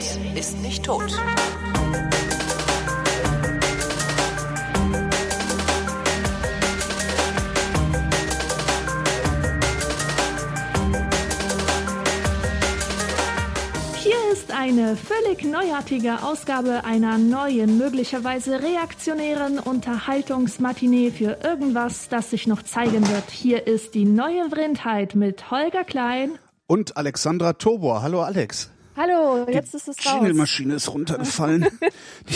Redet, ist nicht tot. Hier ist eine völlig neuartige Ausgabe einer neuen, möglicherweise reaktionären Unterhaltungsmatinee für irgendwas, das sich noch zeigen wird. Hier ist die neue Vrindheit mit Holger Klein und Alexandra Tobor. Hallo Alex. Hallo, jetzt die ist es raus. Die Jingle-Maschine ist runtergefallen.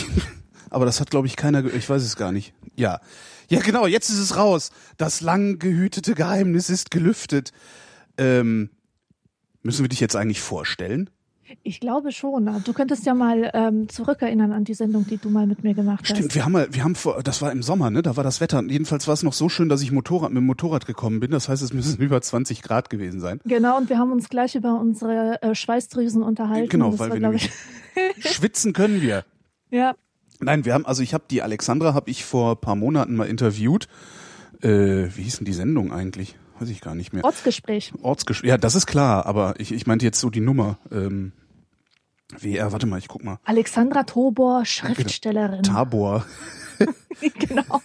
Aber das hat, glaube ich, keiner, ich weiß es gar nicht. Ja. Ja, genau, jetzt ist es raus. Das lang gehütete Geheimnis ist gelüftet. Ähm, müssen wir dich jetzt eigentlich vorstellen? Ich glaube schon. Du könntest ja mal ähm, zurückerinnern an die Sendung, die du mal mit mir gemacht hast. Stimmt, wir haben mal, wir haben vor, das war im Sommer, ne? Da war das Wetter. Jedenfalls war es noch so schön, dass ich Motorrad mit dem Motorrad gekommen bin. Das heißt, es müssen über 20 Grad gewesen sein. Genau, und wir haben uns gleich über unsere äh, Schweißdrüsen unterhalten. Genau, weil war, wir nämlich schwitzen können wir. Ja. Nein, wir haben, also ich habe die Alexandra, habe ich vor paar Monaten mal interviewt. Äh, wie hieß denn die Sendung eigentlich? Weiß ich gar nicht mehr. Ortsgespräch. Ortsgespräch. Ja, das ist klar, aber ich, ich meinte jetzt so die Nummer. Ähm, WR, warte mal, ich guck mal. Alexandra Tobor, Schriftstellerin. Tabor. genau.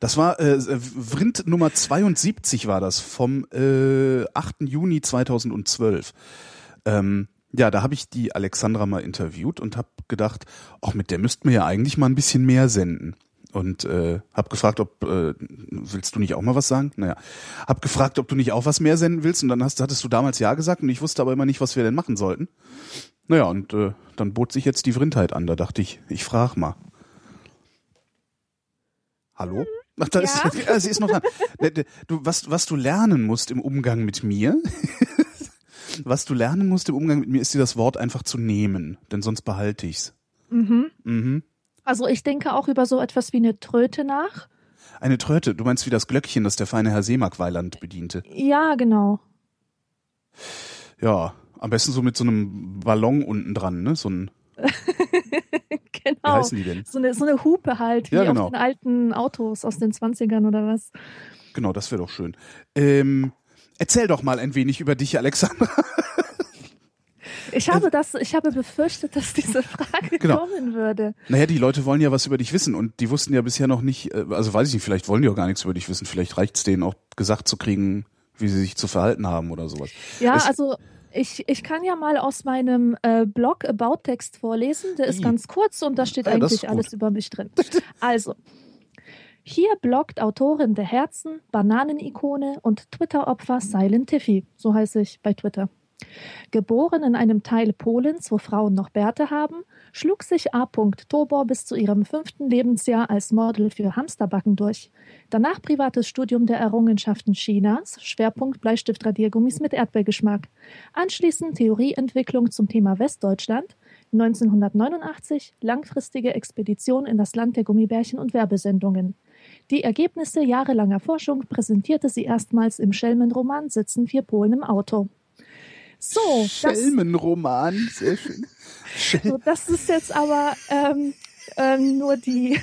Das war äh, Vrind Nummer 72 war das vom äh, 8. Juni 2012. Ähm, ja, da habe ich die Alexandra mal interviewt und habe gedacht, auch mit der müssten wir ja eigentlich mal ein bisschen mehr senden. Und äh, habe gefragt, ob äh, willst du nicht auch mal was sagen? Naja, habe gefragt, ob du nicht auch was mehr senden willst. Und dann hast, hattest du damals ja gesagt und ich wusste aber immer nicht, was wir denn machen sollten. Naja, und äh, dann bot sich jetzt die Vrindheit an. Da dachte ich, ich frag mal. Hallo? Ach, da Ja? ist, ja, sie ist noch dran. Du, was, was du lernen musst im Umgang mit mir, was du lernen musst im Umgang mit mir, ist dir das Wort einfach zu nehmen, denn sonst behalte ich's. Mhm. Mhm. Also ich denke auch über so etwas wie eine Tröte nach. Eine Tröte, du meinst wie das Glöckchen, das der feine Herr Seemark-Weiland bediente. Ja, genau. Ja, am besten so mit so einem Ballon unten dran, ne? So ein, wie Genau. heißen die denn? So eine, so eine Hupe halt, wie Ja, genau. auf den alten Autos aus den 20ern oder was. Genau, das wäre doch schön. Ähm, erzähl doch mal ein wenig über dich, Alexandra. Ich habe das, ich habe befürchtet, dass diese Frage Genau. kommen würde. Naja, die Leute wollen ja was über dich wissen und die wussten ja bisher noch nicht, äh, also weiß ich nicht, vielleicht wollen die auch gar nichts über dich wissen, vielleicht reicht's denen auch gesagt zu kriegen, wie sie sich zu verhalten haben oder sowas. Ja, Es- also ich, ich kann ja mal aus meinem äh, Blog About-Text vorlesen. Der ist ganz kurz und da steht Ja, eigentlich alles über mich drin. Also, hier bloggt Autorin der Herzen, Bananenikone und Twitter-Opfer Silent Tiffy. So heiße ich bei Twitter. Geboren in einem Teil Polens, wo Frauen noch Bärte haben, schlug sich A. Tobor bis zu ihrem fünften Lebensjahr als Model für Hamsterbacken durch. Danach privates Studium der Errungenschaften Chinas, Schwerpunkt Bleistiftradiergummis mit Erdbeergeschmack. Anschließend Theorieentwicklung zum Thema Westdeutschland. 1989 langfristige Expedition in das Land der Gummibärchen und Werbesendungen. Die Ergebnisse jahrelanger Forschung präsentierte sie erstmals im Schelmenroman Sitzen vier Polen im Auto. So, Schelmenroman, sehr schön. Schel so, das ist jetzt aber ähm, ähm, nur die.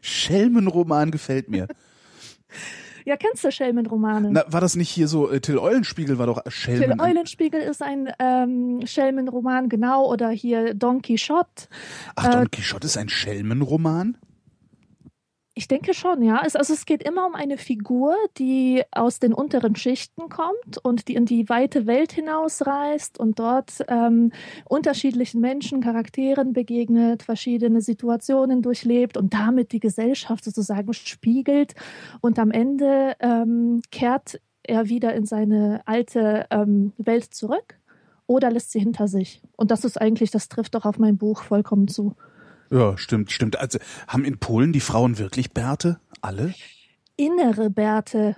Schelmenroman gefällt mir. Ja, kennst du Schelmenromane? Na, war das nicht hier so, äh, Till Eulenspiegel war doch Till Schelmen. Eulenspiegel ist ein ähm, Schelmenroman, genau, oder hier Don Quixote. Ach, Don äh, Quixote ist ein Schelmenroman? Ich denke schon, ja. Es, also es geht immer um eine Figur, die aus den unteren Schichten kommt und die in die weite Welt hinausreist und dort ähm, unterschiedlichen Menschen, Charakteren begegnet, verschiedene Situationen durchlebt und damit die Gesellschaft sozusagen spiegelt. Und am Ende ähm, kehrt er wieder in seine alte ähm, Welt zurück oder lässt sie hinter sich. Und das ist eigentlich, das trifft doch auf mein Buch vollkommen zu. Ja, stimmt, stimmt. Also haben in Polen die Frauen wirklich Bärte? Alle? innere Bärte.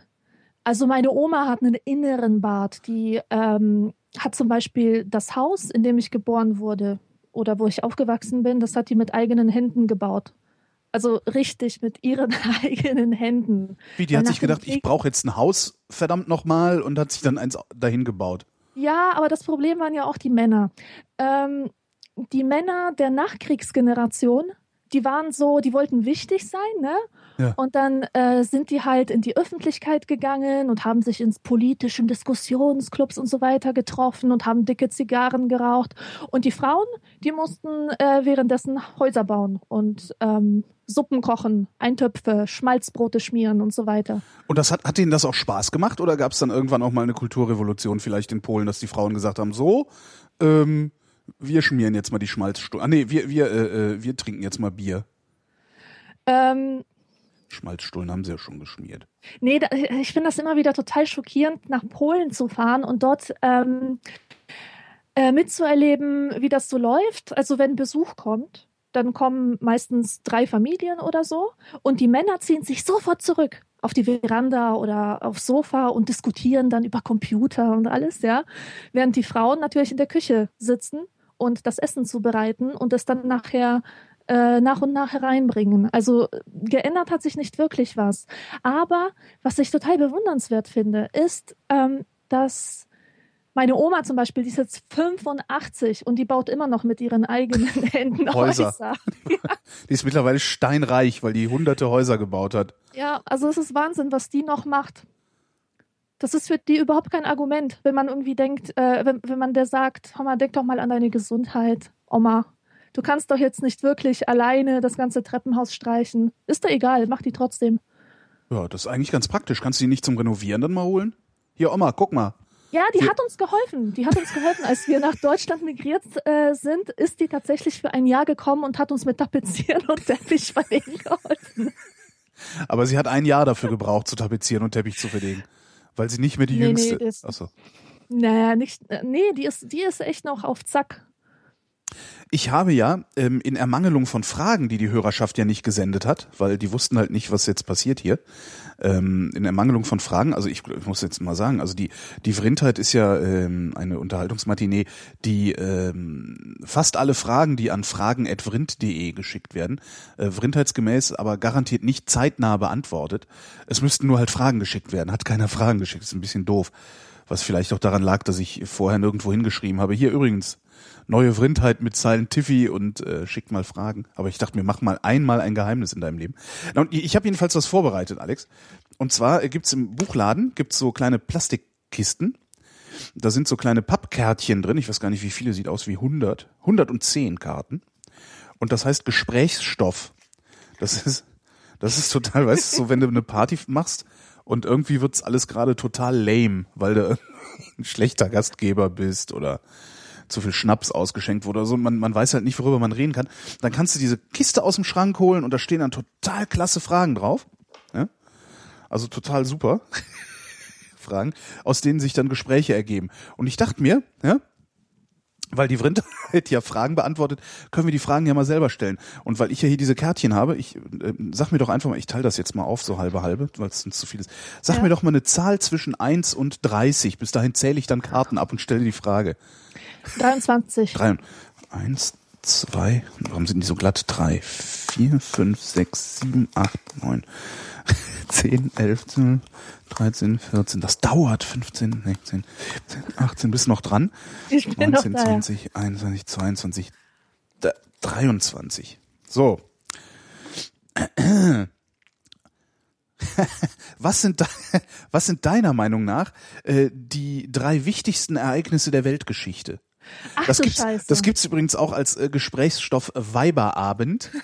Also meine Oma hat einen inneren Bart. Die ähm, hat zum Beispiel das Haus, in dem ich geboren wurde oder wo ich aufgewachsen bin, das hat die mit eigenen Händen gebaut. Also richtig mit ihren eigenen Händen. Wie, die Weil hat sich gedacht, ich Krieg- brauche jetzt ein Haus, verdammt nochmal, und hat sich dann eins dahin gebaut. Ja, aber das Problem waren ja auch die Männer. Ähm, die Männer der Nachkriegsgeneration, die waren so, die wollten wichtig sein, ne? Ja. Und dann äh, sind die halt in die Öffentlichkeit gegangen und haben sich ins politischen Diskussionsclubs und so weiter getroffen und haben dicke Zigarren geraucht. Und die Frauen, die mussten äh, währenddessen Häuser bauen und ähm, Suppen kochen, Eintöpfe, Schmalzbrote schmieren und so weiter. Und das hat, hat Ihnen das auch Spaß gemacht oder gab es dann irgendwann auch mal eine Kulturrevolution vielleicht in Polen, dass die Frauen gesagt haben, so, ähm, wir schmieren jetzt mal die Schmalzstuhl. Ah nee, wir, wir, äh, äh, wir trinken jetzt mal Bier. Ähm, Schmalzstullen haben sie ja schon geschmiert. Nee, da, ich finde das immer wieder total schockierend, nach Polen zu fahren und dort ähm, äh, mitzuerleben, wie das so läuft. Also wenn Besuch kommt, dann kommen meistens drei Familien oder so und die Männer ziehen sich sofort zurück auf die Veranda oder aufs Sofa und diskutieren dann über Computer und alles, ja. Während die Frauen natürlich in der Küche sitzen und das Essen zubereiten und es dann nachher äh, nach und nach hereinbringen. Also geändert hat sich nicht wirklich was. Aber was ich total bewundernswert finde, ist, ähm, dass meine Oma zum Beispiel, die ist jetzt 85 und die baut immer noch mit ihren eigenen Händen Häuser. Häuser. Die ist mittlerweile steinreich, weil die hunderte Häuser gebaut hat. Ja, also es ist Wahnsinn, was die noch macht. Das ist für die überhaupt kein Argument, wenn man irgendwie denkt, äh, wenn, wenn man der sagt, Oma, denk doch mal an deine Gesundheit, Oma. Du kannst doch jetzt nicht wirklich alleine das ganze Treppenhaus streichen. Ist doch egal, mach die trotzdem. Ja, das ist eigentlich ganz praktisch. Kannst du die nicht zum Renovieren dann mal holen? Hier, Oma, guck mal. Ja, die Wir- hat uns geholfen. Die hat uns geholfen. Als wir nach Deutschland migriert äh, sind, ist die tatsächlich für ein Jahr gekommen und hat uns mit Tapezieren und Teppich verlegen geholfen. Aber sie hat ein Jahr dafür gebraucht, zu tapezieren und Teppich zu verlegen. Weil sie nicht mehr die Nee, nee, jüngste. das- Achso. Naja, nicht, äh, nee, die ist, die ist echt noch auf Zack. Ich habe ja ähm, in Ermangelung von Fragen, die die Hörerschaft ja nicht gesendet hat, weil die wussten halt nicht, was jetzt passiert hier. Ähm, in Ermangelung von Fragen, also ich, ich muss jetzt mal sagen, also die die Vrindheit ist ja ähm, eine Unterhaltungsmatinee, die ähm, fast alle Fragen, die an fragen@vrind.de geschickt werden, äh, vrindheitsgemäß, aber garantiert nicht zeitnah beantwortet. Es müssten nur halt Fragen geschickt werden. Hat keiner Fragen geschickt, ist ein bisschen doof. Was vielleicht auch daran lag, dass ich vorher nirgendwo hingeschrieben habe. Hier übrigens, neue Vrindheit mit Silent Tiffy und äh, schickt mal Fragen. Aber ich dachte mir, mach mal einmal ein Geheimnis in deinem Leben. Na, Und ich habe jedenfalls was vorbereitet, Alex. Und zwar äh, gibt's im Buchladen gibt's so kleine Plastikkisten. Da sind so kleine Pappkärtchen drin. Ich weiß gar nicht, wie viele. Sieht aus wie 100. 110 Karten. Und das heißt Gesprächsstoff. Das ist, das ist total, weißt du, so wenn du eine Party machst und irgendwie wird's alles gerade total lame, weil du ein schlechter Gastgeber bist oder zu viel Schnaps ausgeschenkt wurde oder so. Man, man weiß halt nicht, worüber man reden kann. Dann kannst du diese Kiste aus dem Schrank holen und da stehen dann total klasse Fragen drauf. Ja? Also total super. Fragen, aus denen sich dann Gespräche ergeben. Und ich dachte mir, ja, weil die Vrindheit ja Fragen beantwortet, können wir die Fragen ja mal selber stellen. Und weil ich ja hier diese Kärtchen habe, ich äh, sag mir doch einfach mal, ich teile das jetzt mal auf, so halbe halbe, weil es zu viel ist. Sag Ja. mir doch mal eine Zahl zwischen 1 und 30. Bis dahin zähle ich dann Karten ab und stelle die Frage. 23. Drei. Eins, zwei, warum sind die so glatt? Drei, vier, fünf, sechs, sieben, acht, neun, zehn, elf, zwölf, dreizehn, vierzehn. Das dauert. 15, 16, 17, 18. Bist du noch dran? Ich bin noch 19, da. ja. 20, 21, 22, da- 23. So. Was sind, was sind deiner Meinung nach äh, die drei wichtigsten Ereignisse der Weltgeschichte? Ach Das gibt's, Scheiße. das gibt's übrigens auch als äh, Gesprächsstoff Weiberabend.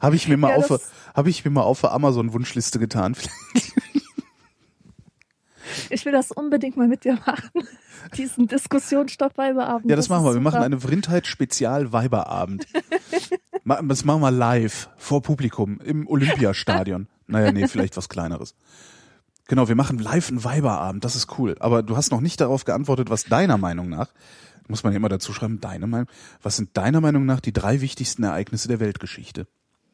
habe ich mir mal Ja, auf das- habe ich mir mal auf der Amazon Wunschliste getan. Ich will das unbedingt mal mit dir machen. Diesen Diskussionsstoff Weiberabend. Ja, das, machen wir. Wir machen eine Vrindheit Spezial Weiberabend. Das machen wir live vor Publikum im Olympiastadion. Naja, nee, vielleicht was kleineres. Genau, wir machen live einen Weiberabend. Das ist cool. Aber du hast noch nicht darauf geantwortet, was deiner Meinung nach, muss man ja immer dazu schreiben, deine Meinung, was sind deiner Meinung nach die drei wichtigsten Ereignisse der Weltgeschichte?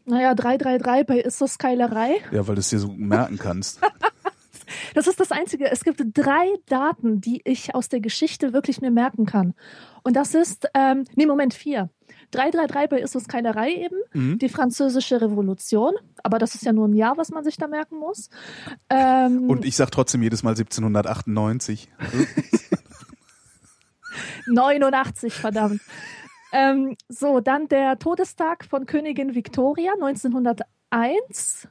Naja, 333 bei Issos Keilerei. Ja, weil du es dir so merken kannst. Das ist das Einzige. Es gibt drei Daten, die ich aus der Geschichte wirklich mir merken kann. Und das ist, ähm, nee, Moment, vier. 333 bei Issos Keilerei eben, Mhm. die französische Revolution. Aber das ist ja nur ein Jahr, was man sich da merken muss. Ähm, Und ich sag trotzdem jedes Mal 1798. 89, verdammt. Ähm, so, dann der Todestag von Königin Victoria 1901.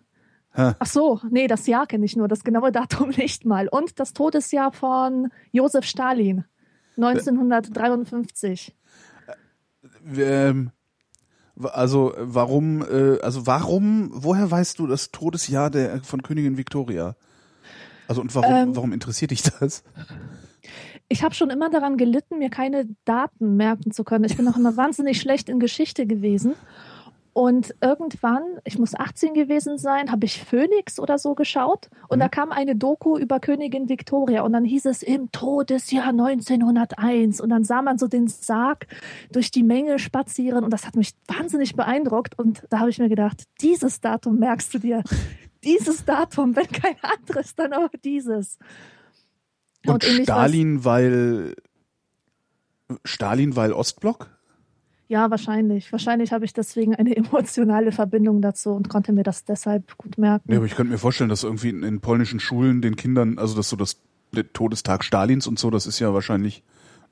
Hä? Ach so, nee, das Jahr kenne ich nur, das genaue Datum nicht mal. Und das Todesjahr von Josef Stalin 1953. Ähm, also warum, äh, also warum, woher weißt du das Todesjahr der von Königin Victoria? Also und warum, Ähm. warum interessiert dich das? Ich habe schon immer daran gelitten, mir keine Daten merken zu können. Ich bin auch immer wahnsinnig schlecht in Geschichte gewesen. Und irgendwann, ich muss 18 gewesen sein, habe ich Phoenix oder so geschaut und Mhm. da kam eine Doku über Königin Victoria und dann hieß es im Todesjahr 1901 und dann sah man so den Sarg durch die Menge spazieren und das hat mich wahnsinnig beeindruckt und da habe ich mir gedacht, dieses Datum merkst du dir. Dieses Datum, wenn kein anderes, dann auch dieses. Und, war's- Stalin, weil Stalin, weil Ostblock? Ja, wahrscheinlich. Wahrscheinlich habe ich deswegen eine emotionale Verbindung dazu und konnte mir das deshalb gut merken. Nee, aber ich könnte mir vorstellen, dass irgendwie in, in polnischen Schulen den Kindern, also dass so das der Todestag Stalins und so, das ist ja wahrscheinlich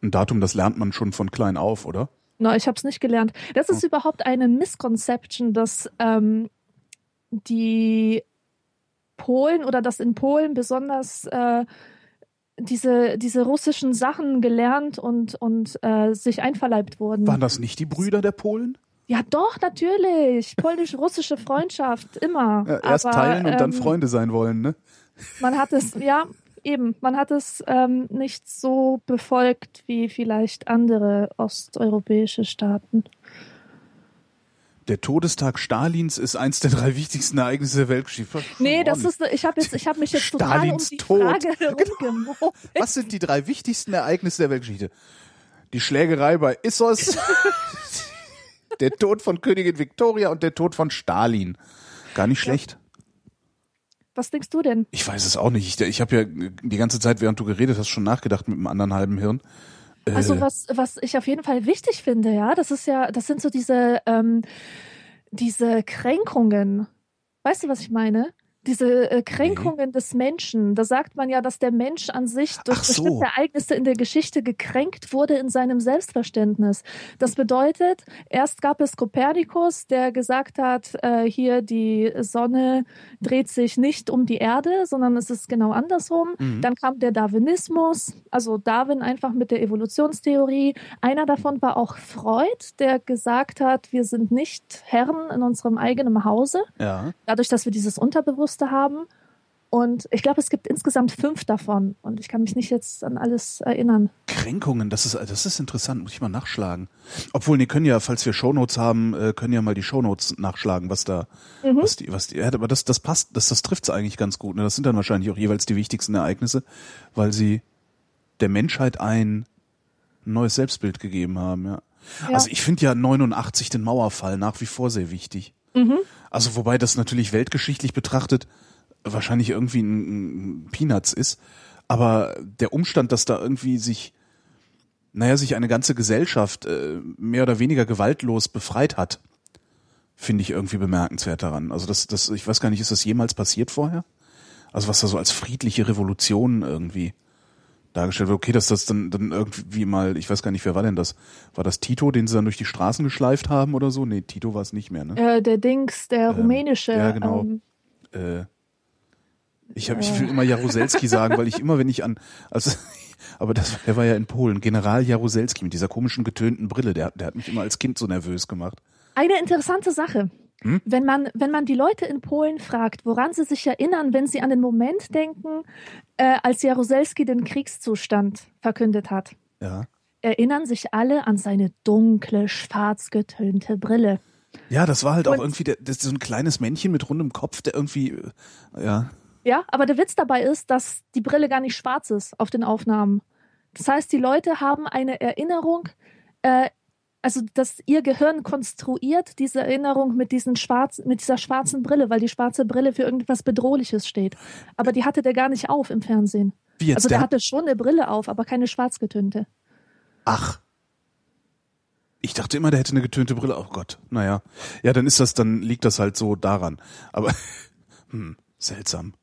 ein Datum, das lernt man schon von klein auf, oder? Na, ich habe es nicht gelernt. Das ist überhaupt eine Misconception, dass ähm, die Polen oder dass in Polen besonders äh, diese, diese russischen Sachen gelernt und, und äh, sich einverleibt wurden. Waren das nicht die Brüder der Polen? Ja, doch, natürlich. Polnisch-russische Freundschaft, immer. Ja, erst Aber, teilen und dann ähm, Freunde sein wollen, ne? Man hat es, ja, eben, man hat es ähm, nicht so befolgt wie vielleicht andere osteuropäische Staaten. Der Todestag Stalins ist eins der drei wichtigsten Ereignisse der Weltgeschichte. Nee, das ist, ich habe jetzt, ich habe mich jetzt total um Stalins die Tod. Frage herumgemogelt. Was sind die drei wichtigsten Ereignisse der Weltgeschichte? Die Schlägerei bei Issos, der Tod von Königin Victoria und der Tod von Stalin. Gar nicht schlecht. Was denkst du denn? Ich weiß es auch nicht. Ich, ich habe ja die ganze Zeit, während du geredet hast, schon nachgedacht mit einem anderen halben Hirn. Äh, Also was, was ich auf jeden Fall wichtig finde, ja, das ist ja, das sind so diese, ähm, diese Kränkungen. Weißt du, was ich meine? Diese äh, Kränkungen des Menschen. Da sagt man ja, dass der Mensch an sich durch Ach so. bestimmte Ereignisse in der Geschichte gekränkt wurde in seinem Selbstverständnis. Das bedeutet, erst gab es Kopernikus, der gesagt hat, äh, hier die Sonne dreht sich nicht um die Erde, sondern es ist genau andersrum. Mhm. Dann kam der Darwinismus, also Darwin einfach mit der Evolutionstheorie. Einer davon war auch Freud, der gesagt hat, wir sind nicht Herren in unserem eigenen Hause, ja. dadurch, dass wir dieses Unterbewusste haben. Und ich glaube, es gibt insgesamt fünf davon. Und ich kann mich nicht jetzt an alles erinnern. Kränkungen, das ist, das ist interessant, muss ich mal nachschlagen. Obwohl, die können ja, falls wir Shownotes haben, äh, können ja mal die Shownotes nachschlagen, was da, Mhm. was die, was die, aber das, das passt, das, das trifft's eigentlich ganz gut. Ne? Das sind dann wahrscheinlich auch jeweils die wichtigsten Ereignisse, weil sie der Menschheit ein neues Selbstbild gegeben haben, ja. Ja. Also ich finde ja 89 den Mauerfall nach wie vor sehr wichtig. Mhm. Also wobei das natürlich weltgeschichtlich betrachtet wahrscheinlich irgendwie ein, Peanuts ist, aber der Umstand, dass da irgendwie sich, naja, sich eine ganze Gesellschaft äh, mehr oder weniger gewaltlos befreit hat, finde ich irgendwie bemerkenswert daran. Also das, das, ich weiß gar nicht, ist das jemals passiert vorher? Also was da so als friedliche Revolution irgendwie dargestellt wird. Okay, dass das dann, dann irgendwie mal, ich weiß gar nicht, wer war denn das? War das Tito, den sie dann durch die Straßen geschleift haben oder so? Nee, Tito war es nicht mehr, ne? Äh, der Dings, der Ähm, rumänische. ja, genau. Ähm, Äh, ich habe, ich will immer Jaruzelski sagen, weil ich immer, wenn ich an, also, aber das, der war ja in Polen, General Jaruzelski mit dieser komischen getönten Brille, der, der hat mich immer als Kind so nervös gemacht. Eine interessante Sache. Hm? Wenn man, wenn man die Leute in Polen fragt, woran sie sich erinnern, wenn sie an den Moment denken, äh, als Jaruzelski den Kriegszustand verkündet hat, Ja. erinnern sich alle an seine dunkle, schwarz getönte Brille. Ja, das war halt auch Und- irgendwie der, das ist so ein kleines Männchen mit rundem Kopf, der irgendwie, äh, ja. Ja, aber der Witz dabei ist, dass die Brille gar nicht schwarz ist auf den Aufnahmen. Das heißt, die Leute haben eine Erinnerung, äh, also dass ihr Gehirn konstruiert diese Erinnerung mit, diesen schwarz, mit dieser schwarzen Brille, weil die schwarze Brille für irgendwas Bedrohliches steht. Aber die hatte der gar nicht auf im Fernsehen. Wie jetzt also der, der, hatte schon eine Brille auf, aber keine schwarz getönte. ach. Ich dachte immer, der hätte eine getönte Brille. Oh Gott, naja. Ja, dann ist das, dann liegt das halt so daran. Aber, hm, seltsam.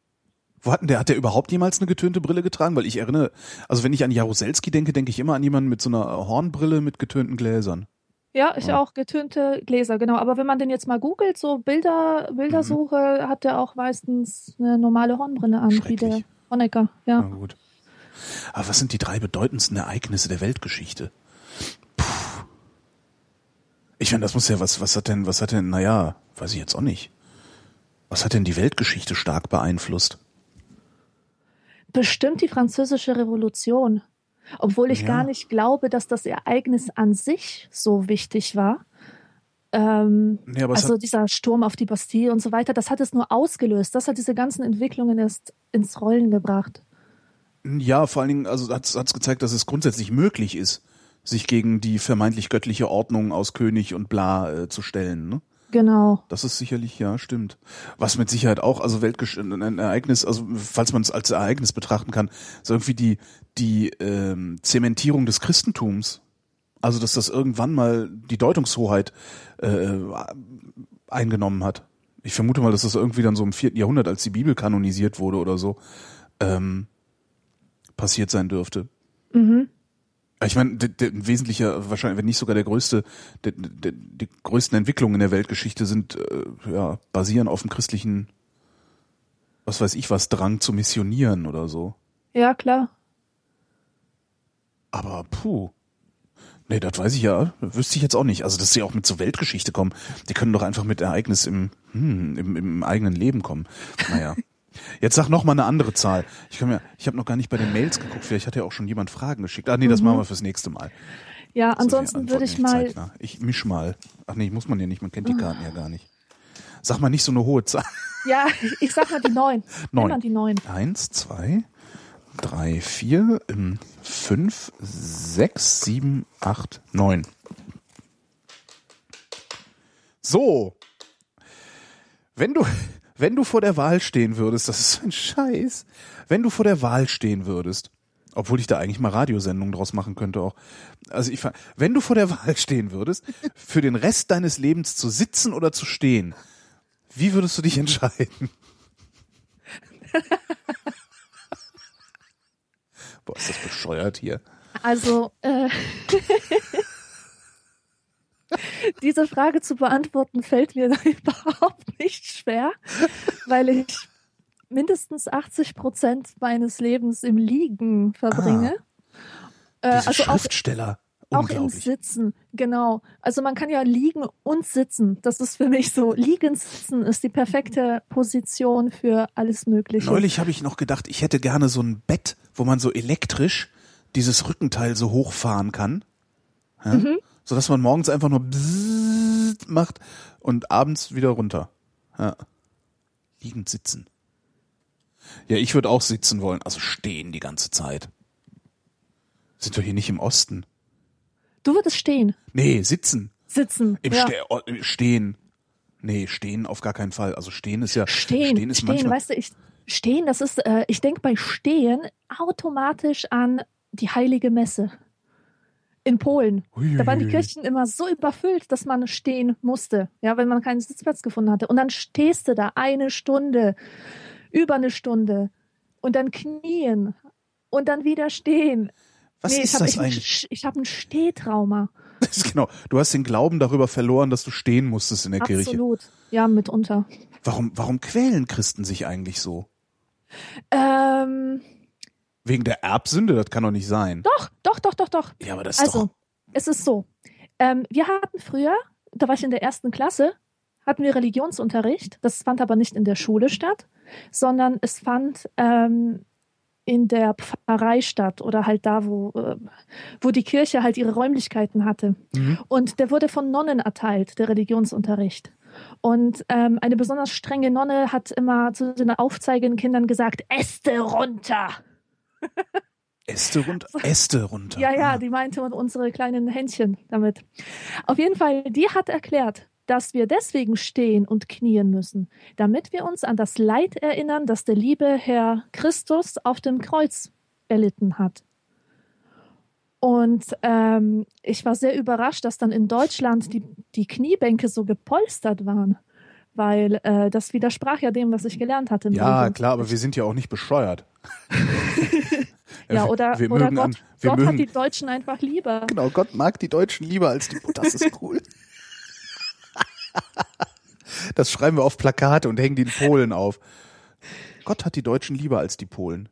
Wo hatten der, hat der überhaupt jemals eine getönte Brille getragen? Weil ich erinnere, also wenn ich an Jaruzelski denke, denke ich immer an jemanden mit so einer Hornbrille mit getönten Gläsern. Ja, ich Ja. auch getönte Gläser, genau. Aber wenn man den jetzt mal googelt, so Bilder, Bildersuche, hat er auch meistens eine normale Hornbrille an, wie der. Honecker. Na Ja. gut. Aber was sind die drei bedeutendsten Ereignisse der Weltgeschichte? Puh. Ich meine, das muss ja, was, was hat denn, was hat denn, naja, weiß ich jetzt auch nicht. Was hat denn die Weltgeschichte stark beeinflusst? Bestimmt die französische Revolution. Obwohl ich Ja. gar nicht glaube, dass das Ereignis an sich so wichtig war. Ähm, es also dieser Sturm auf die Bastille und so weiter, das hat es nur ausgelöst. Das hat diese ganzen Entwicklungen erst ins Rollen gebracht. ja, vor allen Dingen, also hat es gezeigt, dass es grundsätzlich möglich ist, sich gegen die vermeintlich göttliche Ordnung aus König und bla äh, zu stellen, ne? Genau. Das ist sicherlich, ja, stimmt. Was mit Sicherheit auch, also Weltgesch ein Ereignis, also falls man es als Ereignis betrachten kann, ist irgendwie die, die ähm, Zementierung des Christentums. Also, dass das irgendwann mal die Deutungshoheit äh, eingenommen hat. Ich vermute mal, dass das irgendwie dann so im vierten Jahrhundert, als die Bibel kanonisiert wurde oder so, ähm, passiert sein dürfte. Mhm. Ich meine, der, der ein wesentlicher, wahrscheinlich, wenn nicht sogar der größte, der, der, die größten Entwicklungen in der Weltgeschichte sind, äh, ja, basieren auf dem christlichen, was weiß ich was, Drang zu missionieren oder so. Ja, klar. Aber puh. Nee, das weiß ich ja, wüsste ich jetzt auch nicht. Also, dass sie auch mit zur Weltgeschichte kommen, die können doch einfach mit Ereignis im, hm, im, im eigenen Leben kommen. Naja. Jetzt sag noch mal eine andere Zahl. Ich kann mir, ich habe noch gar nicht bei den Mails geguckt. Vielleicht hat ja auch schon jemand Fragen geschickt. Ah, nee, das machen wir fürs nächste Mal. Ja, die ansonsten würde ich mal. zeitnah. Ich misch mal. Ach nee, muss man ja nicht. Man kennt die Karten ja gar nicht. Sag mal nicht so eine hohe Zahl. Ja, ich sag mal die neun. Neun. Die neun. Eins, zwei, drei, vier, ähm, fünf, sechs, sieben, acht, neun. So. Wenn du, wenn du vor der Wahl stehen würdest, das ist so ein Scheiß. Wenn du vor der Wahl stehen würdest, obwohl ich da eigentlich mal Radiosendungen draus machen könnte auch. Also ich, fa- wenn du vor der Wahl stehen würdest, für den Rest deines Lebens zu sitzen oder zu stehen, wie würdest du dich entscheiden? Boah, ist das bescheuert hier. Also, äh, diese Frage zu beantworten fällt mir überhaupt nicht schwer, weil ich mindestens 80 Prozent meines Lebens im Liegen verbringe. Äh, Diese also auch, Schriftsteller. auch im. Sitzen, genau. Also man kann ja liegen und sitzen. Das ist für mich so. Liegen, sitzen ist die perfekte Position für alles Mögliche. Neulich habe ich noch gedacht, ich hätte gerne so ein Bett, wo man so elektrisch dieses Rückenteil so hochfahren kann. Ja? Mhm. So dass man morgens einfach nur macht und abends wieder runter. Ja. Liegend sitzen. Ja, ich würde auch sitzen wollen, also stehen die ganze Zeit. Sind doch hier nicht im Osten. Du würdest stehen, Nee, sitzen. sitzen. Im ja. Ste oh, Stehen. Nee, stehen auf gar keinen Fall. Also stehen ist ja Stehen, stehen ist stehen, manchmal weißt du, ich, stehen, das ist, äh, ich denke bei Stehen automatisch an die Heilige Messe in Polen. Da waren die Ui. Kirchen immer so überfüllt, dass man stehen musste, ja, wenn man keinen Sitzplatz gefunden hatte. Und dann stehst du da eine Stunde, über eine Stunde und dann knien und dann wieder stehen. Was nee, ist ich habe das ich, eigentlich? Ich hab ein Stehtrauma. Das ist genau. Du hast den Glauben darüber verloren, dass du stehen musstest in der Kirche. Absolut. Ja, mitunter. Warum, warum quälen Christen sich eigentlich so? Ähm, Wegen der Erbsünde? Das kann doch nicht sein. doch, doch, doch, doch, doch. Ja, aber das ist Also, doch. es ist so. Ähm, wir hatten früher, da war ich in der ersten Klasse, hatten wir Religionsunterricht. Das fand aber nicht in der Schule statt, sondern es fand ähm, in der Pfarrei statt oder halt da, wo, äh, wo die Kirche halt ihre Räumlichkeiten hatte. Mhm. Und der wurde von Nonnen erteilt, der Religionsunterricht. Und ähm, eine besonders strenge Nonne hat immer zu den aufzeigenden Kindern gesagt, Äste runter. Äste runter. Äste runter. Ja, ja, die meinte unsere kleinen Händchen damit. Auf jeden Fall, die hat erklärt, dass wir deswegen stehen und knien müssen, damit wir uns an das Leid erinnern, das der liebe Herr Christus auf dem Kreuz erlitten hat. Und ähm, ich war sehr überrascht, dass dann in Deutschland die, die Kniebänke so gepolstert waren, weil äh, das widersprach ja dem, was ich gelernt hatte. Ja, Religionsunterricht. klar, aber wir sind ja auch nicht bescheuert. Ja, oder, wir oder Gott, an- wir Gott mögen- hat die Deutschen einfach lieber. Genau, Gott mag die Deutschen lieber als die. Oh, das ist cool. Das schreiben wir auf Plakate und hängen die in Polen auf. Gott hat die Deutschen lieber als die Polen.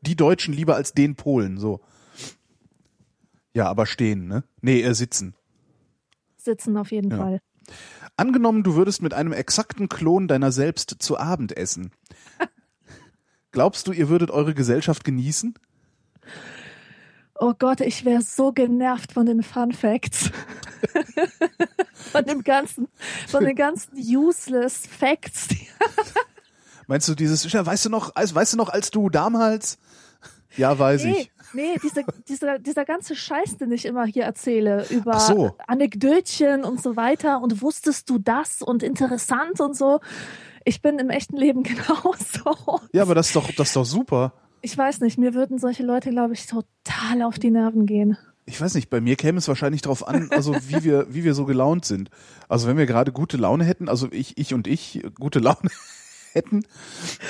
Die Deutschen lieber als den Polen, so. Ja, aber stehen, ne? Nee, äh, sitzen. Sitzen auf jeden Ja. Fall. Angenommen, du würdest mit einem exakten Klon deiner selbst zu Abend essen. Glaubst du, ihr würdet eure Gesellschaft genießen? Oh Gott, ich wäre so genervt von den Fun Facts. von dem ganzen, von den ganzen useless Facts. Meinst du dieses, ja, weißt du noch, als, weißt du noch, als du damals? Ja, weiß Nee, ich. Nee, diese, dieser, dieser ganze Scheiß, den ich immer hier erzähle, über so. Anekdötchen und so weiter und wusstest du das und interessant und so. Ich bin im echten Leben genauso. Ja, aber das ist doch, das ist doch super. Ich weiß nicht, mir würden solche Leute, glaube ich, total auf die Nerven gehen. Ich weiß nicht, bei mir käme es wahrscheinlich drauf an, also wie wir, wie wir so gelaunt sind. Also wenn wir gerade gute Laune hätten, also ich, ich und ich gute Laune hätten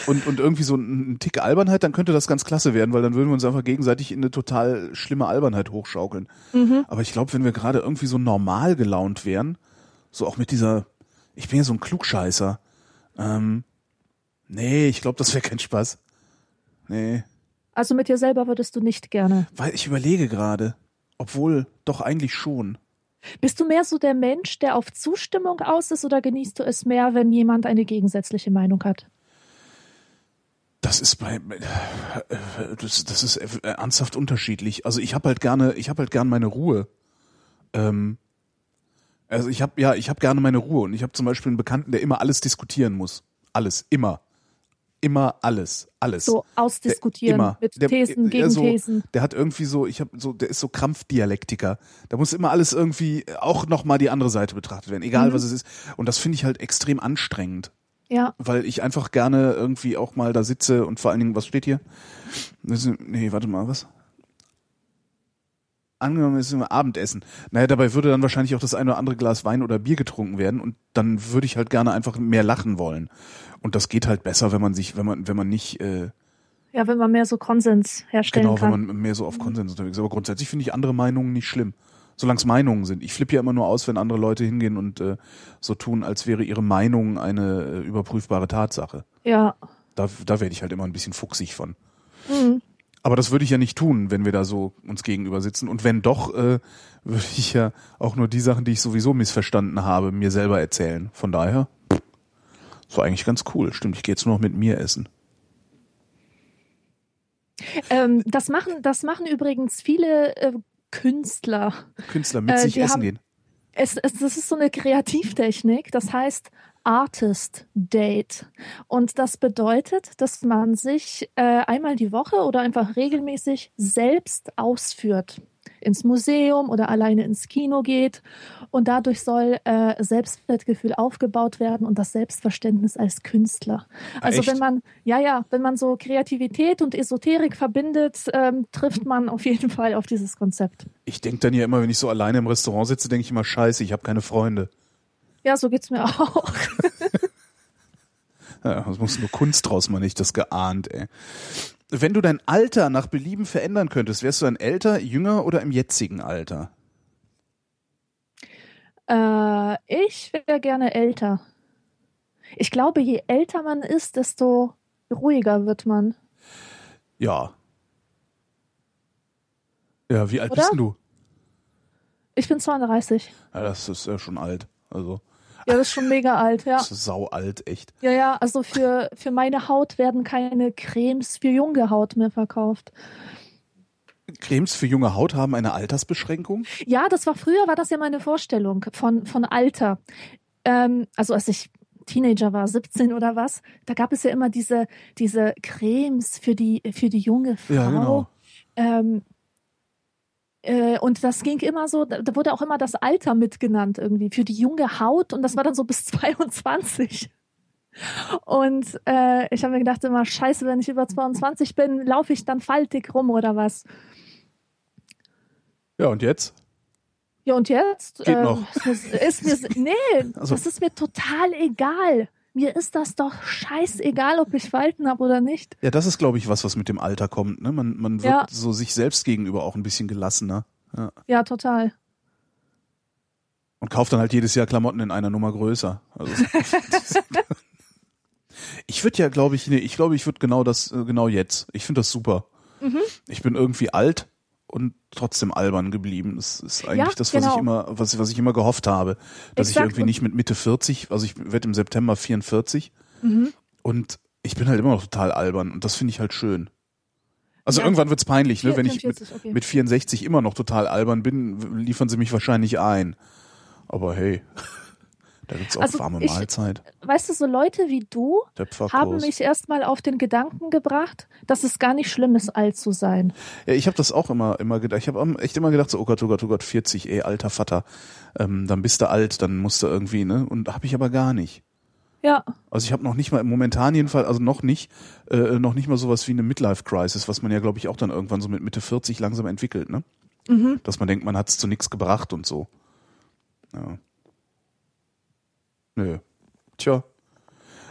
und, und irgendwie so einen Tick Albernheit, dann könnte das ganz klasse werden, weil dann würden wir uns einfach gegenseitig in eine total schlimme Albernheit hochschaukeln. Aber ich glaube, wenn wir gerade irgendwie so normal gelaunt wären, so auch mit dieser, ich bin ja so ein Klugscheißer. Ähm, nee, ich glaube, das wäre kein Spaß. Nee. Also mit dir selber würdest du nicht gerne. Weil ich überlege gerade. Obwohl, doch eigentlich schon. Bist du mehr so der Mensch, der auf Zustimmung aus ist oder genießt du es mehr, wenn jemand eine gegensätzliche Meinung hat? Das ist bei das, das ist äh, ernsthaft unterschiedlich. Also ich habe halt gerne, ich habe halt gerne meine Ruhe. Ähm, also ich habe ja, ich habe gerne meine Ruhe und ich habe zum Beispiel einen Bekannten, der immer alles diskutieren muss. Alles, immer, immer alles, alles. So ausdiskutieren Der- immer. mit Der- Thesen, so, Gegenthesen. Der hat irgendwie so, ich habe so, der ist so Krampfdialektiker. Da muss immer alles irgendwie auch noch mal die andere Seite betrachtet werden, egal Mhm. was es ist. Und das finde ich halt extrem anstrengend Ja, weil ich einfach gerne irgendwie auch mal da sitze und vor allen Dingen, was steht hier? Ist, nee, warte mal, was? Angenommen, es ist immer Abendessen. Naja, dabei würde dann wahrscheinlich auch das eine oder andere Glas Wein oder Bier getrunken werden und dann würde ich halt gerne einfach mehr lachen wollen. Und das geht halt besser, wenn man sich, wenn man, wenn man nicht, äh, ja, wenn man mehr so Konsens herstellen genau, kann. wenn man mehr so auf Konsens unterwegs ist. Aber grundsätzlich finde ich andere Meinungen nicht schlimm. Solange es Meinungen sind. Ich flippe ja immer nur aus, wenn andere Leute hingehen und äh, so tun, als wäre ihre Meinung eine äh, überprüfbare Tatsache. ja. Da, da werde ich halt immer ein bisschen fuchsig von. Mhm. Aber das würde ich ja nicht tun, wenn wir da so uns gegenüber sitzen. Und wenn doch, äh, würde ich ja auch nur die Sachen, die ich sowieso missverstanden habe, mir selber erzählen. Von daher, das war eigentlich ganz cool. Stimmt, ich gehe jetzt nur noch mit mir essen. Ähm, das machen, das machen übrigens viele äh, Künstler. Künstler mit Äh, sich essen haben- gehen. Es, es, das ist so eine Kreativtechnik, das heißt Artist Date. Und das bedeutet, dass man sich äh, einmal die Woche oder einfach regelmäßig selbst ausführt. Ins Museum oder alleine ins Kino geht. Und dadurch soll äh, Selbstwertgefühl aufgebaut werden und das Selbstverständnis als Künstler. Also echt? wenn man, ja, ja, wenn man so Kreativität und Esoterik verbindet, ähm, trifft man auf jeden Fall auf dieses Konzept. Ich denke dann ja immer, wenn ich so alleine im Restaurant sitze, denke ich immer, scheiße, ich habe keine Freunde. Ja, so geht's mir auch. Ja, das muss nur Kunst draus, man nicht das geahnt, ey. Wenn du dein Alter nach Belieben verändern könntest, wärst du ein älter, jünger oder im jetzigen Alter? Äh, ich wäre gerne älter. Ich glaube, je älter man ist, desto ruhiger wird man. Ja. Ja, wie alt Oder? bist denn du? Ich bin 32. Ja, das ist ja schon alt. Also, Ja, das ist schon mega alt, ja. das ist sau alt, echt. Ja, ja, also für, für meine Haut werden keine Cremes für junge Haut mehr verkauft. Cremes für junge Haut haben eine Altersbeschränkung? Ja, das war früher, war das ja meine Vorstellung von, von Alter. Ähm, also als ich Teenager war, 17 oder was, da gab es ja immer diese, diese Cremes für die, für die junge Frau. Ja, genau. Ähm, äh, und das ging immer so, da wurde auch immer das Alter mitgenannt irgendwie für die junge Haut und das war dann so bis 22. Und äh, ich habe mir gedacht immer, scheiße, wenn ich über 22 bin, laufe ich dann faltig rum oder was? Ja, und jetzt? Ja, und jetzt? Geht ähm, noch. Ist mir, ist mir, nee, Also- das ist mir total egal. Mir ist das doch scheißegal, ob ich Falten habe oder nicht. Ja, das ist, glaube ich, was, was mit dem Alter kommt. Ne? Man, man wird Ja. so sich selbst gegenüber auch ein bisschen gelassener. Ja. Ja, total. Und kauft dann halt jedes Jahr Klamotten in einer Nummer größer. Also, ich würde ja, glaube ich, nee, ich glaube, ich würde genau das, äh, genau jetzt. Ich finde das super. Mhm. Ich bin irgendwie alt und trotzdem albern geblieben. Das ist eigentlich Ja, das, was genau. ich immer, was, was ich immer gehofft habe. Dass ich Exakt. irgendwie nicht mit Mitte 40, also ich werde im September 44 Mhm. und ich bin halt immer noch total albern und das finde ich halt schön. Also Ja, irgendwann wird's peinlich, ne? Wenn ich mit, 44, okay. mit 64 immer noch total albern bin, liefern sie mich wahrscheinlich ein. Aber hey, da gibt's auch Also warme ich- Mahlzeit. Weißt du, so Leute wie du haben mich erstmal auf den Gedanken gebracht, dass es gar nicht schlimm ist, alt zu sein. Ja, ich habe das auch immer immer gedacht. Ich habe echt immer gedacht, so oh Gott, oh Gott, oh Gott, 40, ey, alter Vater. Ähm, dann bist du alt, dann musst du irgendwie, ne? Und habe ich aber gar nicht. Ja, Also ich habe noch nicht mal momentan jedenfalls, also noch nicht, äh, noch nicht mal sowas wie eine Midlife Crisis, was man ja glaube ich auch dann irgendwann so mit Mitte 40 langsam entwickelt, ne? Mhm. Dass man denkt, man hat's zu nichts gebracht und so. Ja. Nö. Tja.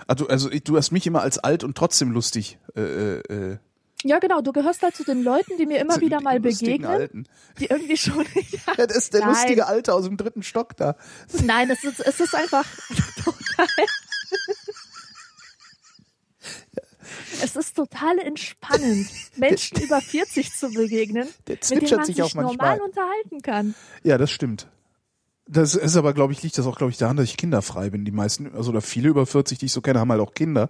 Also, also du hast mich immer als alt und trotzdem lustig. Äh, äh, äh, ja genau. Du gehörst halt zu den Leuten, die mir immer zu wieder mal begegnen, Alten. die irgendwie schon. Ja, Ja, das ist der Nein. lustige Alte aus dem dritten Stock da. nein, es ist, es ist einfach total. Es ist total entspannend, Menschen über 40 zu begegnen, Der mit denen man sich sich auch manchmal. normal unterhalten kann. Ja, das stimmt. Das ist aber, glaube ich, liegt das auch, glaube ich, daran, dass ich kinderfrei bin. Die meisten, also oder viele über 40, die ich so kenne, haben halt auch Kinder.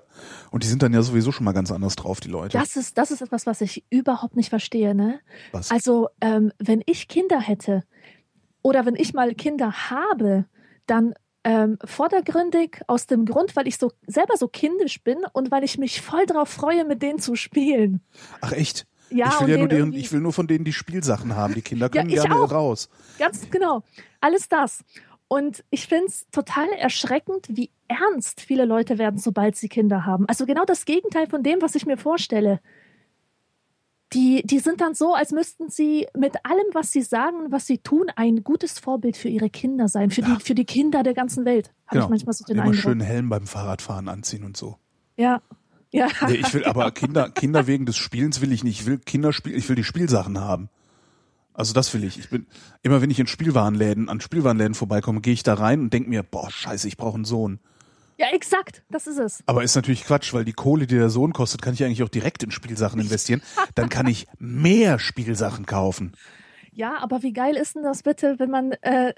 Und die sind dann ja sowieso schon mal ganz anders drauf, die Leute. Das ist, das ist etwas, was ich überhaupt nicht verstehe, ne? Was? Also, ähm, wenn ich Kinder hätte oder wenn ich mal Kinder habe, dann ähm, vordergründig aus dem Grund, weil ich so selber so kindisch bin und weil ich mich voll drauf freue, mit denen zu spielen. Ach echt? Ja, ich will ja nur deren, ich will nur von denen die Spielsachen haben. Die Kinder Ja, können ich gerne auch. raus. Ganz genau. Alles das. Und ich finde es total erschreckend, wie ernst viele Leute werden, sobald sie Kinder haben. Also genau das Gegenteil von dem, was ich mir vorstelle. Die, die sind dann so, als müssten sie mit allem, was sie sagen und was sie tun, ein gutes Vorbild für ihre Kinder sein, für, Ja. die, für die Kinder der ganzen Welt. Habe Genau. ich manchmal so den Immer Eindruck. schön Helm beim Fahrradfahren anziehen und so. Ja. Ja. Nee, ich will aber Kinder, Kinder wegen des Spielens will ich nicht. Ich will Kinderspiel, ich will die Spielsachen haben. Also das will ich. Ich bin immer, wenn ich in Spielwarenläden, an Spielwarenläden vorbeikomme, gehe ich da rein und denke mir, boah, scheiße, ich brauche einen Sohn. ja, exakt. Das ist es. Aber ist natürlich Quatsch, weil die Kohle, die der Sohn kostet, kann ich eigentlich auch direkt in Spielsachen investieren. Dann kann ich mehr Spielsachen kaufen. Ja, aber wie geil ist denn das bitte, wenn man äh,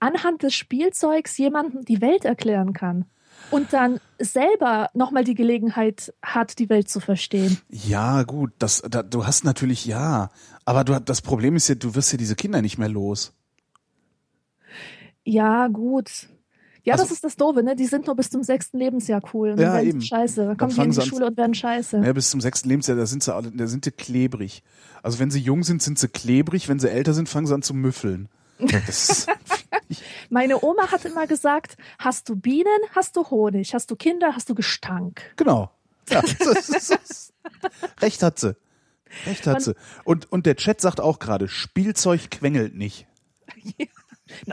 anhand des Spielzeugs jemandem die Welt erklären kann und dann selber nochmal die Gelegenheit hat, die Welt zu verstehen? Ja, gut, das, da, du hast natürlich ja, aber du, das Problem ist ja, du wirst ja diese Kinder nicht mehr los. Ja, gut. Ja, Also- das ist das Doofe, ne? Die sind nur bis zum sechsten Lebensjahr cool. Und Ja, eben. scheiße. Dann Dann kommen die in die Schule und werden scheiße. Ja, bis zum sechsten Lebensjahr, da sind sie alle, da sind die klebrig. Also wenn sie jung sind, sind sie klebrig, wenn sie älter sind, fangen sie an zu müffeln. Das ist, Meine Oma hat immer gesagt, hast du Bienen, hast du Honig, hast du Kinder, hast du Gestank. genau. Ja, das ist, das Recht hat sie. Recht hat Man- sie. Und, und der Chat sagt auch gerade, Spielzeug quengelt nicht.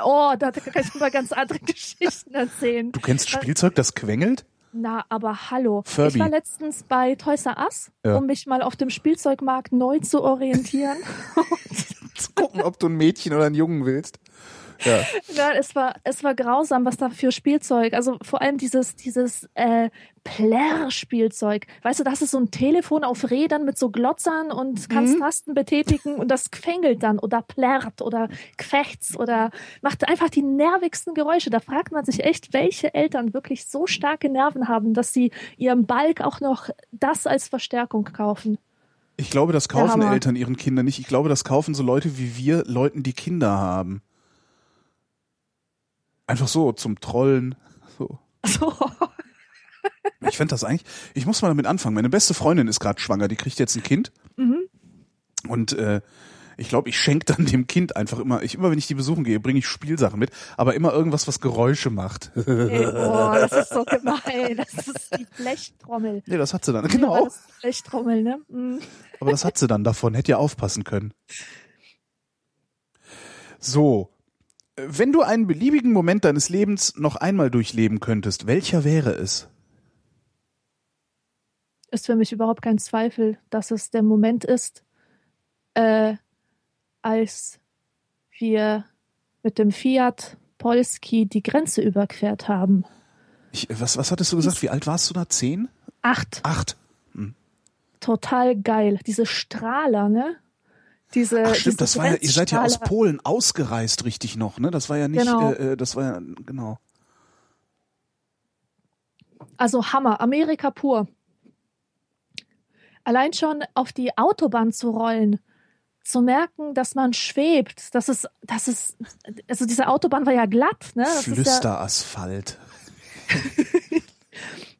Oh, da kann ich über ganz andere Geschichten erzählen. Du kennst Spielzeug, das quengelt? Na, aber hallo. Furby. Ich war letztens bei Toys R Us, Ja. um mich mal auf dem Spielzeugmarkt neu zu orientieren. Zu gucken, ob du ein Mädchen oder einen Jungen willst. Ja. Ja, es war, es war grausam, was da für Spielzeug, also vor allem dieses, dieses äh, Plärr-Spielzeug. Weißt du, das ist so ein Telefon auf Rädern mit so Glotzern und kannst Mhm. Tasten betätigen und das quengelt dann oder plärrt oder quächt's oder macht einfach die nervigsten Geräusche. Da fragt man sich echt, welche Eltern wirklich so starke Nerven haben, dass sie ihrem Balk auch noch das als Verstärkung kaufen. Ich glaube, das kaufen Hammer. Eltern ihren Kindern nicht. Ich glaube, das kaufen so Leute wie wir Leuten, die Kinder haben. Einfach so, zum Trollen. So. So. Ich fände das eigentlich, ich muss mal damit anfangen. Meine beste Freundin ist gerade schwanger, die kriegt jetzt ein Kind. Mhm. Und äh, ich glaube, ich schenke dann dem Kind einfach immer, ich immer wenn ich die besuchen gehe, bringe ich Spielsachen mit, aber immer irgendwas, was Geräusche macht. Ey, boah, das ist so gemein. Das ist die Blechtrommel. nee, das hat sie dann, genau. Das die Blechtrommel, ne? Mhm. Aber das hat sie dann davon, hätte ja aufpassen können. So. Wenn du einen beliebigen Moment deines Lebens noch einmal durchleben könntest, welcher wäre es? Ist für mich überhaupt kein Zweifel, dass es der Moment ist, äh, als wir mit dem Fiat Polski die Grenze überquert haben. Ich, was, was hattest du gesagt? Wie alt warst du da? Zehn? Acht. Acht. Total geil. Diese Strahler, ne? Diese, Ach stimmt, diese das war ja, ihr seid ja aus. Polen ausgereist, richtig noch, ne? Das war ja nicht, Genau. äh, äh, das war ja, genau. Also Hammer, Amerika pur. Allein schon auf die Autobahn zu rollen, zu merken, dass man schwebt, dass es, dass es, also diese Autobahn war ja glatt, ne? Das Flüsterasphalt.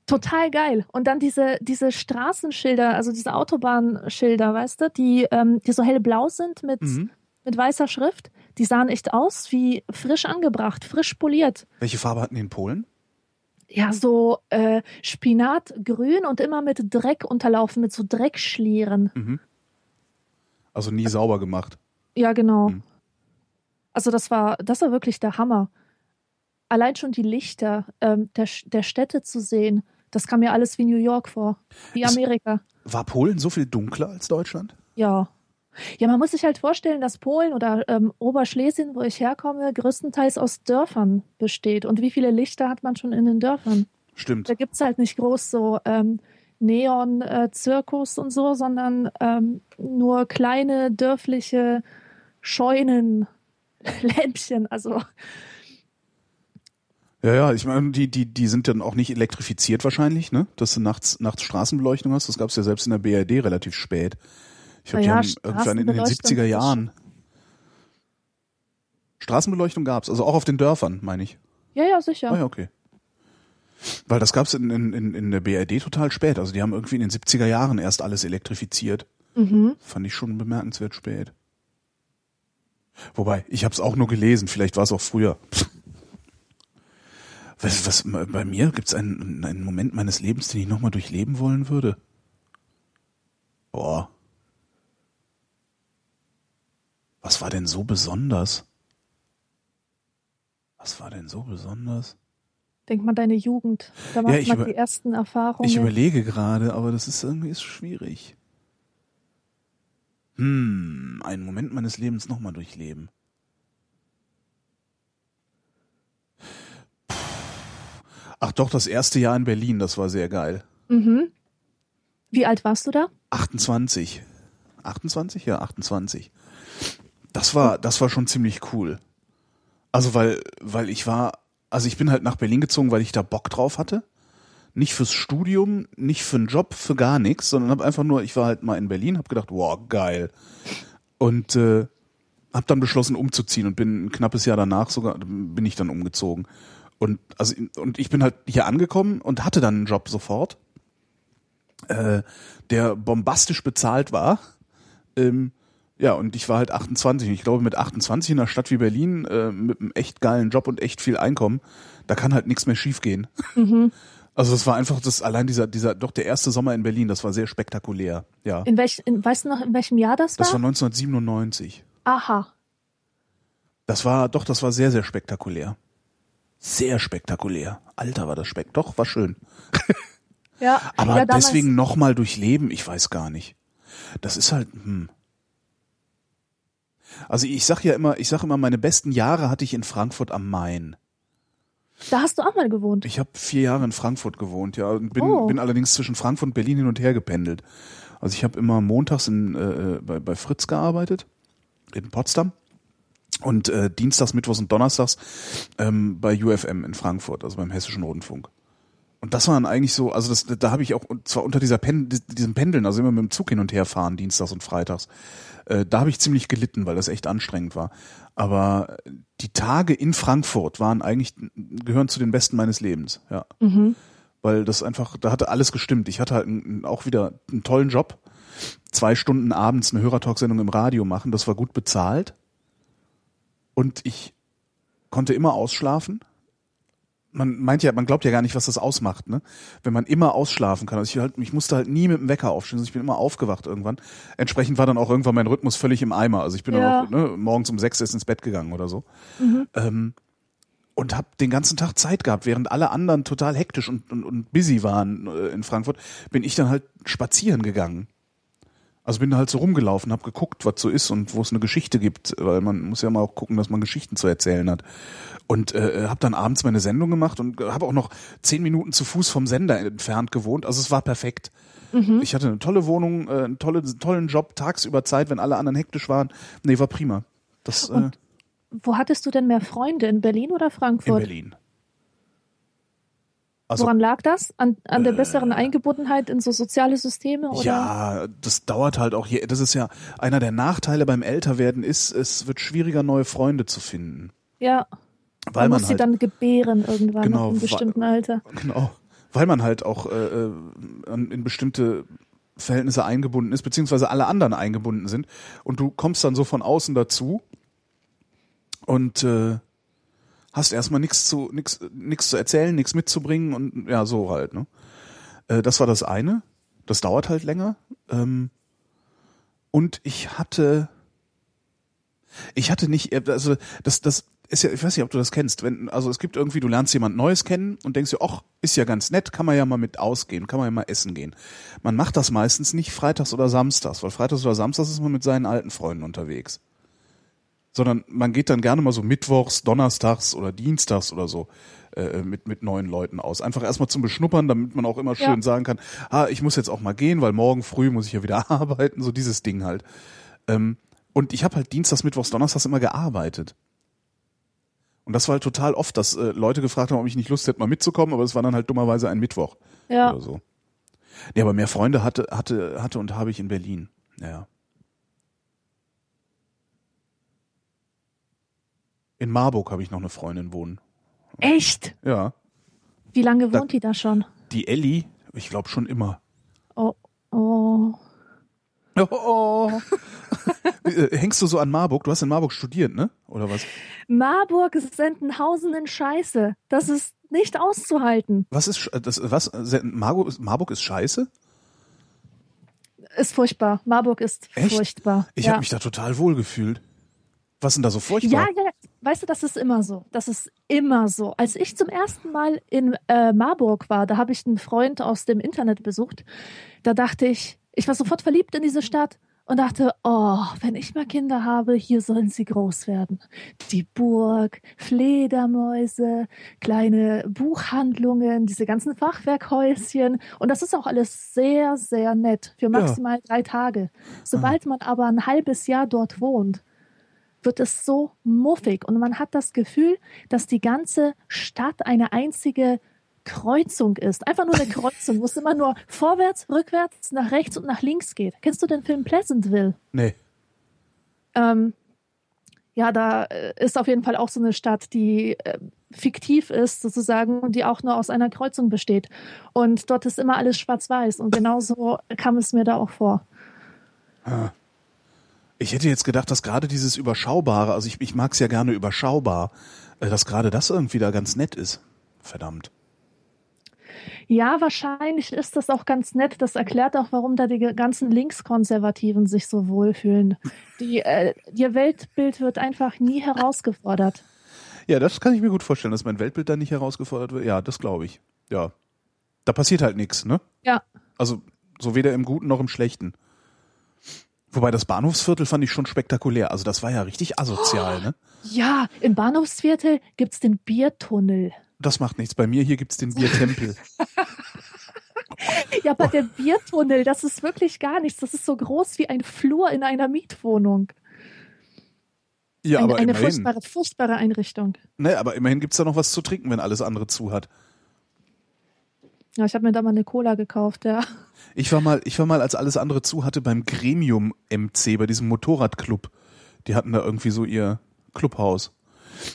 total geil. Und dann diese, diese Straßenschilder, also diese Autobahnschilder, weißt du, die, ähm, die so hellblau sind mit, Mhm. mit weißer Schrift, die sahen echt aus wie frisch angebracht, frisch poliert. Welche Farbe hatten die in Polen? Ja, so äh, Spinatgrün und immer mit Dreck unterlaufen, mit so Dreckschlieren. Mhm. Also nie sauber gemacht. Ja, genau. Mhm. Also das war, das war wirklich der Hammer. Allein schon die Lichter ähm, der, der Städte zu sehen, das kam mir alles wie New York vor, wie Amerika. War Polen so viel dunkler als Deutschland? Ja. Ja, man muss sich halt vorstellen, dass Polen oder ähm, Oberschlesien, wo ich herkomme, größtenteils aus Dörfern besteht. Und wie viele Lichter hat man schon in den Dörfern? Stimmt. Da gibt's halt nicht groß so ähm, Neon-Zirkus und so, sondern ähm, nur kleine dörfliche Scheunen, Lämpchen. Also Ja, ja, ich meine, die, die, die sind dann auch nicht elektrifiziert wahrscheinlich, ne? Dass du nachts, nachts Straßenbeleuchtung hast. Das gab es ja selbst in der BRD relativ spät. Ich glaube, die ja, haben irgendwann in den Straßenbeleuchtung 70er ist- Jahren. Straßenbeleuchtung gab's, also auch auf den Dörfern, meine ich. ja, ja, sicher. Ah ja, okay. Weil das gab's in, in, in, in der BRD total spät. Also die haben irgendwie in den 70er Jahren erst alles elektrifiziert. Mhm. Fand ich schon bemerkenswert spät. Wobei, ich habe es auch nur gelesen, vielleicht war es auch früher. Was, was bei mir gibt es einen, einen Moment meines Lebens, den ich nochmal durchleben wollen würde. Boah. Was war denn so besonders? Was war denn so besonders? Denk mal deine Jugend. Da Ja, macht ich man über- die ersten Erfahrungen. Ich überlege gerade, aber das ist irgendwie ist schwierig. Hm, einen Moment meines Lebens nochmal durchleben. Ach doch, das erste Jahr in Berlin, das war sehr geil. mhm. Wie alt warst du da? 28. 28? Ja, 28. Das war, das war schon ziemlich cool. Also weil, weil ich war, also ich bin halt nach Berlin gezogen, weil ich da Bock drauf hatte. Nicht fürs Studium, nicht für einen Job, für gar nichts, sondern habe einfach nur, ich war halt mal in Berlin, habe gedacht, wow, geil. Und äh, habe dann beschlossen, umzuziehen und bin ein knappes Jahr danach sogar, bin ich dann umgezogen. Und also und ich bin halt hier angekommen und hatte dann einen Job sofort äh, der bombastisch bezahlt war. Ähm, ja, und ich war halt 28. Und ich glaube, mit 28 in einer Stadt wie Berlin, äh, mit einem echt geilen Job und echt viel Einkommen, da kann halt nichts mehr schiefgehen. Mhm. Also es war einfach das, allein dieser, dieser, doch der erste Sommer in Berlin, das war sehr spektakulär. Ja. In welch, in, weißt du noch, in welchem Jahr das war? Das war 1997. Aha. Das war, doch, das war sehr, sehr spektakulär. Sehr spektakulär. Alter, war das spekt. Doch, war schön. Ja, Aber ja, deswegen nochmal durchleben, ich weiß gar nicht. Das ist halt, hm. Also ich sag ja immer, ich sag immer, meine besten Jahre hatte ich in Frankfurt am Main. Da hast du auch mal gewohnt. Ich habe vier Jahre in Frankfurt gewohnt, ja, und bin, Oh. bin allerdings zwischen Frankfurt und Berlin hin und her gependelt. Also ich habe immer montags in, äh, bei, bei Fritz gearbeitet, in Potsdam. Und äh, dienstags, mittwochs und donnerstags ähm, bei UFM in Frankfurt, also beim Hessischen Rundfunk. Und das war dann eigentlich so, also das, da habe ich auch und zwar unter dieser Pen, diesem Pendeln, also immer mit dem Zug hin und her fahren, dienstags und freitags. Äh, da habe ich ziemlich gelitten, weil das echt anstrengend war. Aber die Tage in Frankfurt waren eigentlich gehören zu den besten meines Lebens, ja. Mhm. Weil das einfach, da hatte alles gestimmt. Ich hatte halt auch wieder einen tollen Job. Zwei Stunden abends eine Hörertalk-Sendung im Radio machen, das war gut bezahlt. Und ich konnte immer ausschlafen. man meint ja, man glaubt ja gar nicht, was das ausmacht, ne? Wenn man immer ausschlafen kann. Also ich halt, ich musste halt nie mit dem Wecker aufstehen, also ich bin immer aufgewacht irgendwann. Entsprechend war dann auch irgendwann mein Rhythmus völlig im Eimer. Also ich bin Ja. dann auch ne, morgens um sechs erst ins Bett gegangen oder so. Ähm, und habe den ganzen Tag Zeit gehabt, während alle anderen total hektisch und, und, und busy waren äh, in Frankfurt, bin ich dann halt spazieren gegangen. Also bin halt so rumgelaufen, habe geguckt, was so ist und wo es eine Geschichte gibt, weil man muss ja mal auch gucken, dass man Geschichten zu erzählen hat. Und äh, habe dann abends meine Sendung gemacht und habe auch noch zehn Minuten zu Fuß vom Sender entfernt gewohnt. Also es war perfekt. Ich hatte eine tolle Wohnung, äh, einen tolle, tollen Job, tagsüber Zeit, wenn alle anderen hektisch waren. Nee, war prima. Das äh, Und Wo hattest du denn mehr Freunde? In Berlin oder in Frankfurt? Berlin. Also Woran lag das? An, an der besseren Eingebundenheit in so soziale Systeme? Oder? Ja, das dauert halt auch hier. Das ist ja einer der Nachteile beim Älterwerden ist, es wird schwieriger, neue Freunde zu finden. Ja, Weil man man, muss sie halt, dann gebären irgendwann Genau, nach einem bestimmten Alter. genau, weil man halt auch äh, äh, in bestimmte Verhältnisse eingebunden ist, beziehungsweise alle anderen eingebunden sind. Und du kommst dann so von außen dazu und äh, hast erstmal nichts zu nix, nix zu erzählen, nichts mitzubringen und ja, so halt, ne? Äh, das war das eine. Das dauert halt länger. Ähm, und ich hatte ich hatte nicht, äh, also das, das ist ja, ich weiß nicht, ob du das kennst, wenn, also es gibt irgendwie, du lernst jemand Neues kennen und denkst dir, ach, ist ja ganz nett, kann man ja mal mit ausgehen, kann man ja mal essen gehen. Man macht das meistens nicht freitags oder samstags, weil freitags oder samstags ist man mit seinen alten Freunden unterwegs. Sondern man geht dann gerne mal so mittwochs, donnerstags oder dienstags oder so äh, mit, mit neuen Leuten aus. Einfach erstmal zum Beschnuppern, damit man auch immer schön Ja. sagen kann, ah, ich muss jetzt auch mal gehen, weil morgen früh muss ich ja wieder arbeiten, so dieses Ding halt. Ähm, und ich habe halt dienstags, mittwochs, donnerstags immer gearbeitet. Und das war halt total oft, dass äh, Leute gefragt haben, ob ich nicht Lust hätte, mal mitzukommen, aber es war dann halt dummerweise ein Mittwoch Ja, oder so. Nee, aber mehr Freunde hatte, hatte, hatte und habe ich in Berlin. Ja. In Marburg habe ich noch eine Freundin wohnen. echt? Ja. Wie lange Da- wohnt die da schon? Die Elli, ich glaube schon immer. Oh, oh. Oh. Äh, Hängst du so an Marburg? Du hast in Marburg studiert, ne? Oder was? Marburg Sendenhausen in Scheiße. Das ist nicht auszuhalten. Was ist sch- das? Was? Marburg ist, Marburg ist scheiße? Ist furchtbar. Marburg ist Echt? furchtbar. Ich ja. habe mich da total wohl gefühlt. Was denn da so furchtbar? Ja, ja, weißt du, das ist immer so. Das ist immer so. Als ich zum ersten Mal in äh, Marburg war, da habe ich einen Freund aus dem Internet besucht. Da dachte ich, ich war sofort verliebt in diese Stadt und dachte, oh, wenn ich mal Kinder habe, hier sollen sie groß werden. Die Burg, Fledermäuse, kleine Buchhandlungen, diese ganzen Fachwerkhäuschen. Und das ist auch alles sehr, sehr nett für maximal drei Tage. Sobald man aber ein halbes Jahr dort wohnt, wird es so muffig und man hat das Gefühl, dass die ganze Stadt eine einzige Kreuzung ist. Einfach nur eine Kreuzung, wo es immer nur vorwärts, rückwärts, nach rechts und nach links geht. Kennst du den Film Pleasantville? Nee. Ähm, ja, da äh, ist auf jeden Fall auch so eine Stadt, die äh, fiktiv ist, sozusagen, und die auch nur aus einer Kreuzung besteht. Und dort ist immer alles schwarz-weiß. Und genauso kam es mir da auch vor. Ich hätte jetzt gedacht, dass gerade dieses Überschaubare, also ich, ich mag es ja gerne überschaubar, äh, dass gerade das irgendwie da ganz nett ist. Verdammt. Ja, wahrscheinlich ist das auch ganz nett. Das erklärt auch, warum da die ganzen Linkskonservativen sich so wohlfühlen. Die, äh, ihr Weltbild wird einfach nie herausgefordert. Ja, das kann ich mir gut vorstellen, dass mein Weltbild da nicht herausgefordert wird. Ja, das glaube ich. Ja. Da passiert halt nichts, ne? Ja, Also so weder im Guten noch im Schlechten. Wobei das Bahnhofsviertel fand ich schon spektakulär. Also das war ja richtig asozial, ne? ja, im Bahnhofsviertel gibt's den Biertunnel. Das macht nichts. Bei mir hier gibt's den Biertempel. Ja, aber der Biertunnel, das ist wirklich gar nichts. Das ist so groß wie ein Flur in einer Mietwohnung. Ja, Eine, aber eine immerhin. furchtbare, furchtbare Einrichtung. Ne, aber immerhin gibt's da noch was zu trinken, wenn alles andere zu hat. Ja, ich habe mir da mal eine Cola gekauft, ja. Ich war mal, ich war mal, als alles andere zu hatte, beim Gremium MC, bei diesem Motorradclub. Die hatten da irgendwie so ihr Clubhaus.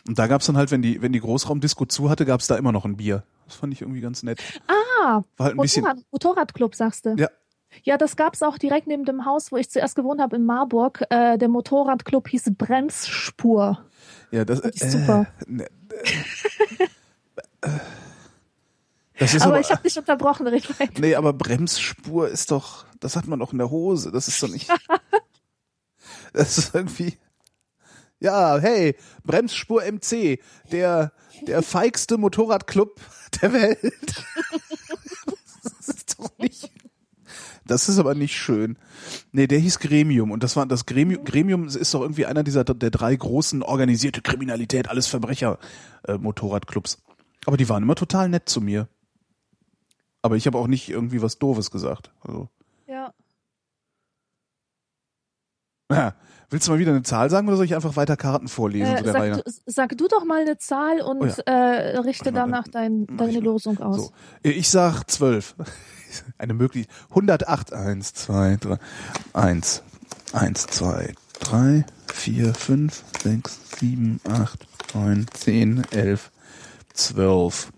Und da gab's dann halt, wenn die, wenn die Großraumdisco zu hatte, gab's da immer noch ein Bier. Das fand ich irgendwie ganz nett. Ah, War halt ein bisschen. Motorrad, Motorradclub, sagst du? Ja, Ja, das gab's auch direkt neben dem Haus, wo ich zuerst gewohnt habe in Marburg. Äh, der Motorradclub hieß Bremsspur. ja, das Fand ich super. Äh, ne, Das ist aber, aber, ich habe dich unterbrochen, red weiter. nee, aber Bremsspur ist doch, das hat man doch in der Hose. Das ist doch nicht. das ist irgendwie. Ja, hey, Bremsspur MC, der, der feigste Motorradclub der Welt. das ist doch nicht. Das ist aber nicht schön. Nee, der hieß Gremium und das war das Gremium, Gremium ist doch irgendwie einer dieser der drei großen organisierte Kriminalität, alles Verbrecher äh, Motorradclubs. Aber die waren immer total nett zu mir. Aber ich habe auch nicht irgendwie was doofes gesagt. Also, Ja. ja. Willst du mal wieder eine Zahl sagen oder soll ich einfach weiter Karten vorlesen? Äh, so sag, du, sag du doch mal eine Zahl und Oh ja. äh, richte mal, danach dein, deine. Losung aus. So. Ich sag zwölf. Eine mögliche 108. Eins, zwei, drei. Eins, eins, zwei, drei, vier, fünf, sechs, sieben, acht, neun, zehn, elf, zwölf.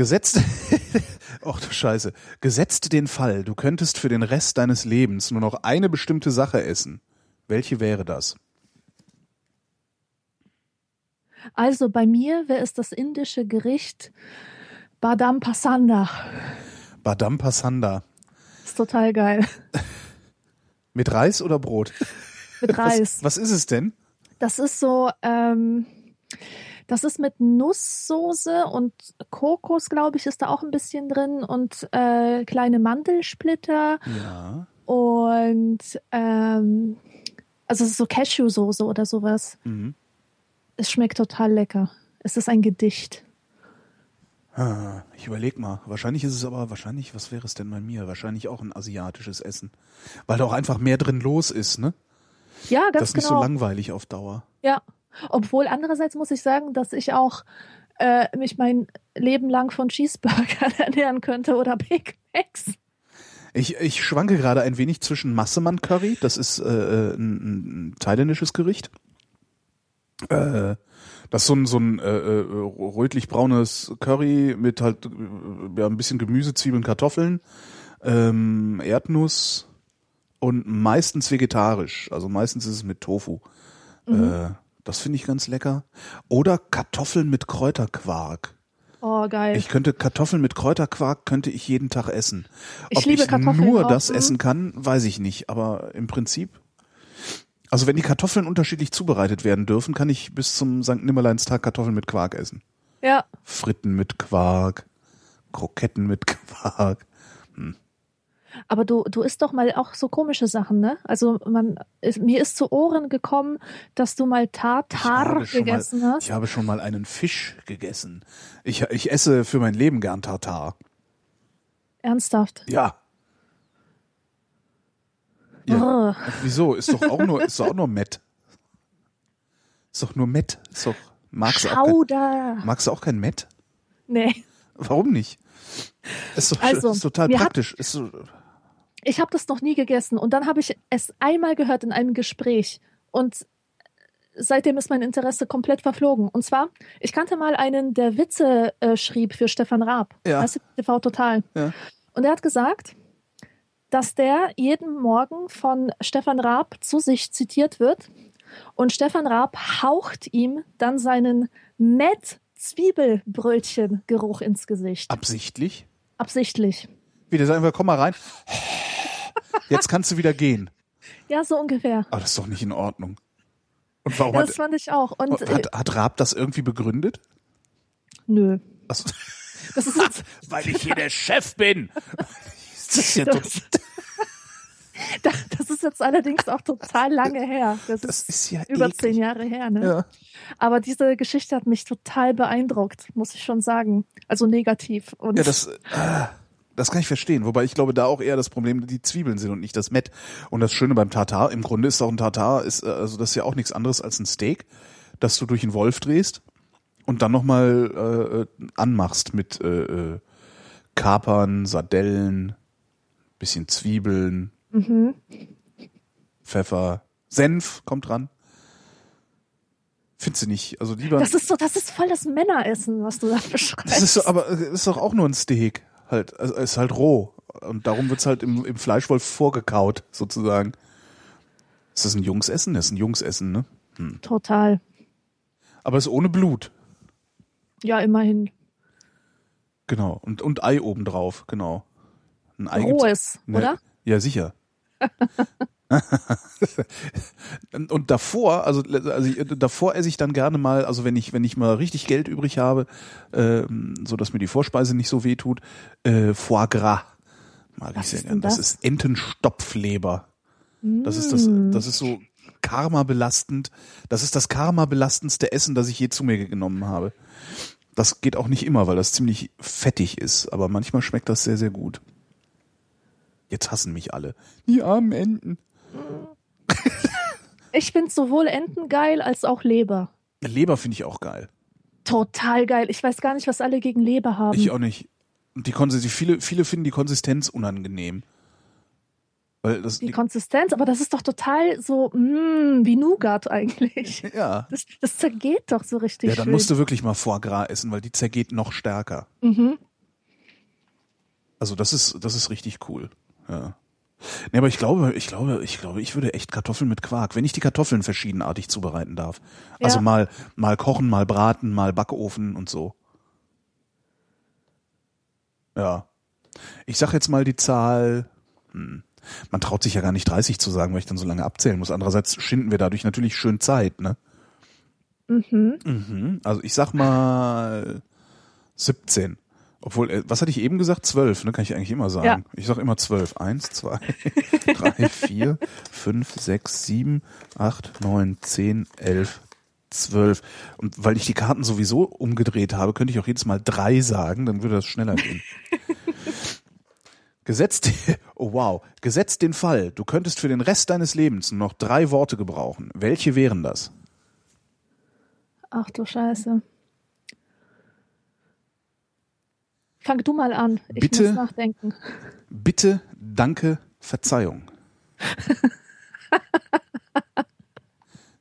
Gesetzt, ach du Scheiße, gesetzt den Fall, du könntest für den Rest deines Lebens nur noch eine bestimmte Sache essen. Welche wäre das? Also bei mir wäre es das indische Gericht Badam Pasanda. Badam Pasanda. Ist total geil. Mit Reis oder Brot? Mit Reis. Was, was ist es denn? Das ist so, ähm, das ist mit Nusssoße und Kokos, glaube ich, ist da auch ein bisschen drin und äh, kleine Mandelsplitter Ja. und ähm, also es ist so Cashew-Soße oder sowas. Mhm. Es schmeckt total lecker. Es ist ein Gedicht. Ah, Ich überleg mal. Wahrscheinlich ist es aber, wahrscheinlich, was wäre es denn bei mir? Wahrscheinlich auch ein asiatisches Essen. Weil da auch einfach mehr drin los ist, ne? Ja, ganz das ist nicht genau. so langweilig auf Dauer. Ja, obwohl andererseits muss ich sagen, dass ich auch äh, mich mein Leben lang von Cheeseburgern ernähren könnte oder Big Macs. Ich, ich schwanke gerade ein wenig zwischen Massemann Curry, das ist äh, äh, ein, ein thailändisches Gericht. Äh, das ist so ein, so ein äh, äh, rötlich-braunes Curry mit halt äh, ja, ein bisschen Gemüse, Zwiebeln, Kartoffeln, ähm, Erdnuss und meistens vegetarisch. Also meistens ist es mit Tofu. Äh, das finde ich ganz lecker. Oder Kartoffeln mit Kräuterquark. Oh, geil. Ich könnte Kartoffeln mit Kräuterquark könnte ich jeden Tag essen. Ich Ob liebe ich Kartoffeln nur auch, das mhm. essen kann, weiß ich nicht. Aber im Prinzip, also wenn die Kartoffeln unterschiedlich zubereitet werden dürfen, kann ich bis zum St. Nimmerleinstag Kartoffeln mit Quark essen. ja, Fritten mit Quark, Kroketten mit Quark. Aber du, du isst doch mal auch so komische Sachen, ne? Also man, ist, mir ist zu Ohren gekommen, dass du mal Tartar gegessen mal, hast. Ich habe schon mal einen Fisch gegessen. Ich, ich esse für mein Leben gern Tartar. Ernsthaft. Ja. Ja. Brr. Wieso? Ist doch auch nur, ist doch auch nur Met. Ist doch nur Met. Ist doch, magst du auch, kein, Schauder. magst du auch kein Met? Nee. Warum nicht? Ist doch Also, ist total mir hat- praktisch. Ist so, Ich habe das noch nie gegessen und dann habe ich es einmal gehört in einem Gespräch und seitdem ist mein Interesse komplett verflogen. Und zwar, ich kannte mal einen, der Witze äh, schrieb für Stefan Raab. Ja. Weißt du, TV Total. Ja. Und er hat gesagt, dass der jeden Morgen von Stefan Raab zu sich zitiert wird und Stefan Raab haucht ihm dann seinen Met Zwiebelbrötchen-Geruch ins Gesicht. absichtlich. Absichtlich. Wieder sagen wir, komm mal rein. Jetzt kannst du wieder gehen. Ja, so ungefähr. Aber das ist doch nicht in Ordnung. Und warum Ja, hat, das fand ich auch. Und äh, hat, hat Raab das irgendwie begründet? nö. Also, Das ist jetzt, weil ich hier der Chef bin. Das ist ja das, das ist jetzt allerdings auch total lange her. Das, Das ist ja über eklig. zehn Jahre her. Ne? Ja. Aber diese Geschichte hat mich total beeindruckt, muss ich schon sagen. Also negativ. Und Ja, das, äh, das kann ich verstehen. Wobei ich glaube, da auch eher das Problem die Zwiebeln sind und nicht das Met. Und das Schöne beim Tartar, im Grunde ist auch ein Tartar, ist, äh, also das ist ja auch nichts anderes als ein Steak, das du durch einen Wolf drehst und dann nochmal äh, anmachst mit äh, äh, Kapern, Sardellen, bisschen Zwiebeln, mhm. Pfeffer, Senf kommt dran. Findest du nicht? Also lieber. das ist so, das ist voll das Männeressen, was du da beschreibst. Das ist so, aber es ist doch auch nur ein Steak. Halt, also es ist halt roh. Und darum wird's halt im, im Fleischwolf vorgekaut, sozusagen. Ist das ein Jungsessen? Das ist ein Jungsessen, ne? Total. Aber es ist ohne Blut. Ja, immerhin. Genau. Und, und Ei obendrauf, genau. Ein Ei Rohes, Ne, oder? Ja, sicher. und, davor, also, also davor esse ich dann gerne mal, also wenn ich wenn ich mal richtig Geld übrig habe, ähm, so dass mir die Vorspeise nicht so weh tut, äh, Foie Gras mag Was ich sehr gerne. Das? das? ist Entenstopfleber. Das ist das Mm. das ist so Karma belastend. Das ist das Karma belastendste Essen, das ich je zu mir genommen habe. Das geht auch nicht immer, weil das ziemlich fettig ist, aber manchmal schmeckt das sehr sehr gut. Jetzt hassen mich alle. Die armen Enten. Ich finde sowohl Enten geil als auch Leber. Leber finde ich auch geil. Total geil. Ich weiß gar nicht, was alle gegen Leber haben. Ich auch nicht. Und die Konsistenz, viele, viele finden die Konsistenz unangenehm. Weil das, die die, Konsistenz, aber das ist doch total so mm, wie Nougat eigentlich. ja. Das, das zergeht doch so richtig Ja, dann schön. musst du wirklich mal Foie Gras essen, weil die zergeht noch stärker. mhm. Also das ist, das ist richtig cool. Ja. Nee, aber ich glaube, ich glaube, ich glaube, ich würde echt Kartoffeln mit Quark, wenn ich die Kartoffeln verschiedenartig zubereiten darf. Also Ja. mal, mal kochen, mal braten, mal Backofen und so. Ja. Ich sag jetzt mal die Zahl, hm. man traut sich ja gar nicht 30 zu sagen, weil ich dann so lange abzählen muss. Andererseits schinden wir dadurch natürlich schön Zeit, ne? Mhm. Mhm. Also ich sag mal 17. Obwohl, äh, was hatte ich eben gesagt? 12, ne? Kann ich eigentlich immer sagen. Ja. Ich sag immer 12. Eins, zwei, drei, vier, fünf, sechs, sieben, acht, neun, zehn, elf, zwölf. Und weil ich die Karten sowieso umgedreht habe, könnte ich auch jedes Mal drei sagen, dann würde das schneller gehen. Gesetzt, oh wow, gesetzt den Fall, du könntest für den Rest deines Lebens nur noch drei Worte gebrauchen. Welche wären das? Ach du Scheiße. Fang du mal an. Ich Bitte? muss nachdenken. Bitte, danke, Verzeihung.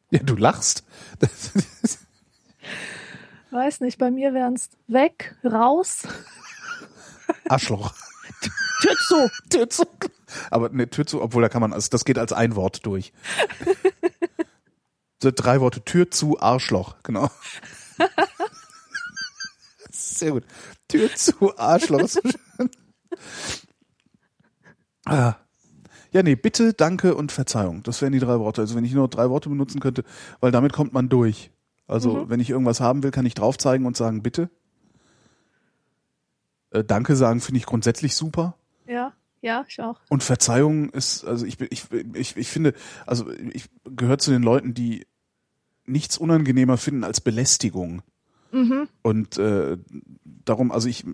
ja, du lachst. Weiß nicht, bei mir wären es weg, raus, Arschloch. Tür zu. Tür zu. Aber ne, Tür zu, obwohl da kann man, also das geht als ein Wort durch. So, drei Worte, Tür zu, Arschloch, genau. Sehr gut. Tür zu, Arschloch. ah. Ja, nee, bitte, danke und Verzeihung. Das wären die drei Worte. Also wenn ich nur drei Worte benutzen könnte, weil damit kommt man durch. Also wenn ich irgendwas haben will, kann ich drauf zeigen und sagen, bitte. Äh, danke sagen finde ich grundsätzlich super. Ja, ja, ich auch. Und Verzeihung ist, also ich, bin- ich, ich, ich finde, also ich gehöre zu den Leuten, die nichts unangenehmer finden als Belästigung. Mhm. Und äh, darum, also ich,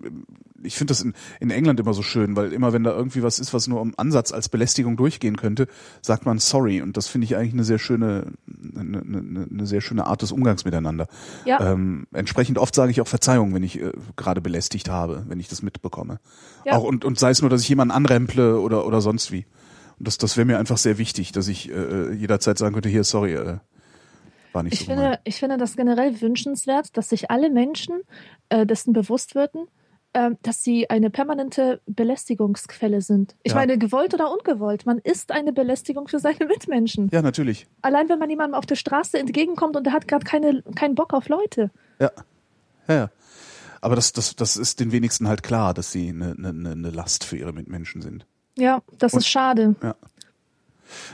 ich finde das in, in England immer so schön, weil immer wenn da irgendwie was ist, was nur im Ansatz als Belästigung durchgehen könnte, sagt man sorry. Und das finde ich eigentlich eine sehr schöne, eine, eine, eine sehr schöne Art des Umgangs miteinander. Ja. Ähm, entsprechend oft sage ich auch Verzeihung, wenn ich äh, gerade belästigt habe, wenn ich das mitbekomme. Ja. Auch und, und sei es nur, dass ich jemanden anremple oder oder sonst wie. Und das, das wäre mir einfach sehr wichtig, dass ich äh, jederzeit sagen könnte, hier, sorry, äh, war nicht Ich so finde, ich finde das generell wünschenswert, dass sich alle Menschen äh, dessen bewusst würden, äh, dass sie eine permanente Belästigungsquelle sind. Ich Ja. meine, gewollt oder ungewollt, man ist eine Belästigung für seine Mitmenschen. Ja, natürlich. Allein wenn man jemandem auf der Straße entgegenkommt und der hat gerade keine, keinen Bock auf Leute. Ja. Ja, ja. Aber das, das, das ist den wenigsten halt klar, dass sie eine, eine, eine Last für ihre Mitmenschen sind. Ja, das Und- ist schade.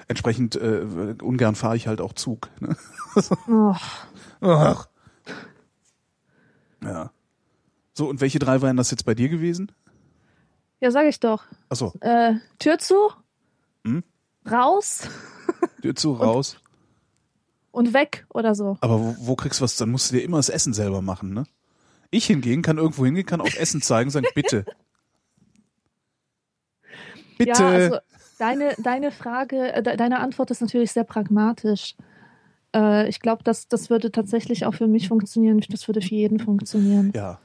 Entsprechend äh, ungern fahre ich halt auch Zug. Ne? Oh, Ach. Ja. So, und welche drei wären das jetzt bei dir gewesen? ja, sag ich doch. Achso, Äh, Tür zu, Hm? raus Tür zu, raus. und weg oder so. Aber wo, wo kriegst du was? Dann musst du dir immer das Essen selber machen, ne? Ich hingehen, kann irgendwo hingehen, kann auf Essen zeigen, sagen, bitte. Bitte. Ja, also deine, deine Frage, äh, de- deine Antwort ist natürlich sehr pragmatisch. Äh, ich glaube, das, das würde tatsächlich auch für mich funktionieren. Das würde für jeden funktionieren. ja.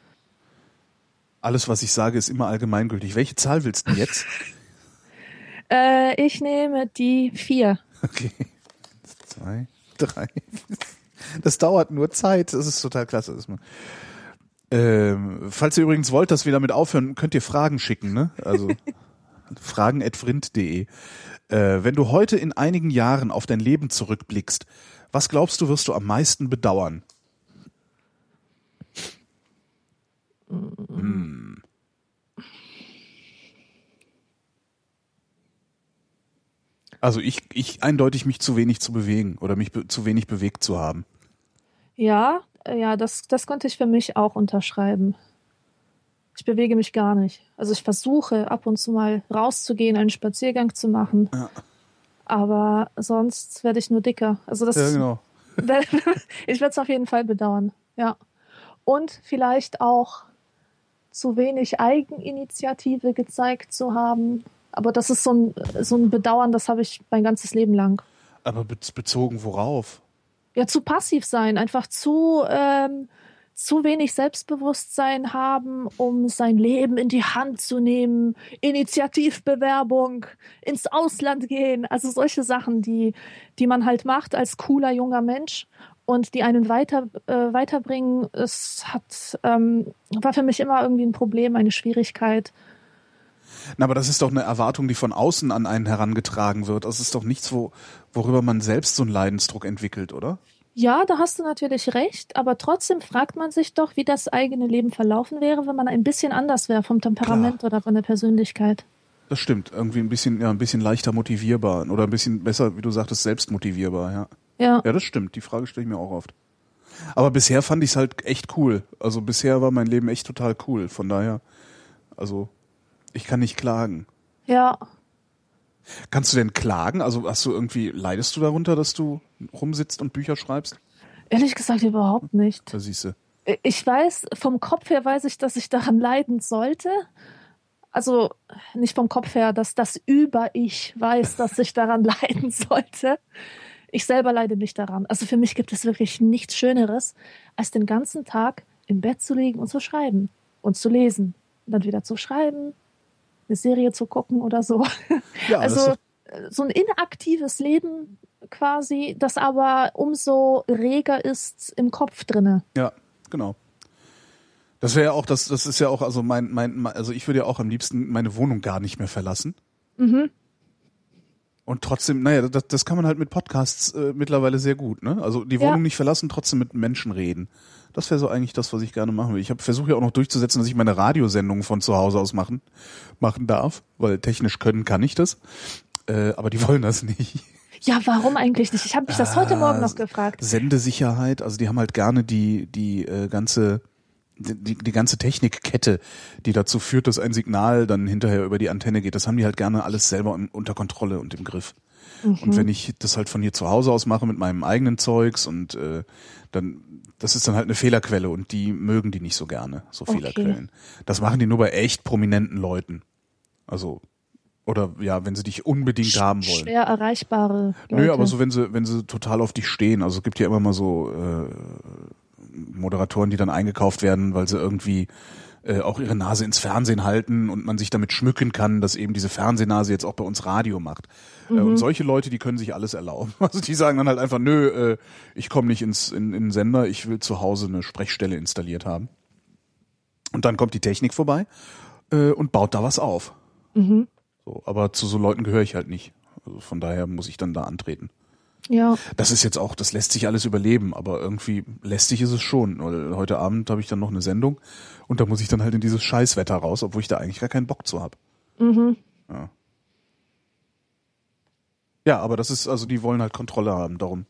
Alles, was ich sage, ist immer allgemeingültig. Welche Zahl willst du jetzt? Äh, ich nehme die vier. Okay. Zwei, drei. Das dauert nur Zeit. Das ist total klasse. Das. Ähm, falls ihr übrigens wollt, dass wir damit aufhören, könnt ihr Fragen schicken, ne? Also fragen.vrind.de. Äh, wenn du heute in einigen Jahren auf dein Leben zurückblickst, was glaubst du, wirst du am meisten bedauern? Hm. Also ich, ich eindeutig mich zu wenig zu bewegen oder mich be zu wenig bewegt zu haben. Ja, äh, ja, das, das konnte ich für mich auch unterschreiben. Ich bewege mich gar nicht. Also ich versuche ab und zu mal rauszugehen, einen Spaziergang zu machen. Ja. Aber sonst werde ich nur dicker. Also das, Ja, genau. ich werde es auf jeden Fall bedauern. Ja. Und vielleicht auch zu wenig Eigeninitiative gezeigt zu haben. Aber das ist so ein, so ein Bedauern, das habe ich mein ganzes Leben lang. Aber be bezogen worauf? Ja, zu passiv sein, einfach zu, ähm, zu wenig Selbstbewusstsein haben, um sein Leben in die Hand zu nehmen, Initiativbewerbung, ins Ausland gehen, also solche Sachen, die, die man halt macht als cooler junger Mensch und die einen weiter, äh, weiterbringen. Es hat, ähm, war für mich immer irgendwie ein Problem, eine Schwierigkeit. Na, aber das ist doch eine Erwartung, die von außen an einen herangetragen wird. Das ist doch nichts, wo, worüber man selbst so einen Leidensdruck entwickelt, oder? Ja, da hast du natürlich recht, aber trotzdem fragt man sich doch, wie das eigene Leben verlaufen wäre, wenn man ein bisschen anders wäre vom Temperament oder von der Persönlichkeit. Das stimmt. Irgendwie ein bisschen, ja, ein bisschen leichter motivierbar oder ein bisschen besser, wie du sagtest, selbst motivierbar, ja. Ja. Ja, das stimmt. Die Frage stelle ich mir auch oft. Aber bisher fand ich es halt echt cool. Also bisher war mein Leben echt total cool. Von daher, also ich kann nicht klagen. Ja. Kannst du denn klagen? Also hast du irgendwie, leidest du darunter, dass du rumsitzt und Bücher schreibst? Ehrlich gesagt überhaupt nicht. Da siehst du. Ich weiß, vom Kopf her weiß ich, dass ich daran leiden sollte. Also nicht vom Kopf her, dass das Über-Ich weiß, dass ich daran leiden sollte. Ich selber leide nicht daran. Also für mich gibt es wirklich nichts Schöneres, als den ganzen Tag im Bett zu liegen und zu schreiben und zu lesen. Und dann wieder zu schreiben, eine Serie zu gucken oder so. Ja, also doch- so ein inaktives Leben quasi, das aber umso reger ist im Kopf drinne. Ja, genau. Das wäre ja auch, das, das ist ja auch, also mein, mein, also ich würde ja auch am liebsten meine Wohnung gar nicht mehr verlassen. Mhm. Und trotzdem, naja, das, das kann man halt mit Podcasts äh, mittlerweile sehr gut, ne? Also die Ja. Wohnung nicht verlassen, trotzdem mit Menschen reden. Das wäre so eigentlich das, was ich gerne machen will. Ich versuche ja auch noch durchzusetzen, dass ich meine Radiosendungen von zu Hause aus machen, machen darf, weil technisch können kann ich das. Äh, aber die wollen das nicht. Ja, warum eigentlich nicht? Ich habe mich das heute Ah, Morgen noch gefragt. Sendesicherheit, also die haben halt gerne die, die äh, ganze die, die ganze Technikkette, die dazu führt, dass ein Signal dann hinterher über die Antenne geht, das haben die halt gerne alles selber unter Kontrolle und im Griff. Und wenn ich das halt von hier zu Hause aus mache mit meinem eigenen Zeugs und äh, dann, das ist dann halt eine Fehlerquelle und die mögen die nicht so gerne, so Okay. Fehlerquellen. Das machen die nur bei echt prominenten Leuten. Also, oder ja, wenn sie dich unbedingt haben wollen. Schwer erreichbare Leute. Nö, aber so wenn sie, wenn sie total auf dich stehen. Also es gibt ja immer mal so äh, Moderatoren, die dann eingekauft werden, weil sie irgendwie äh, auch ihre Nase ins Fernsehen halten und man sich damit schmücken kann, dass eben diese Fernsehnase jetzt auch bei uns Radio macht. Äh, Mhm. und solche Leute, die können sich alles erlauben. Also die sagen dann halt einfach, nö, äh, ich komme nicht ins in, in den Sender, ich will zu Hause eine Sprechstelle installiert haben. Und dann kommt die Technik vorbei äh, und baut da was auf. Mhm. So, aber zu so Leuten gehöre ich halt nicht. Also von daher muss ich dann da antreten. Ja, Das ist jetzt auch, das lässt sich alles überleben, aber irgendwie lästig ist es schon. Weil heute Abend habe ich dann noch eine Sendung und da muss ich dann halt in dieses Scheißwetter raus, obwohl ich da eigentlich gar keinen Bock zu habe. mhm. Ja. ja, aber das ist, also die wollen halt Kontrolle haben, darum,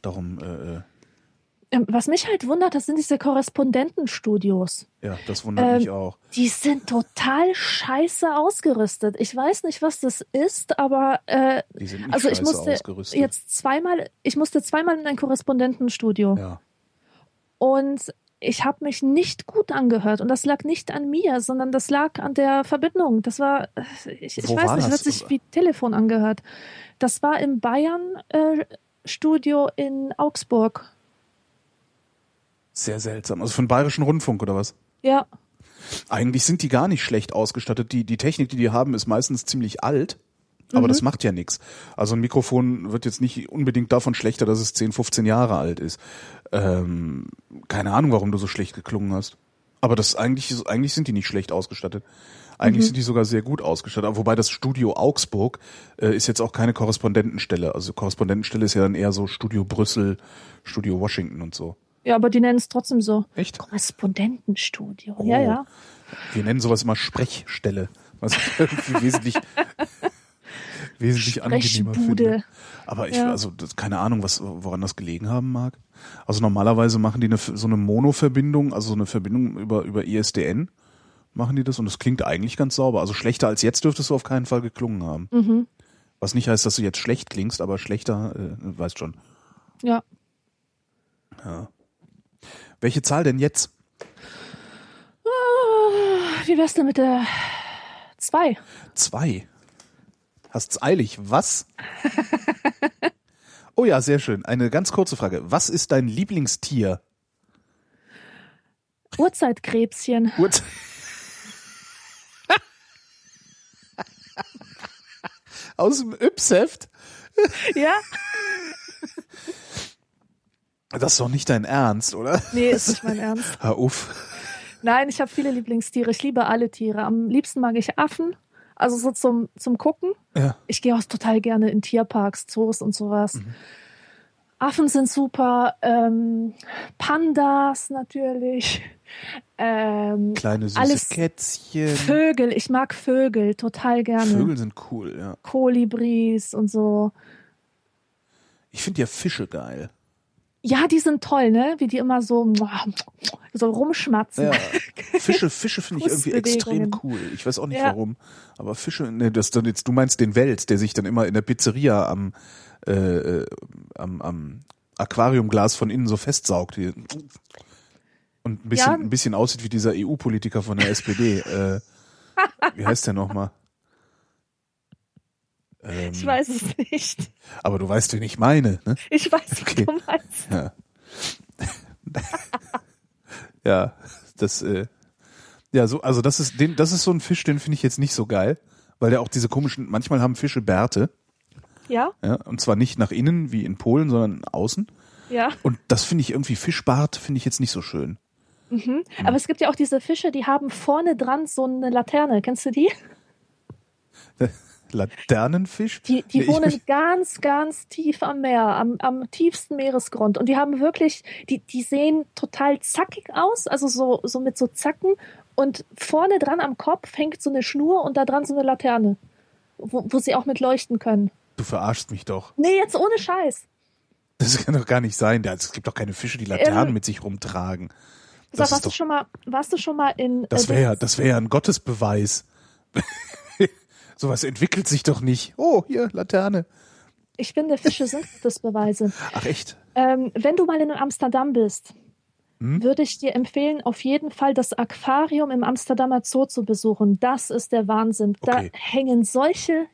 darum, äh, äh, Was mich halt wundert, das sind diese Korrespondentenstudios. ja, das wundert Ähm, mich auch. Die sind total scheiße ausgerüstet. Ich weiß nicht, was das ist, aber äh, Die sind nicht also ich musste jetzt zweimal, ich musste zweimal in ein Korrespondentenstudio ja. und ich habe mich nicht gut angehört und das lag nicht an mir, sondern das lag an der Verbindung. Das war, äh, ich, ich weiß nicht, das? hat sich wie Telefon angehört. Das war im Bayern äh, Studio in Augsburg. Sehr seltsam. Also von Bayerischen Rundfunk oder was? Ja, Eigentlich sind die gar nicht schlecht ausgestattet. Die, die Technik, die die haben, ist meistens ziemlich alt. Aber Mhm. das macht ja nichts. Also ein Mikrofon wird jetzt nicht unbedingt davon schlechter, dass es 10, 15 Jahre alt ist. Ähm, keine Ahnung, warum du so schlecht geklungen hast. Aber das eigentlich, eigentlich sind die nicht schlecht ausgestattet. Eigentlich sind die sogar sehr gut ausgestattet. Aber Wobei das Studio Augsburg äh, ist jetzt auch keine Korrespondentenstelle. Also Korrespondentenstelle ist ja dann eher so Studio Brüssel, Studio Washington und so. Ja, aber die nennen es trotzdem so. Echt? Korrespondentenstudio. Oh. Ja, ja. Wir nennen sowas immer Sprechstelle. Was ich wesentlich, wesentlich angenehmer finde. Aber ich, Ja. also, das, keine Ahnung, was, woran das gelegen haben mag. Also normalerweise machen die eine, so eine Mono-Verbindung, also so eine Verbindung über, über ISDN, machen die das und es klingt eigentlich ganz sauber. Also schlechter als jetzt dürftest du auf keinen Fall geklungen haben. Mhm. Was nicht heißt, dass du jetzt schlecht klingst, aber schlechter, äh, weißt schon. Ja. Welche Zahl denn jetzt? Ah, Wie wär's denn mit der zwei? Zwei. Hast's eilig. Was? oh ja, sehr schön. Eine ganz kurze Frage. Was ist dein Lieblingstier? Urzeitkrebschen. Gut. Aus dem Yps-Heft? Ja? Das ist doch nicht dein Ernst, oder? Nee, ist nicht mein Ernst. Hör auf. Nein, ich habe viele Lieblingstiere. Ich liebe alle Tiere. Am liebsten mag ich Affen. Also so zum, zum Gucken. Ja. Ich gehe auch total gerne in Tierparks, Zoos und sowas. Mhm. Affen sind super. Ähm, Pandas natürlich. Ähm, Kleine süße Alles Kätzchen. Vögel. Ich mag Vögel total gerne. Vögel sind cool, ja. Kolibris und so. Ich finde ja Fische geil. Ja, die sind toll, ne? Wie die immer so, so rumschmatzen. Ja. Fische, Fische finde ich irgendwie extrem cool. Ich weiß auch nicht Ja. warum. Aber Fische, ne, das dann jetzt, du meinst den Welt, der sich dann immer in der Pizzeria am, äh, äh, am, am Aquariumglas von innen so festsaugt. Und ein bisschen, Ja. ein bisschen aussieht wie dieser EU-Politiker von der SPD. äh, wie heißt der nochmal? Ähm, Ich weiß es nicht. Aber du weißt, wen ich meine, ne? Ich weiß, Okay. du meinst. Ja. ja, das, äh, ja, so, also das ist, den, das ist so ein Fisch, den finde ich jetzt nicht so geil, weil der auch diese komischen, manchmal haben Fische Bärte, Ja, ja, und zwar nicht nach innen wie in Polen, sondern außen. ja. Und das finde ich irgendwie, Fischbart finde ich jetzt nicht so schön. Aber es gibt ja auch diese Fische, die haben vorne dran so eine Laterne. Kennst du die? Laternenfisch? Die, die Nee, wohnen ganz, ganz tief am Meer, am, am tiefsten Meeresgrund. Und die haben wirklich, die, die sehen total zackig aus, also so, so mit so Zacken. Und vorne dran am Kopf hängt so eine Schnur und da dran so eine Laterne, wo, wo sie auch mit leuchten können. Du verarschst mich doch. Nee, jetzt ohne Scheiß. Das kann doch gar nicht sein. Da- Es gibt doch keine Fische, die Laternen Ähm, mit sich rumtragen. Sag, Das ist warst, du doch- schon mal, warst du schon mal in. Das äh, wäre das wäre ja ein Gottesbeweis. Sowas entwickelt sich doch nicht. Oh, hier, Laterne. Ich finde, Fische sind Gottesbeweise. Ach echt? Ähm, wenn du mal in Amsterdam bist, Hm? würde ich dir empfehlen, auf jeden Fall das Aquarium im Amsterdamer Zoo zu besuchen. Das ist der Wahnsinn. Da Okay. hängen solche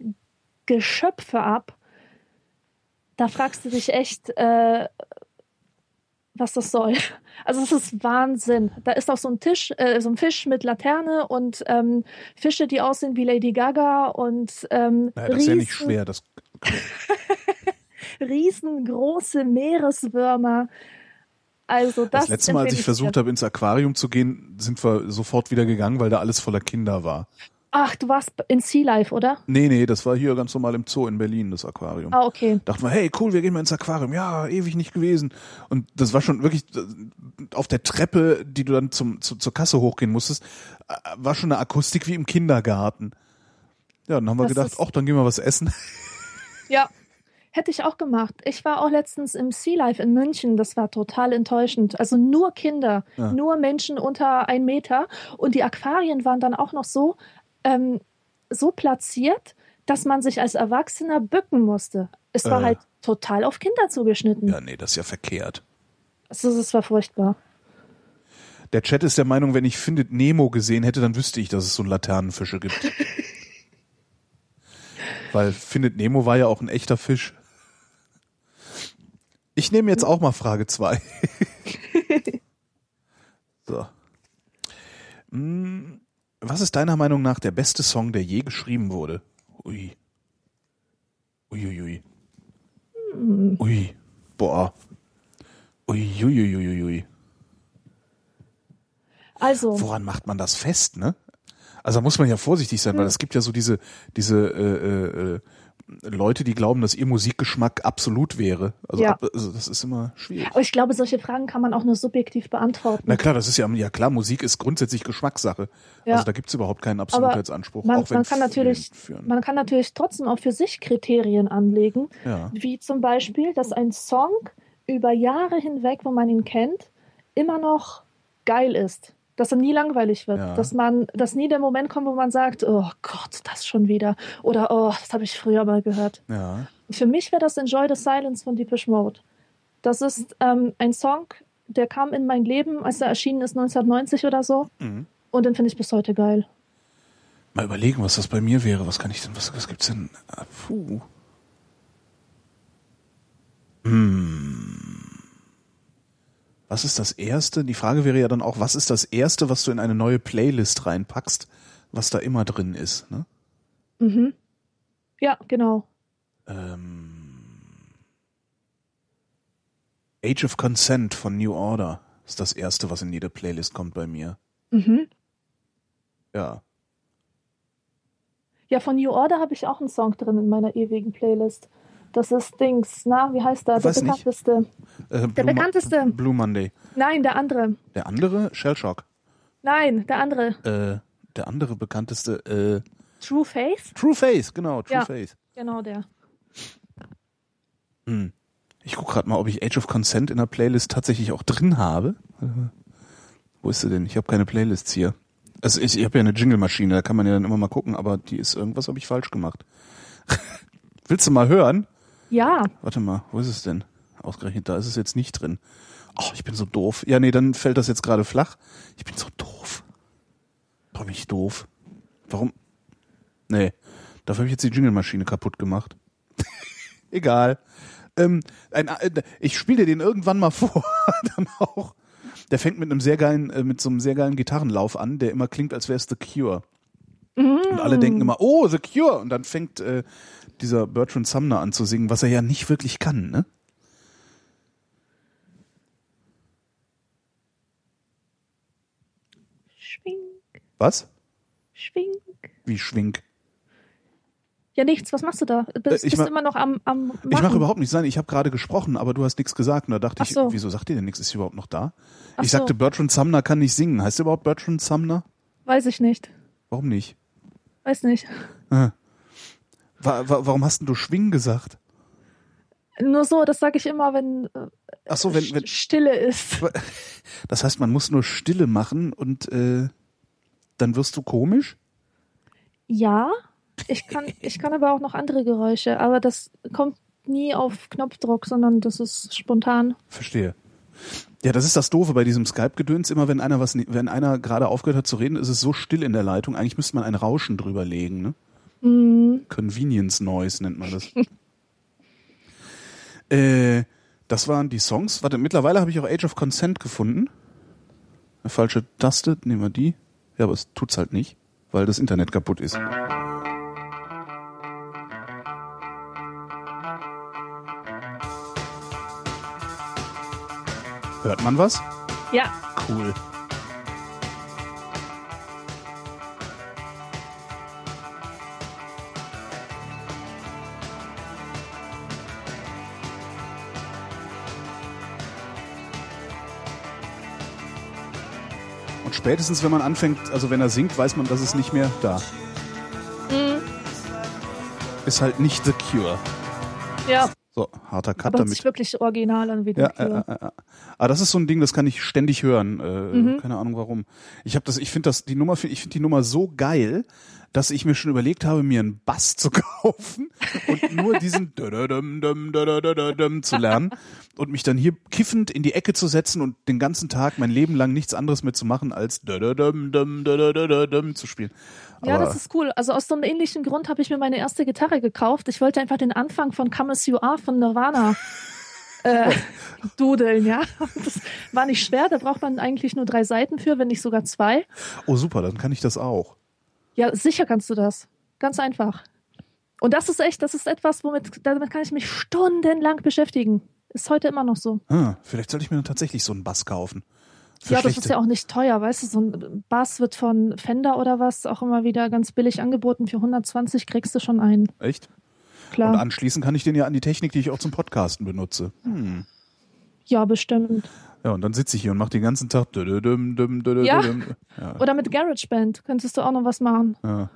Geschöpfe ab. Da fragst du dich echt, äh, was das soll. Also es ist Wahnsinn. Da ist auch so ein Tisch, äh, so ein Fisch mit Laterne und ähm, Fische, die aussehen wie Lady Gaga und ähm, Naja, das ist ja nicht schwer. Das, riesengroße Meereswürmer. Also das, das, letzte Mal, als ich versucht habe, ins Aquarium zu gehen, sind wir sofort wieder gegangen, weil da alles voller Kinder war. Ach, du warst in Sea Life, oder? Nee, nee, das war hier ganz normal im Zoo in Berlin, das Aquarium. Ah, okay. Dachten wir, hey, cool, wir gehen mal ins Aquarium. Ja, ewig nicht gewesen. Und das war schon wirklich äh, auf der Treppe, die du dann zum, zu, zur Kasse hochgehen musstest, äh, war schon eine Akustik wie im Kindergarten. Ja, dann haben wir Das gedacht, ach, dann gehen wir was essen. Ja. Hätte ich auch gemacht. Ich war auch letztens im Sea Life in München. Das war total enttäuschend. Also nur Kinder, Ja. nur Menschen unter ein Meter. Und die Aquarien waren dann auch noch so, ähm, so platziert, dass man sich als Erwachsener bücken musste. Es war Äh. halt total auf Kinder zugeschnitten. Ja, nee, das ist ja verkehrt. Also, das war furchtbar. Der Chat ist der Meinung, wenn ich Findet Nemo gesehen hätte, dann wüsste ich, dass es so Laternenfische gibt. Weil Findet Nemo war ja auch ein echter Fisch. Ich nehme jetzt auch mal Frage zwei. so. Hm, Was ist deiner Meinung nach der beste Song, der je geschrieben wurde? Ui. Uiuiui. Ui. Boah. Uiuiuiui. Also, woran macht man das fest, ne? Also muss man ja vorsichtig sein, weil es gibt ja so diese, diese, äh, äh, äh, Leute, die glauben, dass ihr Musikgeschmack absolut wäre. Also, Ja. ab, also das ist immer schwierig. Aber ich glaube, solche Fragen kann man auch nur subjektiv beantworten. Na klar, das ist ja, ja klar, Musik ist grundsätzlich Geschmackssache. Ja. Also da gibt's überhaupt keinen Absolutheitsanspruch. man, man kann natürlich, man kann natürlich trotzdem auch für sich Kriterien anlegen, ja. wie zum Beispiel, dass ein Song über Jahre hinweg, wo man ihn kennt, immer noch geil ist. Dass er nie langweilig wird. Ja. Dass man, dass nie der Moment kommt, wo man sagt, oh Gott, das schon wieder. Oder oh, das habe ich früher mal gehört. ja. Für mich wäre das Enjoy the Silence von Deepish Mode. Das ist ähm, ein Song, der kam in mein Leben, als er erschienen ist, 1990 oder so. Mhm. Und den finde ich bis heute geil. Mal überlegen, was das bei mir wäre. Was kann ich denn, was, was gibt's denn? Ah, Puh. Hm. Was ist das Erste? Die Frage wäre ja dann auch, was ist das Erste, was du in eine neue Playlist reinpackst, was da immer drin ist? Ne? Mhm. Ja, genau. Ähm, Age of Consent von New Order ist das Erste, was in jede Playlist kommt bei mir. Mhm. Ja. Ja, von New Order habe ich auch einen Song drin in meiner ewigen Playlist. Das ist Dings, na, wie heißt der? Der Weiß bekannteste. Äh, Der bekannteste. Blue Monday. Nein, der andere. Der andere, Shellshock. Nein, der andere. Äh, der andere bekannteste, äh, True Faith? True Face, genau, True Ja. Face. Genau der. Hm. Ich guck gerade mal, ob ich Age of Consent in der Playlist tatsächlich auch drin habe. Äh, Wo ist sie denn? Ich habe keine Playlists hier. Also ich, ich habe ja eine Jingle-Maschine, da kann man ja dann immer mal gucken, aber die ist irgendwas habe ich falsch gemacht. Willst du mal hören? Ja, Warte mal, wo ist es denn? Ausgerechnet, da ist es jetzt nicht drin. Oh, ich bin so doof. Ja, nee, dann fällt das jetzt gerade flach. Ich bin so doof. Boah, bin ich doof. Warum? Nee, dafür habe ich jetzt die Jingle-Maschine kaputt gemacht. Egal. Ähm, ein, äh, ich spiele dir den irgendwann mal vor, dann auch. Der fängt mit einem sehr geilen, äh, mit so einem sehr geilen Gitarrenlauf an, der immer klingt, als wäre es The Cure. Und alle denken immer, oh, The Cure. Und dann fängt äh, dieser Bertrand Sumner an zu singen, was er ja nicht wirklich kann, ne? schwing, Was? schwing. Wie schwink? Ja, nichts. Was machst du da? Bist, Äh, ich bist du immer noch am, am machen? Ich mache überhaupt nichts. Nein, ich habe gerade gesprochen, aber du hast nichts gesagt. Und da dachte Ach ich, so. wieso sagt ihr denn nichts? Ist sie überhaupt noch da? Ach ich so. sagte, Bertrand Sumner kann nicht singen. Heißt er überhaupt Bertrand Sumner? Weiß ich nicht. Warum nicht? Weiß nicht. Äh. Wa wa warum hast denn du Schwing gesagt? Nur so, das sage ich immer, wenn, äh, Ach so, wenn, wenn, Stille ist. das heißt, man muss nur Stille machen und äh, dann wirst du komisch? Ja, ich kann, ich kann aber auch noch andere Geräusche, aber das kommt nie auf Knopfdruck, sondern das ist spontan. Verstehe. Ja, das ist das Doofe bei diesem Skype-Gedöns. Immer wenn einer was, wenn einer gerade aufgehört hat zu reden, ist es so still in der Leitung. Eigentlich müsste man ein Rauschen drüber legen, ne? Mhm. Convenience Noise nennt man das. äh, das waren die Songs. Warte, mittlerweile habe ich auch Age of Consent gefunden. Eine falsche Taste, nehmen wir die. Ja, aber es tut's halt nicht, weil das Internet kaputt ist. Hört man was? Ja, Cool. Spätestens, wenn man anfängt, also wenn er singt, weiß man, dass es nicht mehr da. Ist halt nicht The Cure. ja, So, harter Cut aber damit. sich wirklich original an wie Ja, The Cure. äh, äh, äh. Aber das ist so ein Ding, das kann ich ständig hören. Äh, Mhm. Keine Ahnung warum. Ich habe das, ich finde das die Nummer, ich finde die Nummer so geil, dass ich mir schon überlegt habe, mir einen Bass zu kaufen und nur diesen zu lernen und mich dann hier kiffend in die Ecke zu setzen und den ganzen Tag mein Leben lang nichts anderes mehr zu machen als zu spielen. Ja, Aber- das ist cool. Also aus so einem ähnlichen Grund habe ich mir meine erste Gitarre gekauft. Ich wollte einfach den Anfang von Come As You Are von Nirvana äh, dudeln, ja. Das war nicht schwer, da braucht man eigentlich nur drei Seiten für, wenn nicht sogar zwei. Oh super, dann kann ich das auch. Ja, sicher kannst du das. Ganz einfach. Und das ist echt, das ist etwas, womit, damit kann ich mich stundenlang beschäftigen. Ist heute immer noch so. Ah, vielleicht sollte ich mir dann tatsächlich so einen Bass kaufen. Für ja, das ist ja auch nicht teuer, weißt du, so ein Bass wird von Fender oder was auch immer wieder ganz billig angeboten. Für 120 kriegst du schon einen. Echt? Klar. Und anschließend kann ich den ja an die Technik, die ich auch zum Podcasten benutze. Hm. Ja, bestimmt. Ja, und dann sitze ich hier und mache den ganzen Tag. dödödüm, düm, dödödüm. Ja. Ja. Oder mit GarageBand könntest du auch noch was machen. Ja.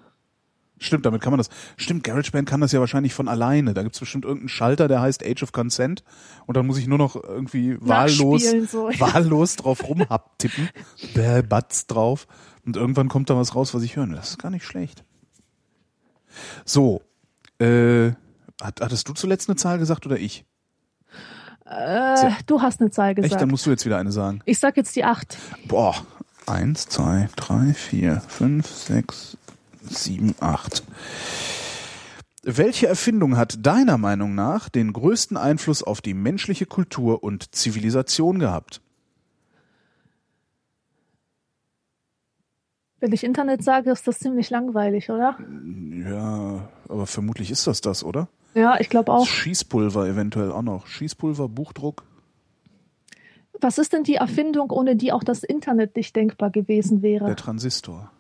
Stimmt, damit kann man das. Stimmt, GarageBand kann das ja wahrscheinlich von alleine. Da gibt's bestimmt irgendeinen Schalter, der heißt Age of Consent. Und dann muss ich nur noch irgendwie wahllos, so. wahllos drauf rumtippen. Bäh, Batz drauf. Und irgendwann kommt da was raus, was ich hören will. Das ist gar nicht schlecht. So. Äh, hat, hattest du zuletzt eine Zahl gesagt oder ich? Äh, du hast eine Zahl Echt? Dann gesagt. musst du jetzt wieder eine sagen. Ich sag jetzt die acht. Boah. Eins, zwei, drei, vier, fünf, sechs, sieben, acht. Welche Erfindung hat deiner Meinung nach den größten Einfluss auf die menschliche Kultur und Zivilisation gehabt? Wenn ich Internet sage, ist das ziemlich langweilig, oder? Ja, aber vermutlich ist das das, oder? Ja, ich glaube auch. Schießpulver eventuell auch noch. Schießpulver, Buchdruck. Was ist denn die Erfindung, ohne die auch das Internet nicht denkbar gewesen wäre? Der Transistor.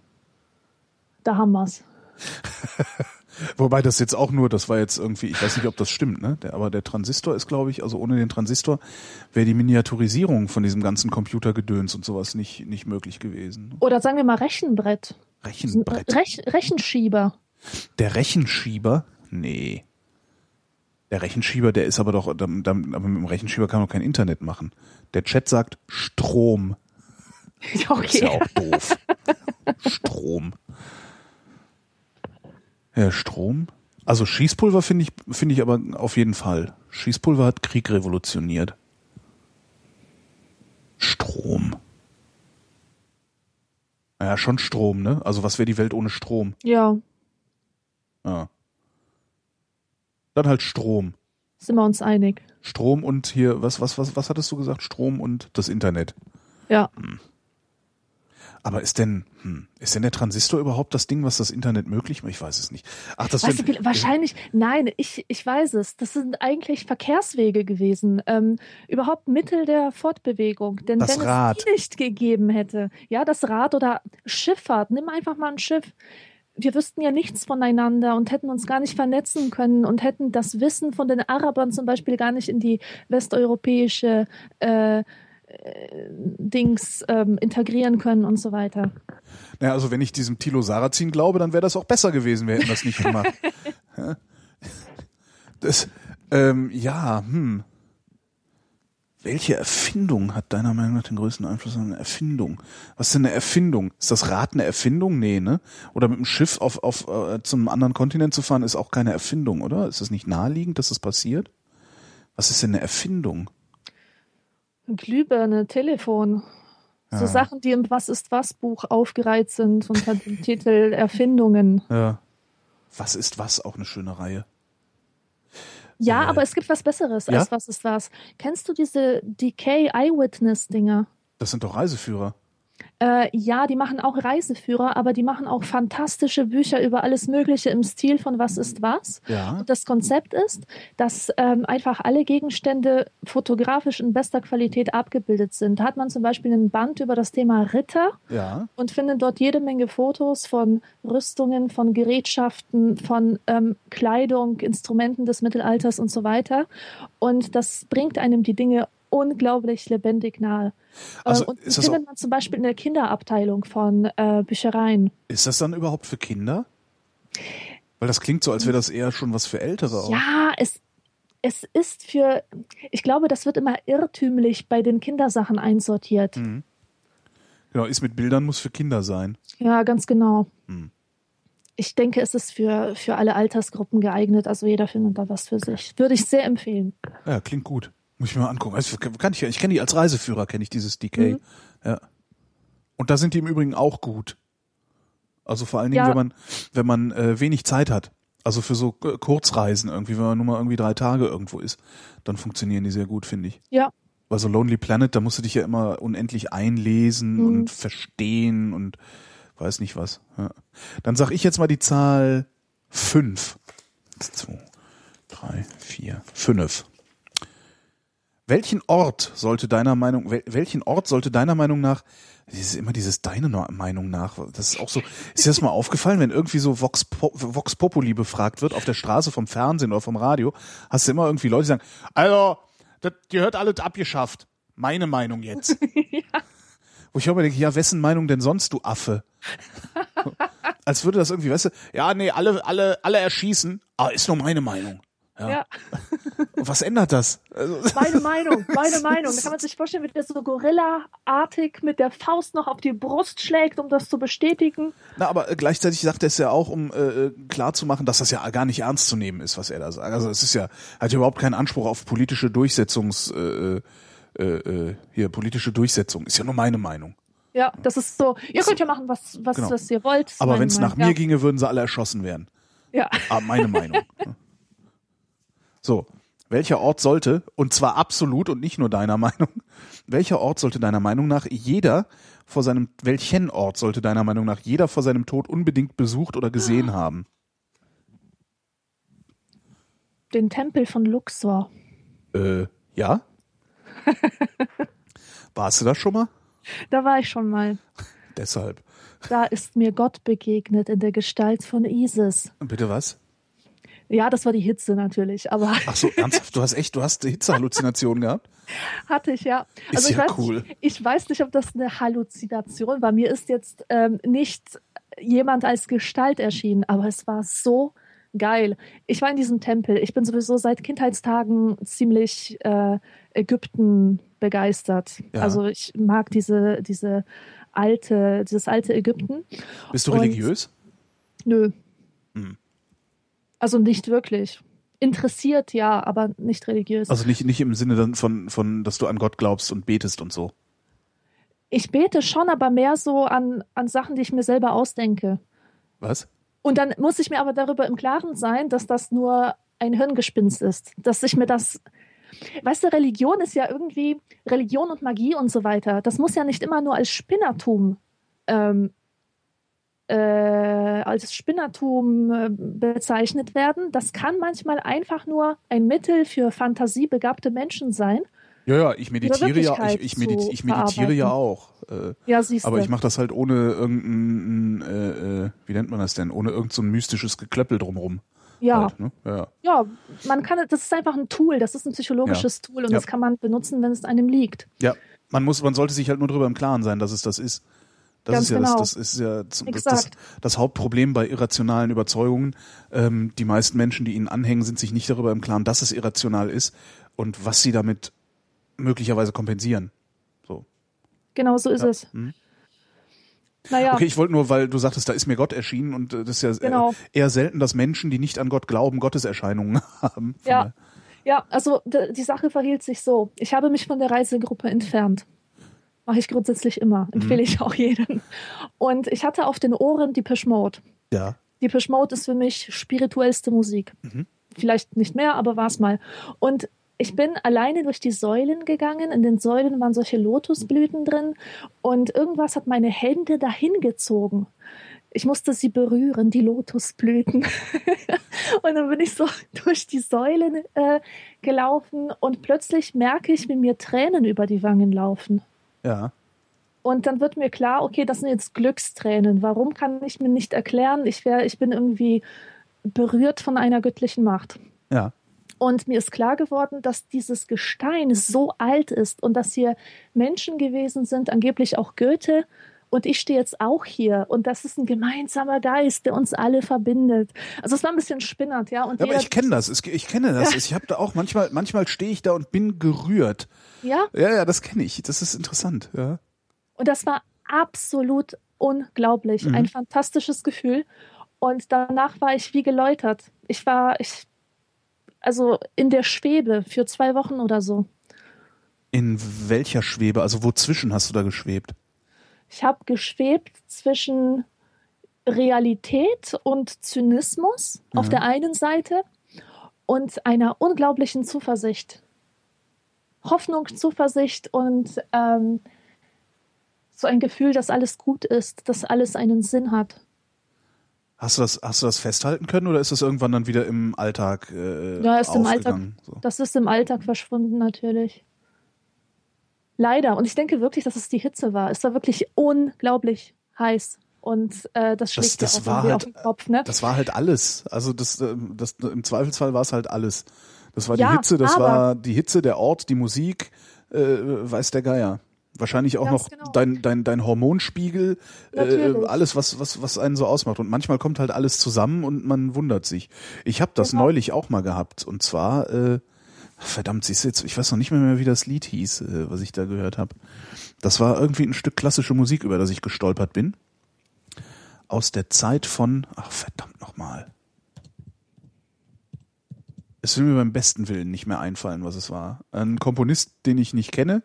Da haben wir's. Wobei das jetzt auch nur, das war jetzt irgendwie, ich weiß nicht, ob das stimmt, ne? Der, aber der Transistor ist, glaube ich, also ohne den Transistor wäre die Miniaturisierung von diesem ganzen Computergedöns und sowas nicht, nicht möglich gewesen. Oder sagen wir mal Rechenbrett. Rechenbrett. Rech Rechenschieber. Der Rechenschieber? Nee. Der Rechenschieber, der ist aber doch, aber mit dem Rechenschieber kann man kein Internet machen. Der Chat sagt Strom. Ja, Ist ja okay. auch doof. Strom. Ja, Strom. Also Schießpulver finde ich, finde ich aber auf jeden Fall. Schießpulver hat Krieg revolutioniert. Strom. Ja, schon Strom, ne? Also was wäre die Welt ohne Strom? Ja, Ja. Dann halt Strom. sind wir uns einig. Strom und hier, was, was, was, was hattest du gesagt? Strom und das Internet. Ja. Aber ist denn, hm, ist denn der Transistor überhaupt das Ding, was das Internet möglich macht? Ich weiß es nicht. Ach, das Weißt du, wahrscheinlich, nein, ich, ich weiß es. Das sind eigentlich Verkehrswege gewesen. Ähm, überhaupt Mittel der Fortbewegung. Denn Das wenn Rad. es die nicht gegeben hätte, ja, das Rad oder Schifffahrt, nimm einfach mal ein Schiff. Wir wüssten ja nichts voneinander und hätten uns gar nicht vernetzen können und hätten das Wissen von den Arabern zum Beispiel gar nicht in die westeuropäische äh, äh, Dings ähm, integrieren können und so weiter. Naja, also wenn ich diesem Tilo Sarrazin glaube, dann wäre das auch besser gewesen, wir hätten das nicht gemacht. Das, ähm, ja, hm. Welche Erfindung hat deiner Meinung nach den größten Einfluss auf eine Erfindung? Was ist denn eine Erfindung? Ist das Rad eine Erfindung? Nee, ne? Oder mit dem Schiff auf, auf äh, zum anderen Kontinent zu fahren, ist auch keine Erfindung, oder? Ist es nicht naheliegend, dass das passiert? Was ist denn eine Erfindung? Glühbirne, Telefon. So Ja. Sachen, die im Was ist was Buch aufgereiht sind unter dem Titel Erfindungen. Ja. Was ist was? Auch eine schöne Reihe. Ja, Äh, aber es gibt was Besseres ja? als Was ist was. Kennst du diese Decay Eyewitness Dinger? Das sind doch Reiseführer. Äh, ja, die machen auch Reiseführer, aber die machen auch fantastische Bücher über alles Mögliche im Stil von Was ist was. Ja. Und das Konzept ist, dass ähm, einfach alle Gegenstände fotografisch in bester Qualität abgebildet sind. Da hat man zum Beispiel einen Band über das Thema Ritter Ja. und findet dort jede Menge Fotos von Rüstungen, von Gerätschaften, von ähm, Kleidung, Instrumenten des Mittelalters und so weiter. Und das bringt einem die Dinge unglaublich lebendig nahe. Also äh, und das findet man zum Beispiel in der Kinderabteilung von äh, Büchereien. Ist das dann überhaupt für Kinder? Weil das klingt so, als wäre das eher schon was für Ältere. auch. Ja, es, es ist für, ich glaube, das wird immer irrtümlich bei den Kindersachen einsortiert. Mhm. Genau, ist mit Bildern, muss für Kinder sein. Ja, ganz genau. Hm. Ich denke, es ist für, für alle Altersgruppen geeignet. Also jeder findet da was für sich. Würde ich sehr empfehlen. Ja, klingt gut. Muss ich mir mal angucken. Also, kann ich, ja- ich kenne die als Reiseführer, kenne ich dieses DK. Mhm. Ja. Und da sind die im Übrigen auch gut. Also vor allen Dingen, Ja. wenn man, wenn man äh, wenig Zeit hat. Also für so äh, Kurzreisen irgendwie, wenn man nur mal irgendwie drei Tage irgendwo ist, dann funktionieren die sehr gut, finde ich. Ja, Weil so Lonely Planet, da musst du dich ja immer unendlich einlesen Mhm. und verstehen und weiß nicht was. Ja. Dann sag ich jetzt mal die Zahl fünf. Zwei, drei, vier, fünf. Welchen Ort sollte deiner Meinung, wel, welchen Ort sollte deiner Meinung nach, ist immer dieses deine Meinung nach, das ist auch so, ist dir das mal aufgefallen, wenn irgendwie so Vox, Vox Populi befragt wird auf der Straße vom Fernsehen oder vom Radio, hast du immer irgendwie Leute, die sagen, also, das gehört alles abgeschafft. Meine Meinung jetzt. ja. Wo ich auch immer denke, ja, wessen Meinung denn sonst, du Affe? Als würde das irgendwie, weißt du, ja, nee, alle, alle, alle erschießen, ah, ist nur meine Meinung. Ja. ja. Was ändert das? Also meine Meinung, meine Meinung. Da kann man sich vorstellen, wie der so Gorilla-artig mit der Faust noch auf die Brust schlägt, um das zu bestätigen. Na, aber äh, gleichzeitig sagt er es ja auch, um äh, klar zu machen, dass das ja gar nicht ernst zu nehmen ist, was er da sagt. Also es ist ja, hat ja überhaupt keinen Anspruch auf politische Durchsetzungs, äh, äh, äh, hier, politische Durchsetzung. Ist ja nur meine Meinung. Ja, das ist so, ihr könnt ja machen, was, was, genau. was ihr wollt. Aber wenn es nach ja. mir ginge, würden sie alle erschossen werden. Ja. Ah, meine Meinung. So, welcher Ort sollte, und zwar absolut und nicht nur deiner Meinung, welcher Ort sollte deiner Meinung nach jeder vor seinem, welchen Ort sollte deiner Meinung nach jeder vor seinem Tod unbedingt besucht oder gesehen ah. haben? Den Tempel von Luxor. Äh, ja? Warst du da schon mal? Da war ich schon mal. Deshalb. Da ist mir Gott begegnet in der Gestalt von Isis. Bitte was? Ja, das war die Hitze natürlich, aber. Ach so, ernsthaft? Du hast echt, du hast Hitzehalluzinationen gehabt? Hatte ich, ja. Also ist ich ja weiß, cool. Ich weiß nicht, ob das eine Halluzination war. Mir ist jetzt ähm, nicht jemand als Gestalt erschienen, aber es war so geil. Ich war in diesem Tempel. Ich bin sowieso seit Kindheitstagen ziemlich äh, Ägypten begeistert. Ja. Also ich mag diese, diese alte, dieses alte Ägypten. Bist du Und, religiös? Nö. Hm. Also nicht wirklich. Interessiert, ja, aber nicht religiös. Also nicht, nicht im Sinne dann von, von, dass du an Gott glaubst und betest und so. Ich bete schon, aber mehr so an, an Sachen, die ich mir selber ausdenke. Was? Und dann muss ich mir aber darüber im Klaren sein, dass das nur ein Hirngespinst ist. Dass ich mir das. Weißt du, Religion ist ja irgendwie Religion und Magie und so weiter. Das muss ja nicht immer nur als Spinnertum ähm, äh, als Spinnertum äh, bezeichnet werden. Das kann manchmal einfach nur ein Mittel für fantasiebegabte Menschen sein. Ja, ja, ich meditiere ja, ich, ich, medit ich meditiere ja auch. Äh, ja, siehst aber ich mache das halt ohne irgendein, äh, äh, wie nennt man das denn? Ohne irgendein so mystisches Geklöppel drumrum. Ja. Halt, ne? ja. Ja, man kann, das ist einfach ein Tool, das ist ein psychologisches ja. Tool und ja. das kann man benutzen, wenn es einem liegt. Ja, man muss, man sollte sich halt nur darüber im Klaren sein, dass es das ist. Das Ganz ist ja genau. das, das ist ja das, das, das, Hauptproblem bei irrationalen Überzeugungen. Ähm, die meisten Menschen, die ihnen anhängen, sind sich nicht darüber im Klaren, dass es irrational ist und was sie damit möglicherweise kompensieren. So. Genau so ist ja. es. Hm. Naja. Okay, ich wollte nur, weil du sagtest, da ist mir Gott erschienen und äh, das ist ja genau. eher selten, dass Menschen, die nicht an Gott glauben, Gotteserscheinungen haben. Ja. ja, also die Sache verhielt sich so. Ich habe mich von der Reisegruppe entfernt. Mache ich grundsätzlich immer. Mhm. Empfehle mhm. ich auch jedem. Und ich hatte auf den Ohren die Mode. Ja. Die Mode ist für mich spirituellste Musik. Mhm. Vielleicht nicht mehr, aber war es mal. Und ich bin alleine durch die Säulen gegangen. In den Säulen waren solche Lotusblüten drin. Und irgendwas hat meine Hände dahin gezogen. Ich musste sie berühren, die Lotusblüten. und dann bin ich so durch die Säulen äh, gelaufen und plötzlich merke ich, wie mir Tränen über die Wangen laufen. Ja. Und dann wird mir klar, okay, das sind jetzt Glückstränen. Warum kann ich mir nicht erklären? Ich, wär, ich bin irgendwie berührt von einer göttlichen Macht. Ja. Und mir ist klar geworden, dass dieses Gestein so alt ist und dass hier Menschen gewesen sind, angeblich auch Goethe. Und ich stehe jetzt auch hier. Und das ist ein gemeinsamer Geist, der uns alle verbindet. Also es war ein bisschen spinnert, ja. Und ja, aber ich kenne das. Ich kenne das. Ja. Ich habe da auch manchmal, manchmal stehe ich da und bin gerührt. Ja? Ja, ja, das kenne ich. Das ist interessant, ja. Und das war absolut unglaublich. Mhm. Ein fantastisches Gefühl. Und danach war ich wie geläutert. Ich war, ich, also in der Schwebe für zwei Wochen oder so. In welcher Schwebe? Also wozwischen hast du da geschwebt? Ich habe geschwebt zwischen Realität und Zynismus mhm. auf der einen Seite und einer unglaublichen Zuversicht. Hoffnung, Zuversicht und ähm, so ein Gefühl, dass alles gut ist, dass alles einen Sinn hat. Hast du das, hast du das festhalten können oder ist das irgendwann dann wieder im Alltag? Äh, ja, ist im Alltag. So. Das ist im Alltag verschwunden natürlich. Leider. Und ich denke wirklich, dass es die Hitze war. Es war wirklich unglaublich heiß. Und äh, das schlägt das, das war halt, auf den Kopf, ne? Das war halt alles. Also das, äh, das im Zweifelsfall war es halt alles. Das war die Ja, Hitze, das war die Hitze, der Ort, die Musik, äh, weiß der Geier. Wahrscheinlich auch noch genau. dein, dein, dein Hormonspiegel, äh, alles, was, was, was einen so ausmacht. Und manchmal kommt halt alles zusammen und man wundert sich. Ich habe das Genau. neulich auch mal gehabt. Und zwar, äh, verdammt, siehst du jetzt, ich weiß noch nicht mehr, wie das Lied hieß, äh, was ich da gehört habe. Das war irgendwie ein Stück klassische Musik, über das ich gestolpert bin. Aus der Zeit von, ach verdammt nochmal. Es will mir beim besten Willen nicht mehr einfallen, was es war. Ein Komponist, den ich nicht kenne,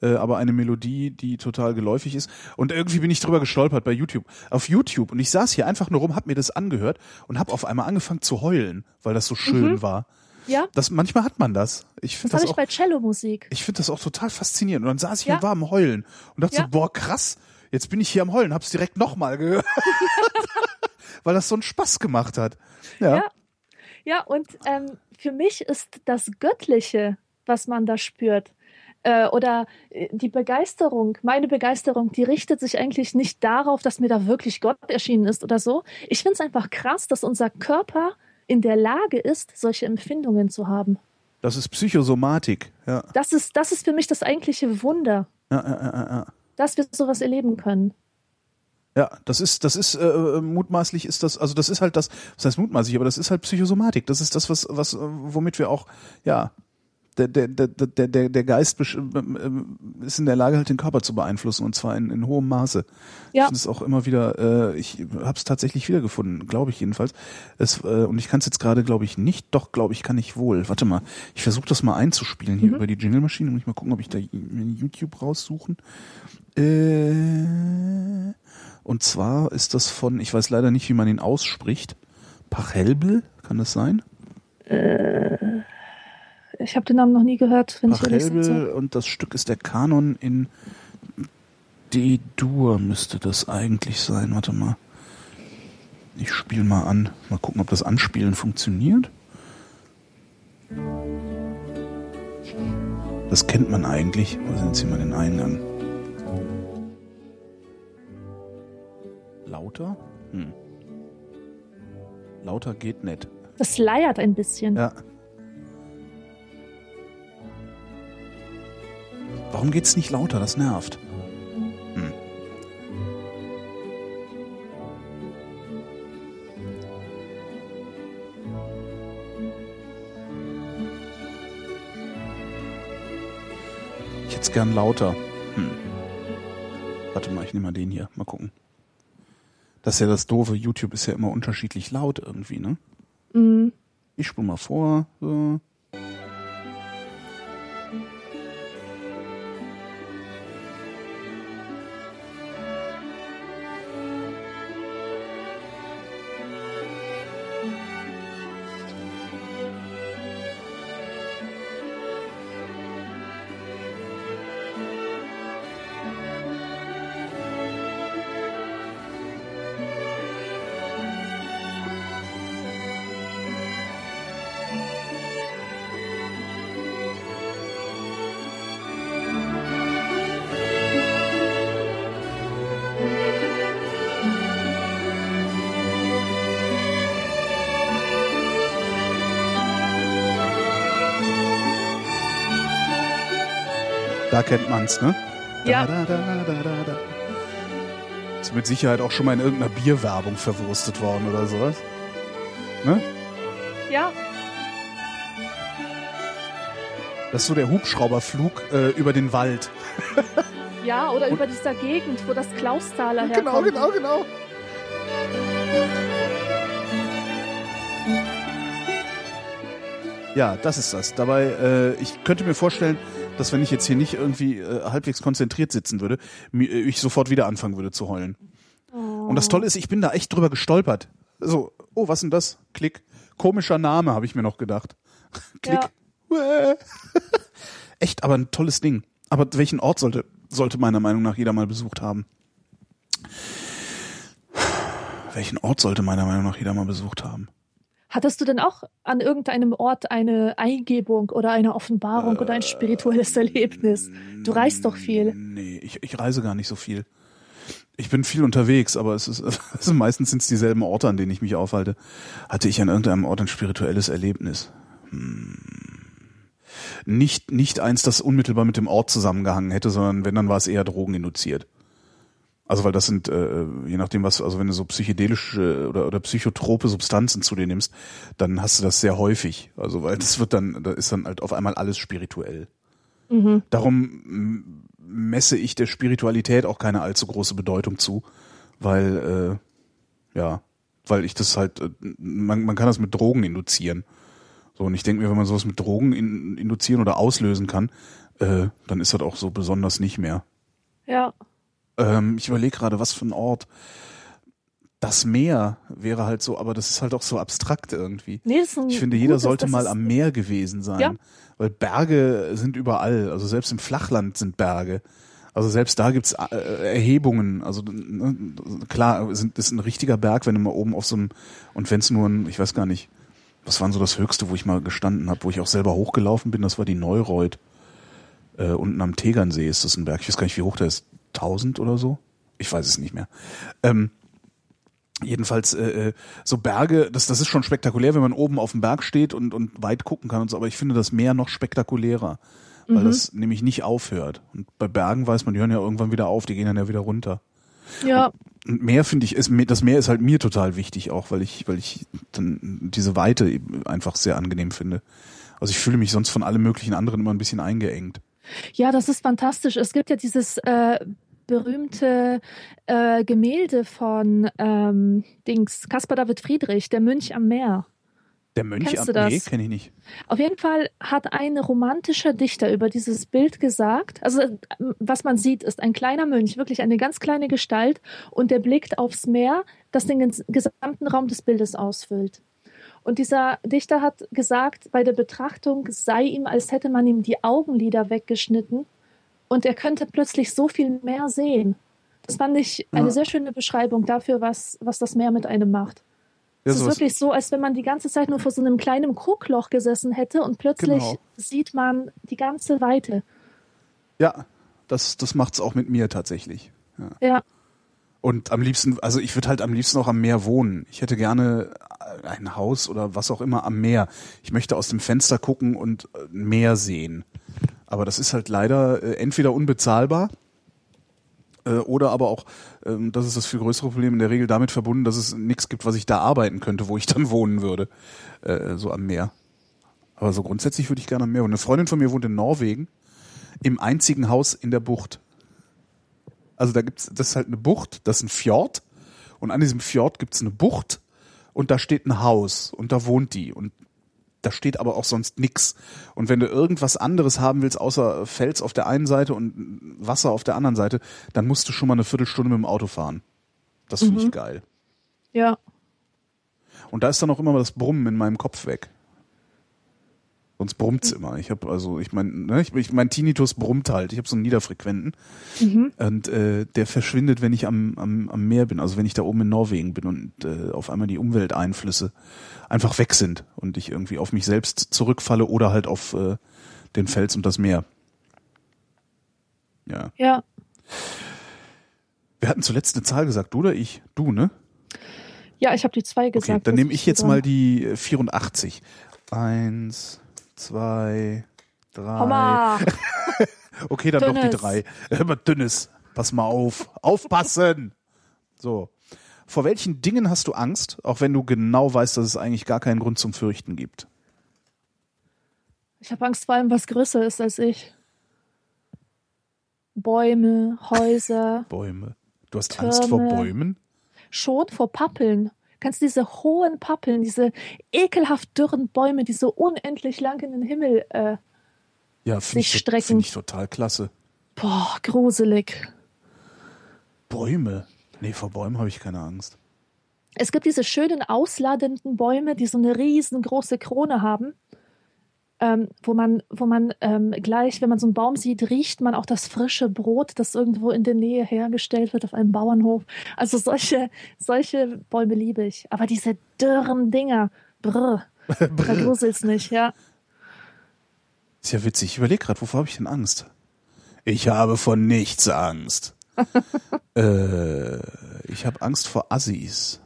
äh, aber eine Melodie, die total geläufig ist. Und irgendwie bin ich drüber gestolpert bei YouTube. Auf YouTube. Und ich saß hier einfach nur rum, hab mir das angehört und hab auf einmal angefangen zu heulen, weil das so schön war. Ja, Das, manchmal hat man das. Ich das finde habe das, ich auch, bei Cello-Musik. ich finde das auch total faszinierend. Und dann saß ich Ja. und war am Heulen und dachte Ja. so, boah, krass, jetzt bin ich hier am Heulen, hab's direkt nochmal gehört. weil das so einen Spaß gemacht hat. Ja. Ja. Ja, und ähm, für mich ist das Göttliche, was man da spürt, äh, oder äh, die Begeisterung, meine Begeisterung, die richtet sich eigentlich nicht darauf, dass mir da wirklich Gott erschienen ist oder so. Ich finde es einfach krass, dass unser Körper in der Lage ist, solche Empfindungen zu haben. Das ist Psychosomatik. Ja. Das ist, das ist für mich das eigentliche Wunder, Ja, ja, ja, dass wir sowas erleben können. Ja, das ist, das ist äh, mutmaßlich ist das, also das ist halt das, was heißt mutmaßlich, aber das ist halt Psychosomatik. Das ist das, was, was, äh, womit wir auch, ja, der, der, der, der, der der Geist ähm, ähm, ist in der Lage, halt den Körper zu beeinflussen und zwar in, in hohem Maße. Ich Ja. finde es auch immer wieder, äh, ich habe es tatsächlich wiedergefunden, glaube ich jedenfalls. Es, äh, und ich kann es jetzt gerade, glaube ich, nicht, doch, glaube ich, kann ich wohl. Warte mal, ich versuche das mal einzuspielen hier über die Jingle-Maschine. Muss ich mal gucken, ob ich da YouTube raussuchen. Äh, und zwar ist das von, ich weiß leider nicht, wie man ihn ausspricht. Pachelbel, kann das sein? Ich habe den Namen noch nie gehört, wenn ich ehrlich sitze. und das Stück ist der Kanon in D-Dur müsste das eigentlich sein. Warte mal. Ich spiele mal an. Mal gucken, ob das Anspielen funktioniert. Das kennt man eigentlich. Wo sind Sie mal den Eingang? Lauter? Hm. Lauter geht nicht. Das leiert ein bisschen. Ja. Warum geht's nicht lauter? Das nervt. Hm. Ich hätte es gern lauter. Hm. Warte mal, ich nehme mal den hier. Mal gucken. Das ist ja das Doofe. YouTube ist ja immer unterschiedlich laut irgendwie, ne? Mm. Ich spule mal vor. So. Kennt man's, ne? Ja. Da, da, da, da, da, da. Ist mit Sicherheit auch schon mal in irgendeiner Bierwerbung verwurstet worden oder sowas. Ne? Ja, Das ist so der Hubschrauberflug äh, über den Wald. ja, oder über dieser Gegend, wo das Klaustaler herkommt. genau, genau. Ja, das ist das. Dabei, äh, ich könnte mir vorstellen, dass wenn ich jetzt hier nicht irgendwie äh, halbwegs konzentriert sitzen würde, mi- äh, ich sofort wieder anfangen würde zu heulen. Und das Tolle ist, ich bin da echt drüber gestolpert. So, oh, was denn das? Klick. Komischer Name, habe ich mir noch gedacht. Klick. Uäh. echt, aber ein tolles Ding. Aber welchen Ort sollte, sollte meiner Meinung nach jeder mal besucht haben? Welchen Ort sollte meiner Meinung nach jeder mal besucht haben? Hattest du denn auch an irgendeinem Ort eine Eingebung oder eine Offenbarung oder ein spirituelles Erlebnis? Du reist doch viel. Nee, ich, ich reise gar nicht so viel. Ich bin viel unterwegs, aber es ist also meistens sind es dieselben Orte, an denen ich mich aufhalte. Hatte ich an irgendeinem Ort ein spirituelles Erlebnis? Hm. Nicht nicht eins, das unmittelbar mit dem Ort zusammengehangen hätte, sondern wenn dann war es eher drogeninduziert. Also weil das sind, äh, je nachdem was, also wenn du so psychedelische oder, oder psychotrope Substanzen zu dir nimmst, dann hast du das sehr häufig. Also weil das wird dann, da ist dann halt auf einmal alles spirituell. Mhm. Darum messe ich der Spiritualität auch keine allzu große Bedeutung zu, weil äh, ja, weil ich das halt, äh, man, man kann das mit Drogen induzieren. So, und ich denke mir, wenn man sowas mit Drogen in, induzieren oder auslösen kann, äh, dann ist das auch so besonders nicht mehr. Ja. Ähm, ich überlege gerade, was für ein Ort. Das Meer wäre halt so, aber das ist halt auch so abstrakt irgendwie. Nee, ein ich finde, jeder gutes, sollte mal am Meer gewesen sein. Ja. Weil Berge sind überall. Also selbst im Flachland sind Berge. Also selbst da gibt's äh, Erhebungen. Also ne, klar, ist ein richtiger Berg, wenn du mal oben auf so einem, und wenn es nur ein, ich weiß gar nicht, was war so das Höchste, wo ich mal gestanden habe, wo ich auch selber hochgelaufen bin, das war die Neureuth. Äh, unten am Tegernsee ist das ein Berg. Ich weiß gar nicht, wie hoch der ist. 1000 oder so? Ich weiß es nicht mehr. Ähm, jedenfalls äh, äh, so Berge, das, das ist schon spektakulär, wenn man oben auf dem Berg steht und, und weit gucken kann und so, aber ich finde das Meer noch spektakulärer, weil das nämlich nicht aufhört. Und bei Bergen weiß man, die hören ja irgendwann wieder auf, die gehen dann ja wieder runter. Ja, Und Meer finde ich, ist, das Meer ist halt mir total wichtig auch, weil ich, weil ich dann diese Weite einfach sehr angenehm finde. Also ich fühle mich sonst von allem möglichen anderen immer ein bisschen eingeengt. Ja, das ist fantastisch. Es gibt ja dieses äh, berühmte äh, Gemälde von ähm, Dings, Caspar David Friedrich, der Mönch am Meer. Der Mönch Kennst am das? Nee, kenne ich nicht. Auf jeden Fall hat ein romantischer Dichter über dieses Bild gesagt, also was man sieht, ist ein kleiner Mönch, wirklich eine ganz kleine Gestalt und der blickt aufs Meer, das den ges- gesamten Raum des Bildes ausfüllt. Und dieser Dichter hat gesagt, bei der Betrachtung sei ihm, als hätte man ihm die Augenlider weggeschnitten und er könnte plötzlich so viel mehr sehen. Das fand ich eine Ja. sehr schöne Beschreibung dafür, was, was das Meer mit einem macht. Ja, es ist wirklich so, als wenn man die ganze Zeit nur vor so einem kleinen Guckloch gesessen hätte und plötzlich Genau. sieht man die ganze Weite. Ja, das, das macht's auch mit mir tatsächlich. Ja. Ja, Und am liebsten, also ich würde halt am liebsten auch am Meer wohnen. Ich hätte gerne ein Haus oder was auch immer am Meer. Ich möchte aus dem Fenster gucken und äh, Meer sehen. Aber das ist halt leider äh, entweder unbezahlbar äh, oder aber auch, ähm, das ist das viel größere Problem, in der Regel damit verbunden, dass es nichts gibt, was ich da arbeiten könnte, wo ich dann wohnen würde. So am Meer. Aber so grundsätzlich würde ich gerne am Meer wohnen. Eine Freundin von mir wohnt in Norwegen im einzigen Haus in der Bucht. Also da gibt's, das ist halt eine Bucht, das ist ein Fjord und an diesem Fjord gibt's eine Bucht und da steht ein Haus und da wohnt die und da steht aber auch sonst nix. Und wenn du irgendwas anderes haben willst, außer Fels auf der einen Seite und Wasser auf der anderen Seite, dann musst du schon mal eine Viertelstunde mit dem Auto fahren. Das finde ich geil. ja. Und da ist dann auch immer das Brummen in meinem Kopf weg. Sonst brummt's immer. Ich habe also, ich mein, ne, ich, ich mein Tinnitus brummt halt. Ich habe so einen niederfrequenten und äh, der verschwindet, wenn ich am, am, am Meer bin. Also wenn ich da oben in Norwegen bin und äh, auf einmal die Umwelteinflüsse einfach weg sind und ich irgendwie auf mich selbst zurückfalle oder halt auf äh, den Fels und das Meer. Ja. Ja, Wir hatten zuletzt eine Zahl gesagt, du oder ich? Du, ne? ja, ich habe die zwei gesagt. Okay, dann nehme ich jetzt mal die äh, 84. Eins, zwei, drei. Homma, Okay, dann doch die Dünnes. drei. Aber dünnes. Pass mal auf. Aufpassen! So. Vor welchen Dingen hast du Angst, auch wenn du genau weißt, dass es eigentlich gar keinen Grund zum Fürchten gibt? ich habe Angst vor allem, was größer ist als ich. Bäume, Häuser, Bäume. Du hast Angst vor Türme. Bäumen? schon vor Pappeln. Kannst diese hohen Pappeln, diese ekelhaft dürren Bäume, die so unendlich lang in den Himmel, äh, Ja, finde Sich ich, strecken. find ich total klasse. boah, gruselig. Bäume? Nee, vor Bäumen habe ich keine Angst. Es gibt diese schönen ausladenden Bäume, die so eine riesengroße Krone haben, ähm, wo man, wo man ähm, gleich, wenn man so einen Baum sieht, riecht man auch das frische Brot, das irgendwo in der Nähe hergestellt wird auf einem Bauernhof. Also solche, solche Bäume liebe ich. Aber diese dürren Dinger, Brr. Da gruselt's nicht, ja. Ist ja witzig. Ich überlege gerade, wovor habe ich denn Angst? Ich habe von nichts Angst. äh, ich habe Angst vor Assis.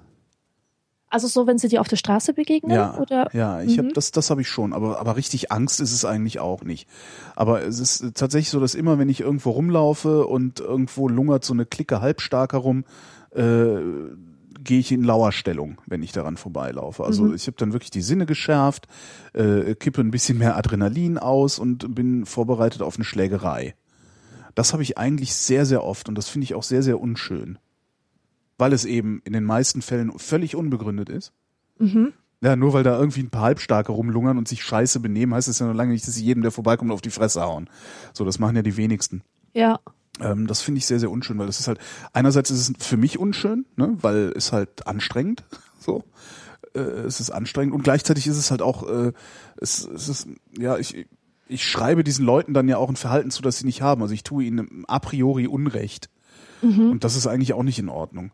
Also so, wenn sie dir auf der Straße begegnen? Ja, oder? ja, ich Mhm. hab, das, das habe ich schon, aber, aber richtig Angst ist es eigentlich auch nicht. Aber es ist tatsächlich so, dass immer, wenn ich irgendwo rumlaufe und irgendwo lungert so eine Clique Halbstarker rum, äh, gehe ich in Lauerstellung, wenn ich daran vorbeilaufe. Also Mhm. ich habe dann wirklich die Sinne geschärft, äh, kippe ein bisschen mehr Adrenalin aus und bin vorbereitet auf eine Schlägerei. Das habe ich eigentlich sehr, sehr oft und das finde ich auch sehr, sehr unschön. Weil es eben in den meisten Fällen völlig unbegründet ist. Mhm. Ja, nur weil da irgendwie ein paar Halbstarke rumlungern und sich scheiße benehmen, heißt es ja noch lange nicht, dass sie jedem, der vorbeikommt, auf die Fresse hauen. So, das machen ja die wenigsten. Ja. Ähm, das finde ich sehr, sehr unschön, weil das ist halt, einerseits ist es für mich unschön, ne, weil es halt anstrengend, so. Äh, es ist anstrengend und gleichzeitig ist es halt auch, äh, es, es ist, ja, ich, ich schreibe diesen Leuten dann ja auch ein Verhalten zu, das sie nicht haben. Also ich tue ihnen a priori Unrecht. Und das ist eigentlich auch nicht in Ordnung.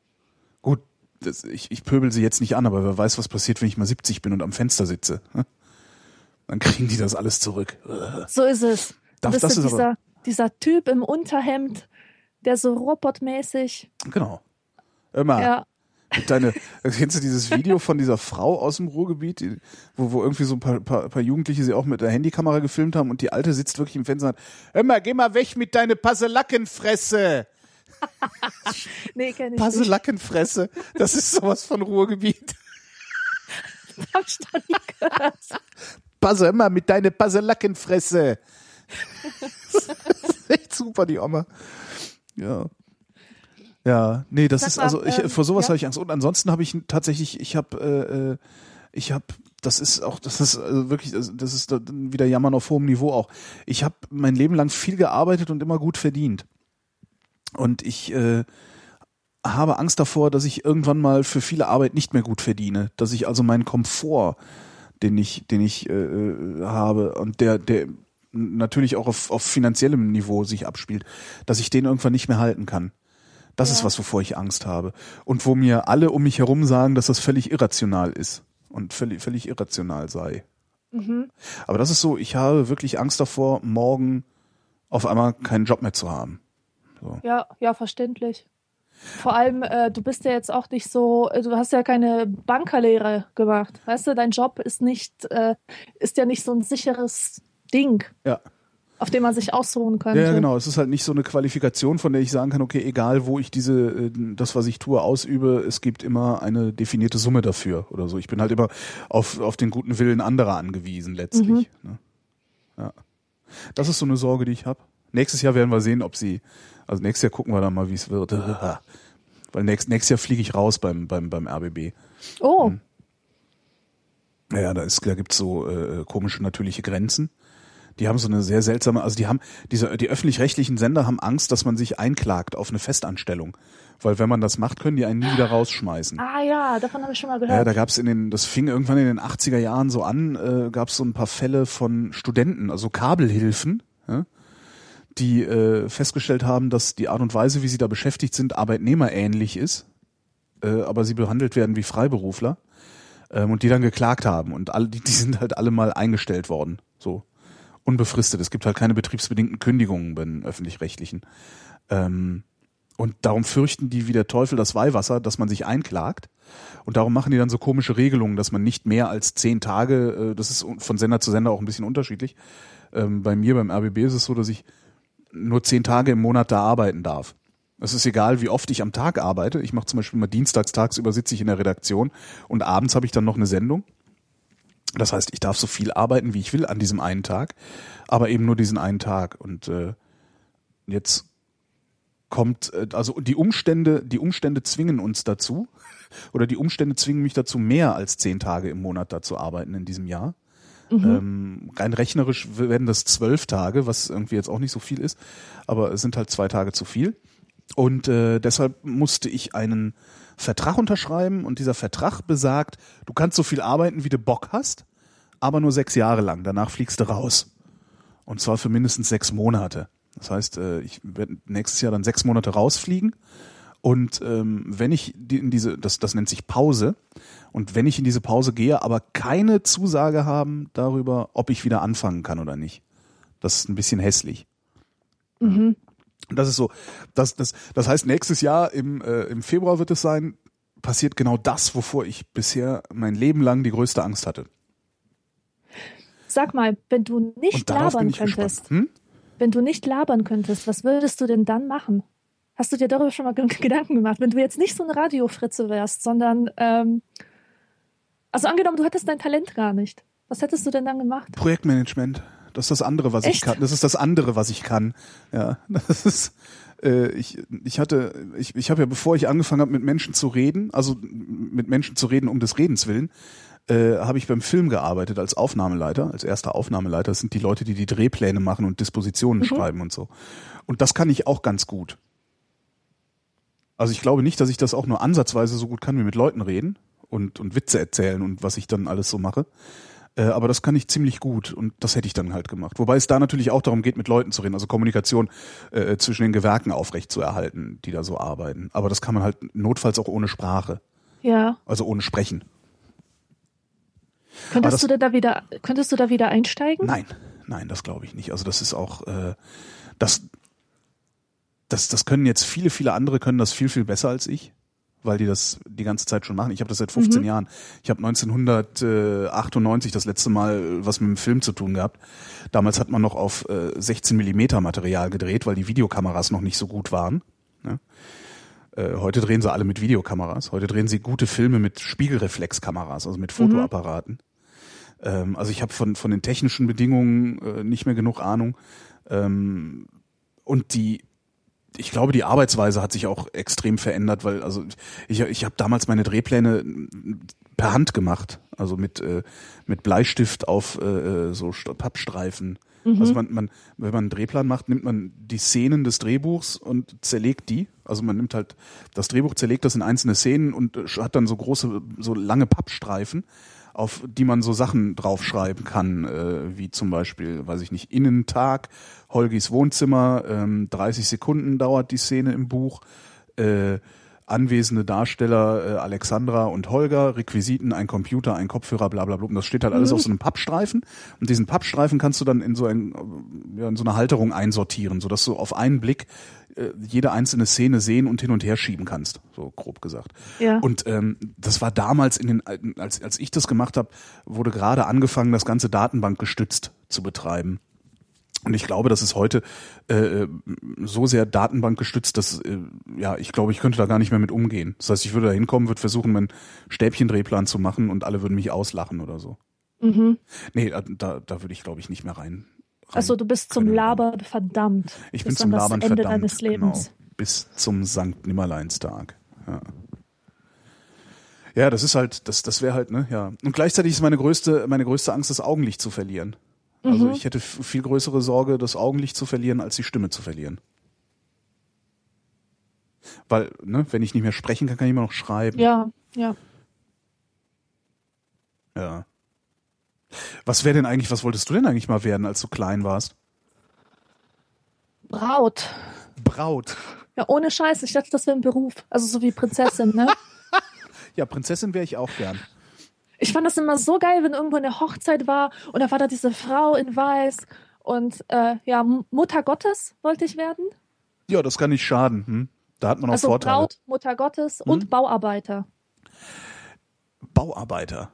Gut, das, ich, ich pöbel sie jetzt nicht an, aber wer weiß, was passiert, wenn ich mal 70 bin und am Fenster sitze. ne? Dann kriegen die das alles zurück. So ist es. Bist das ist aber- dieser, dieser Typ im Unterhemd, der so robotmäßig. Genau. Immer. Ja. Deine, kennst du dieses Video von dieser Frau aus dem Ruhrgebiet, die, wo, wo irgendwie so ein paar, paar, paar Jugendliche sie auch mit der Handykamera gefilmt haben und die Alte sitzt wirklich im Fenster und sagt, hör mal, geh mal weg mit deine Passelackenfresse. Nee, kenn ich nicht. Passelackenfresse. Das ist sowas von Ruhrgebiet. Hab ich noch nie gehört. Passe immer mit deine Passelackenfresse. das ist echt super, die Oma. Ja. Ja, nee, das Sag ist mal, also ich ähm, vor sowas ja. habe ich Angst und ansonsten habe ich tatsächlich ich habe äh, äh, ich habe das ist auch das ist also wirklich das ist wieder jammern auf hohem Niveau auch. Ich habe mein Leben lang viel gearbeitet und immer gut verdient. Und ich äh, habe Angst davor, dass ich irgendwann mal für viele Arbeit nicht mehr gut verdiene, dass ich also meinen Komfort, den ich, den ich äh, äh, habe und der, der natürlich auch auf, auf finanziellem Niveau sich abspielt, dass ich den irgendwann nicht mehr halten kann. Das ist Ja. was, wovor ich Angst habe. Und wo mir alle um mich herum sagen, dass das völlig irrational ist und völlig, völlig irrational sei. Mhm. Aber das ist so, ich habe wirklich Angst davor, morgen auf einmal keinen Job mehr zu haben. Ja, ja, verständlich. Vor allem, äh, du bist ja jetzt auch nicht so, äh, du hast ja keine Bankerlehre gemacht. Weißt du, dein Job ist nicht, äh, ist ja nicht so ein sicheres Ding, Ja. auf dem man sich ausruhen könnte. Ja, genau. Es ist halt nicht so eine Qualifikation, von der ich sagen kann, okay, egal wo ich diese, äh, das, was ich tue, ausübe, es gibt immer eine definierte Summe dafür oder so. Ich bin halt immer auf, auf den guten Willen anderer angewiesen, letztlich. Ne? Ja. Das ist so eine Sorge, die ich habe. Nächstes Jahr werden wir sehen, ob sie, also nächstes Jahr gucken wir dann mal, wie es wird. Weil nächst, nächstes Jahr fliege ich raus beim, beim, beim RBB. Oh, Mhm. Ja, da ist, da gibt's so äh, komische natürliche Grenzen. Die haben so eine sehr seltsame, also die haben, diese, die öffentlich-rechtlichen Sender haben Angst, dass man sich einklagt auf eine Festanstellung. Weil wenn man das macht, können die einen nie wieder rausschmeißen. ah ja, davon habe ich schon mal Ja, gehört. da gab's in den, das fing irgendwann in den 80er Jahren so an, äh, gab's so ein paar Fälle von Studenten, also Kabelhilfen, ja, die äh, festgestellt haben, dass die Art und Weise, wie sie da beschäftigt sind, arbeitnehmerähnlich ist, äh, aber sie behandelt werden wie Freiberufler ähm, und die dann geklagt haben und alle, die, die sind halt alle mal eingestellt worden, so unbefristet. Es gibt halt keine betriebsbedingten Kündigungen bei den öffentlich-rechtlichen. Ähm, und darum fürchten die wie der Teufel das Weihwasser, dass man sich einklagt. Und darum machen die dann so komische Regelungen, dass man nicht mehr als zehn Tage, äh, das ist von Sender zu Sender auch ein bisschen unterschiedlich. Ähm, bei mir, beim RBB ist es so, dass ich nur zehn Tage im Monat da arbeiten darf. Es ist egal, wie oft ich am Tag arbeite. Ich mache zum Beispiel mal dienstags tagsüber sitze ich in der Redaktion und abends habe ich dann noch eine Sendung. Das heißt, ich darf so viel arbeiten, wie ich will an diesem einen Tag, aber eben nur diesen einen Tag. Und äh, jetzt kommt, äh, also die Umstände, die Umstände zwingen uns dazu, oder die Umstände zwingen mich dazu, mehr als zehn Tage im Monat da zu arbeiten in diesem Jahr. Ähm, rein rechnerisch werden das zwölf Tage, was irgendwie jetzt auch nicht so viel ist, aber es sind halt zwei Tage zu viel. Und äh, deshalb musste ich einen Vertrag unterschreiben und dieser Vertrag besagt, du kannst so viel arbeiten, wie du Bock hast, aber nur sechs Jahre lang. Danach fliegst du raus. Und zwar für mindestens sechs Monate. Das heißt, äh, ich werde nächstes Jahr dann sechs Monate rausfliegen Und ähm, wenn ich in diese, das, das nennt sich Pause, und wenn ich in diese Pause gehe, aber keine Zusage haben darüber, ob ich wieder anfangen kann oder nicht. Das ist ein bisschen hässlich. Mhm. Das ist so, das, das, das heißt, nächstes Jahr im, äh, im Februar wird es sein, passiert genau das, wovor ich bisher mein Leben lang die größte Angst hatte. Sag mal, wenn du nicht labern könntest. Hm? wenn du nicht labern könntest, was würdest du denn dann machen? Hast du dir darüber schon mal Ge- Gedanken gemacht? Wenn du jetzt nicht so eine Radiofritze wärst, sondern, ähm, also angenommen, du hättest dein Talent gar nicht. Was hättest du denn dann gemacht? Projektmanagement. Das ist das andere, was ich Echt? kann. Das ist das andere, was ich kann. Ja, das ist. Äh, ich, ich hatte, ich, ich habe ja, bevor ich angefangen habe, mit Menschen zu reden, also mit Menschen zu reden um des Redens willen, äh, habe ich beim Film gearbeitet als Aufnahmeleiter, als erster Aufnahmeleiter. Das sind die Leute, die die Drehpläne machen und Dispositionen schreiben und so. Und das kann ich auch ganz gut. Also ich glaube nicht, dass ich das auch nur ansatzweise so gut kann wie mit Leuten reden und, und Witze erzählen und was ich dann alles so mache. Äh, aber das kann ich ziemlich gut und das hätte ich dann halt gemacht. Wobei es da natürlich auch darum geht, mit Leuten zu reden, also Kommunikation äh, zwischen den Gewerken aufrecht zu erhalten, die da so arbeiten. Aber das kann man halt notfalls auch ohne Sprache, Ja. also ohne Sprechen. Könntest das- du da wieder, könntest du da wieder einsteigen? Nein, nein, das glaube ich nicht. Also das ist auch, äh, das, das, das können jetzt viele, viele andere können das viel, viel besser als ich, weil die das die ganze Zeit schon machen. Ich habe das seit 15 Jahren. Ich habe 1998 das letzte Mal was mit dem Film zu tun gehabt. Damals hat man noch auf äh, 16 Millimeter Material gedreht, weil die Videokameras noch nicht so gut waren. Ne? Äh, heute drehen sie alle mit Videokameras. Heute drehen sie gute Filme mit Spiegelreflexkameras, also mit Fotoapparaten. Ähm, also ich habe von, von den technischen Bedingungen äh, nicht mehr genug Ahnung. Ähm, und die, ich glaube, die Arbeitsweise hat sich auch extrem verändert, weil also ich, ich habe damals meine Drehpläne per Hand gemacht, also mit äh, mit Bleistift auf äh, so St- Pappstreifen. Also man, man, wenn man einen Drehplan macht, nimmt man die Szenen des Drehbuchs und zerlegt die. Also man nimmt halt das Drehbuch, zerlegt das in einzelne Szenen und äh, hat dann so große, so lange Pappstreifen, auf die man so Sachen draufschreiben kann, äh, wie zum Beispiel, weiß ich nicht, Innentag, Holgis Wohnzimmer, ähm, 30 Sekunden dauert die Szene im Buch, äh, anwesende Darsteller äh, Alexandra und Holger, Requisiten, ein Computer, ein Kopfhörer, bla bla bla. Und das steht halt alles auf so einem Pappstreifen. Und diesen Pappstreifen kannst du dann in so, ein, äh, ja, in so eine Halterung einsortieren, sodass du auf einen Blick äh, jede einzelne Szene sehen und hin und her schieben kannst, so grob gesagt. Ja. Und ähm, das war damals in den alten, als, als ich das gemacht habe, wurde gerade angefangen, das ganze Datenbank gestützt zu betreiben. Und ich glaube, das ist heute äh, so sehr datenbankgestützt, dass äh, ja, ich glaube, ich könnte da gar nicht mehr mit umgehen. Das heißt, ich würde da hinkommen, würde versuchen, meinen Stäbchendrehplan zu machen und alle würden mich auslachen oder so. Mhm. Nee, da, da, würde ich, glaube ich, nicht mehr rein. rein Achso, du bist zum. Labern verdammt. Ich bin zum Labern Ende verdammt. deines Lebens. Genau. Bis zum Sankt Nimmerleinstag. Ja. Ja, das ist halt, das, das wäre halt, ne, ja. Und gleichzeitig ist meine größte, meine größte Angst, das Augenlicht zu verlieren. Also Mhm. ich hätte viel größere Sorge, das Augenlicht zu verlieren, als die Stimme zu verlieren. Weil, ne, wenn ich nicht mehr sprechen kann, kann ich immer noch schreiben. Ja, ja. Ja. Was wäre denn eigentlich, was wolltest du denn eigentlich mal werden, als du klein warst? Braut. Braut. Ja, ohne Scheiß. Ich dachte, das wäre ein Beruf. Also so wie Prinzessin, ne? Ja, Prinzessin wäre ich auch gern. Ich fand das immer so geil, wenn irgendwo eine Hochzeit war und da war da diese Frau in Weiß und äh, ja, Mutter Gottes wollte ich werden. Ja, das kann nicht schaden. Hm? Da hat man auch Also Vorteile. Hm? Braut, Mutter Gottes und Bauarbeiter. Bauarbeiter.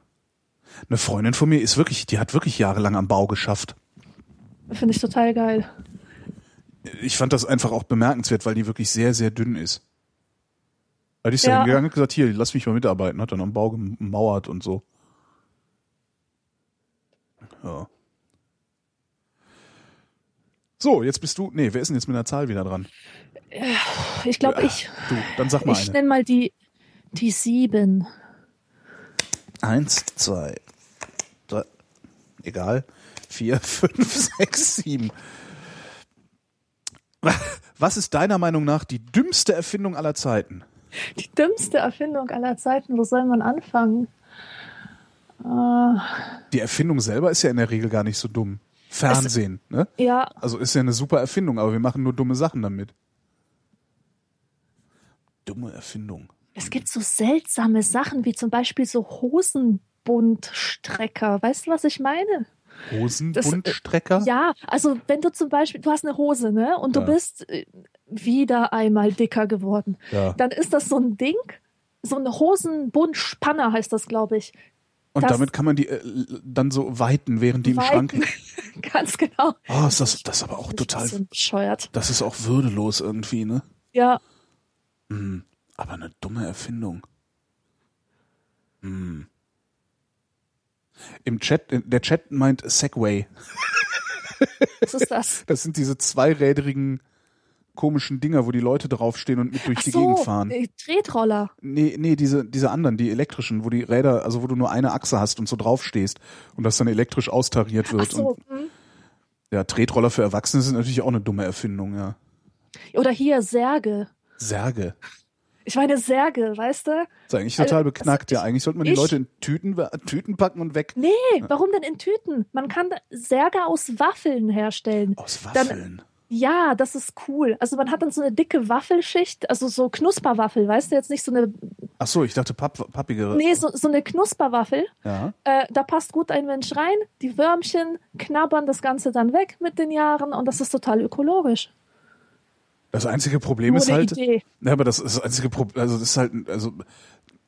Eine Freundin von mir ist wirklich, die hat wirklich jahrelang am Bau geschafft. Finde ich total geil. Ich fand das einfach auch bemerkenswert, weil die wirklich sehr, sehr dünn ist. Da ist ja Ja. hingegangen und gesagt, hier, lass mich mal mitarbeiten, hat dann am Bau gemauert und so. Ja. So, jetzt bist du, nee, wer ist denn jetzt mit der Zahl wieder dran? Ich glaube, ich, Du, dann sag mal ich nenne mal die, die sieben. Eins, zwei, drei, egal. Vier, fünf, sechs, sieben. Was ist deiner Meinung nach die dümmste Erfindung aller Zeiten? Die dümmste Erfindung aller Zeiten. Wo soll man anfangen? Äh, Die Erfindung selber ist ja in der Regel gar nicht so dumm. Fernsehen, ne? ja, Also ist ja eine super Erfindung, aber wir machen nur dumme Sachen damit. dumme Erfindung. Es gibt so seltsame Sachen, wie zum Beispiel so Hosenbundstrecker. Weißt du, was ich meine? Hosenbundstrecker? Ja, also wenn du zum Beispiel, du hast eine Hose, ne? Und du Ja. bist äh, wieder einmal dicker geworden. Ja. Dann ist das so ein Ding, so eine Hosenbundspanner heißt das, glaube ich. Und das- damit kann man die äh, dann so weiten, während die im. Schrank. Ganz genau. Oh, ist das, das ist aber auch Ein total. bisschen bescheuert. Das ist auch würdelos irgendwie, ne? Ja, Hm. Aber eine dumme Erfindung. Hm. Im Chat, äh, der Chat meint Segway. was ist das? Das sind diese zweirädrigen komischen Dinger, wo die Leute draufstehen und mit durch Ach die so, Gegend fahren. äh, Tretroller. Nee, nee, diese, diese anderen, die elektrischen, wo die Räder, also wo du nur eine Achse hast und so draufstehst und das dann elektrisch austariert Ach wird. so, Und hm. ja, Tretroller für Erwachsene sind natürlich auch eine dumme Erfindung, ja. Oder hier Särge. Särge. Ich meine Särge, weißt du? ist eigentlich total Also, beknackt, ja. Eigentlich sollte man die Leute in Tüten, Tüten packen und weg. Nee, warum denn in Tüten? Man kann Särge aus Waffeln herstellen. Aus Dann- Waffeln. Ja, das ist cool. Also man hat dann so eine dicke Waffelschicht, also so Knusperwaffel, weißt du, jetzt nicht so eine, Ach so, ich dachte papp, pappigere. nee, so, so eine Knusperwaffel. Ja. Äh, da passt gut ein Mensch rein, die Würmchen knabbern das Ganze dann weg mit den Jahren und das ist total ökologisch. Das einzige Problem Nur ist halt, Idee. ja, aber das ist das einzige Problem, also das ist halt, also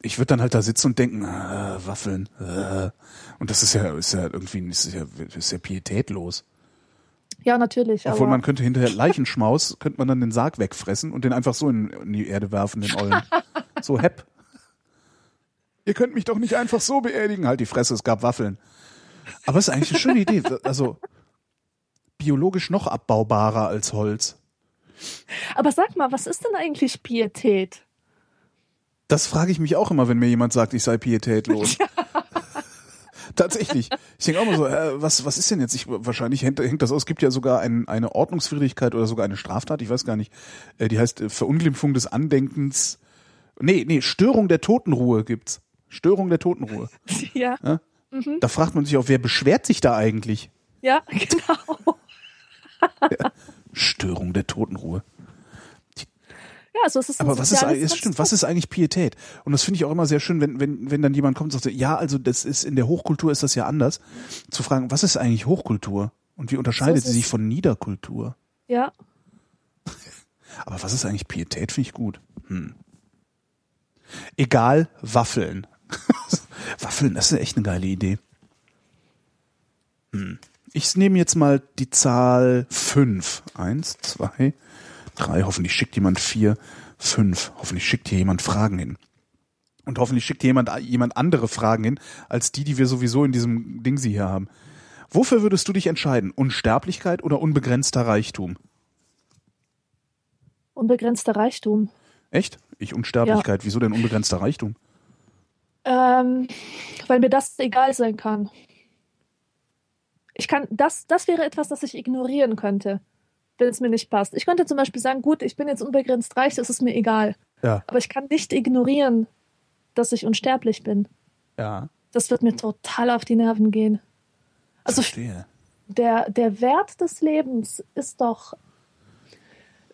ich würde dann halt da sitzen und denken, ah, Waffeln, äh. und das ist ja, ist ja irgendwie, ist ja, ist ja pietätlos. Ja, natürlich. Obwohl man könnte hinterher Leichenschmaus, könnte man dann den Sarg wegfressen und den einfach so in, in die Erde werfen, den Ollen. so hepp. Ihr könnt mich doch nicht einfach so beerdigen. Halt die Fresse, es gab Waffeln. Aber es ist eigentlich eine schöne Idee. Also biologisch noch abbaubarer als Holz. aber sag mal, was ist denn eigentlich Pietät? Das frage ich mich auch immer, wenn mir jemand sagt, ich sei pietätlos. Tatsächlich. Ich denke auch mal so, äh, was, was ist denn jetzt? Ich, wahrscheinlich hängt, hängt das aus. Es gibt ja sogar ein, eine Ordnungswidrigkeit oder sogar eine Straftat, ich weiß gar nicht. Äh, die heißt äh, Verunglimpfung des Andenkens. Nee, nee, Störung der Totenruhe gibt's. Störung der Totenruhe. ja, Da fragt man sich auch, wer beschwert sich da eigentlich? ja, genau. Störung der Totenruhe. Ja, also es ist ein Aber was ist es stimmt, was ist eigentlich Pietät? Und das finde ich auch immer sehr schön, wenn, wenn, wenn dann jemand kommt und sagt, ja, also das ist, in der Hochkultur ist das ja anders, zu fragen, was ist eigentlich Hochkultur? Und wie unterscheidet So sie ist sich es. von Niederkultur? Ja, Aber was ist eigentlich Pietät? Finde ich gut. Hm. Egal, Waffeln. Waffeln, das ist echt eine geile Idee. Hm. Ich nehme jetzt mal die Zahl fünf. Eins, zwei, drei. Hoffentlich schickt jemand vier, fünf. Hoffentlich schickt hier jemand Fragen hin. Und hoffentlich schickt hier jemand, jemand andere Fragen hin, als die, die wir sowieso in diesem Ding sie hier haben. Wofür würdest du dich entscheiden? Unsterblichkeit oder unbegrenzter Reichtum? unbegrenzter Reichtum. Echt? Ich Unsterblichkeit. Wieso denn unbegrenzter Reichtum? Ähm, weil mir das egal sein kann. Ich kann, das, das wäre etwas, das ich ignorieren könnte, wenn es mir nicht passt. Ich könnte zum Beispiel sagen, gut, ich bin jetzt unbegrenzt reich, das ist mir egal. Ja. Aber ich kann nicht ignorieren, dass ich unsterblich bin. Ja. Das wird mir total auf die Nerven gehen. Also Verstehe. der, der Wert des Lebens ist doch,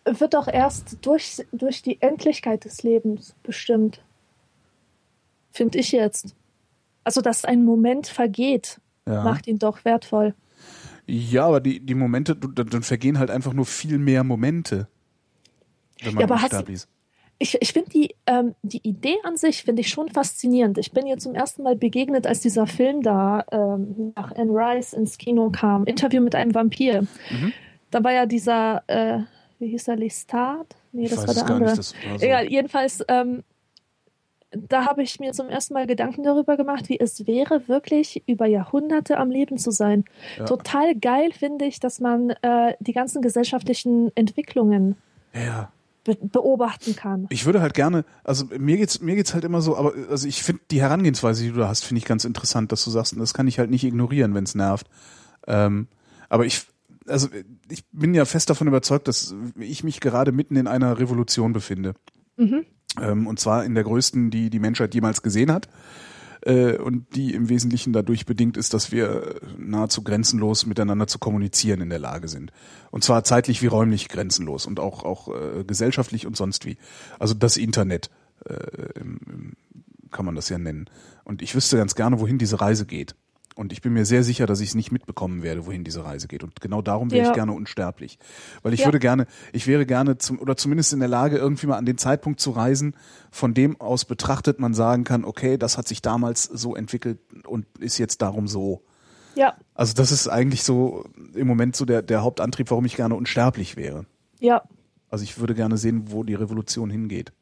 wird doch erst durch, durch die Endlichkeit des Lebens bestimmt. Finde ich jetzt. Also, dass ein Moment vergeht, Ja. macht ihn doch wertvoll. Ja, aber die, die Momente, dann vergehen halt einfach nur viel mehr Momente. Wenn man Ja, aber hast- ist. Ich, ich finde die, ähm, die Idee an sich finde ich schon faszinierend. Ich bin ihr zum ersten Mal begegnet, als dieser Film da ähm, nach Anne Rice ins Kino kam. Interview mit einem Vampir. Mhm. Da war ja dieser, äh, wie hieß er, Lestat? Nee, Ich das war der andere. nicht. Das war so. Egal, jedenfalls, ähm, da habe ich mir zum ersten Mal Gedanken darüber gemacht, wie es wäre, wirklich über Jahrhunderte am Leben zu sein. Ja. Total geil finde ich, dass man äh, die ganzen gesellschaftlichen Entwicklungen ja. be beobachten kann. Ich würde halt gerne, also mir geht's mir geht's halt immer so, aber also ich finde die Herangehensweise, die du da hast, finde ich ganz interessant, dass du sagst, das kann ich halt nicht ignorieren, wenn es nervt. Ähm, aber ich also ich bin ja fest davon überzeugt, dass ich mich gerade mitten in einer Revolution befinde. Mhm. Ähm, und zwar in der größten, die die Menschheit jemals gesehen hat. äh, und die im Wesentlichen dadurch bedingt ist, dass wir nahezu grenzenlos miteinander zu kommunizieren in der Lage sind. Und zwar zeitlich wie räumlich grenzenlos und auch, auch äh, gesellschaftlich und sonst wie. Also das Internet äh, im, im, kann man das ja nennen. Und ich wüsste ganz gerne, wohin diese Reise geht. Und ich bin mir sehr sicher, dass ich es nicht mitbekommen werde, wohin diese Reise geht. Und genau darum wäre Ja. ich gerne unsterblich. Weil ich Ja. würde gerne, ich wäre gerne zum, oder zumindest in der Lage, irgendwie mal an den Zeitpunkt zu reisen, von dem aus betrachtet man sagen kann, okay, das hat sich damals so entwickelt und ist jetzt darum so. Ja, Also das ist eigentlich so im Moment so der, der Hauptantrieb, warum ich gerne unsterblich wäre. ja. Also ich würde gerne sehen, wo die Revolution hingeht.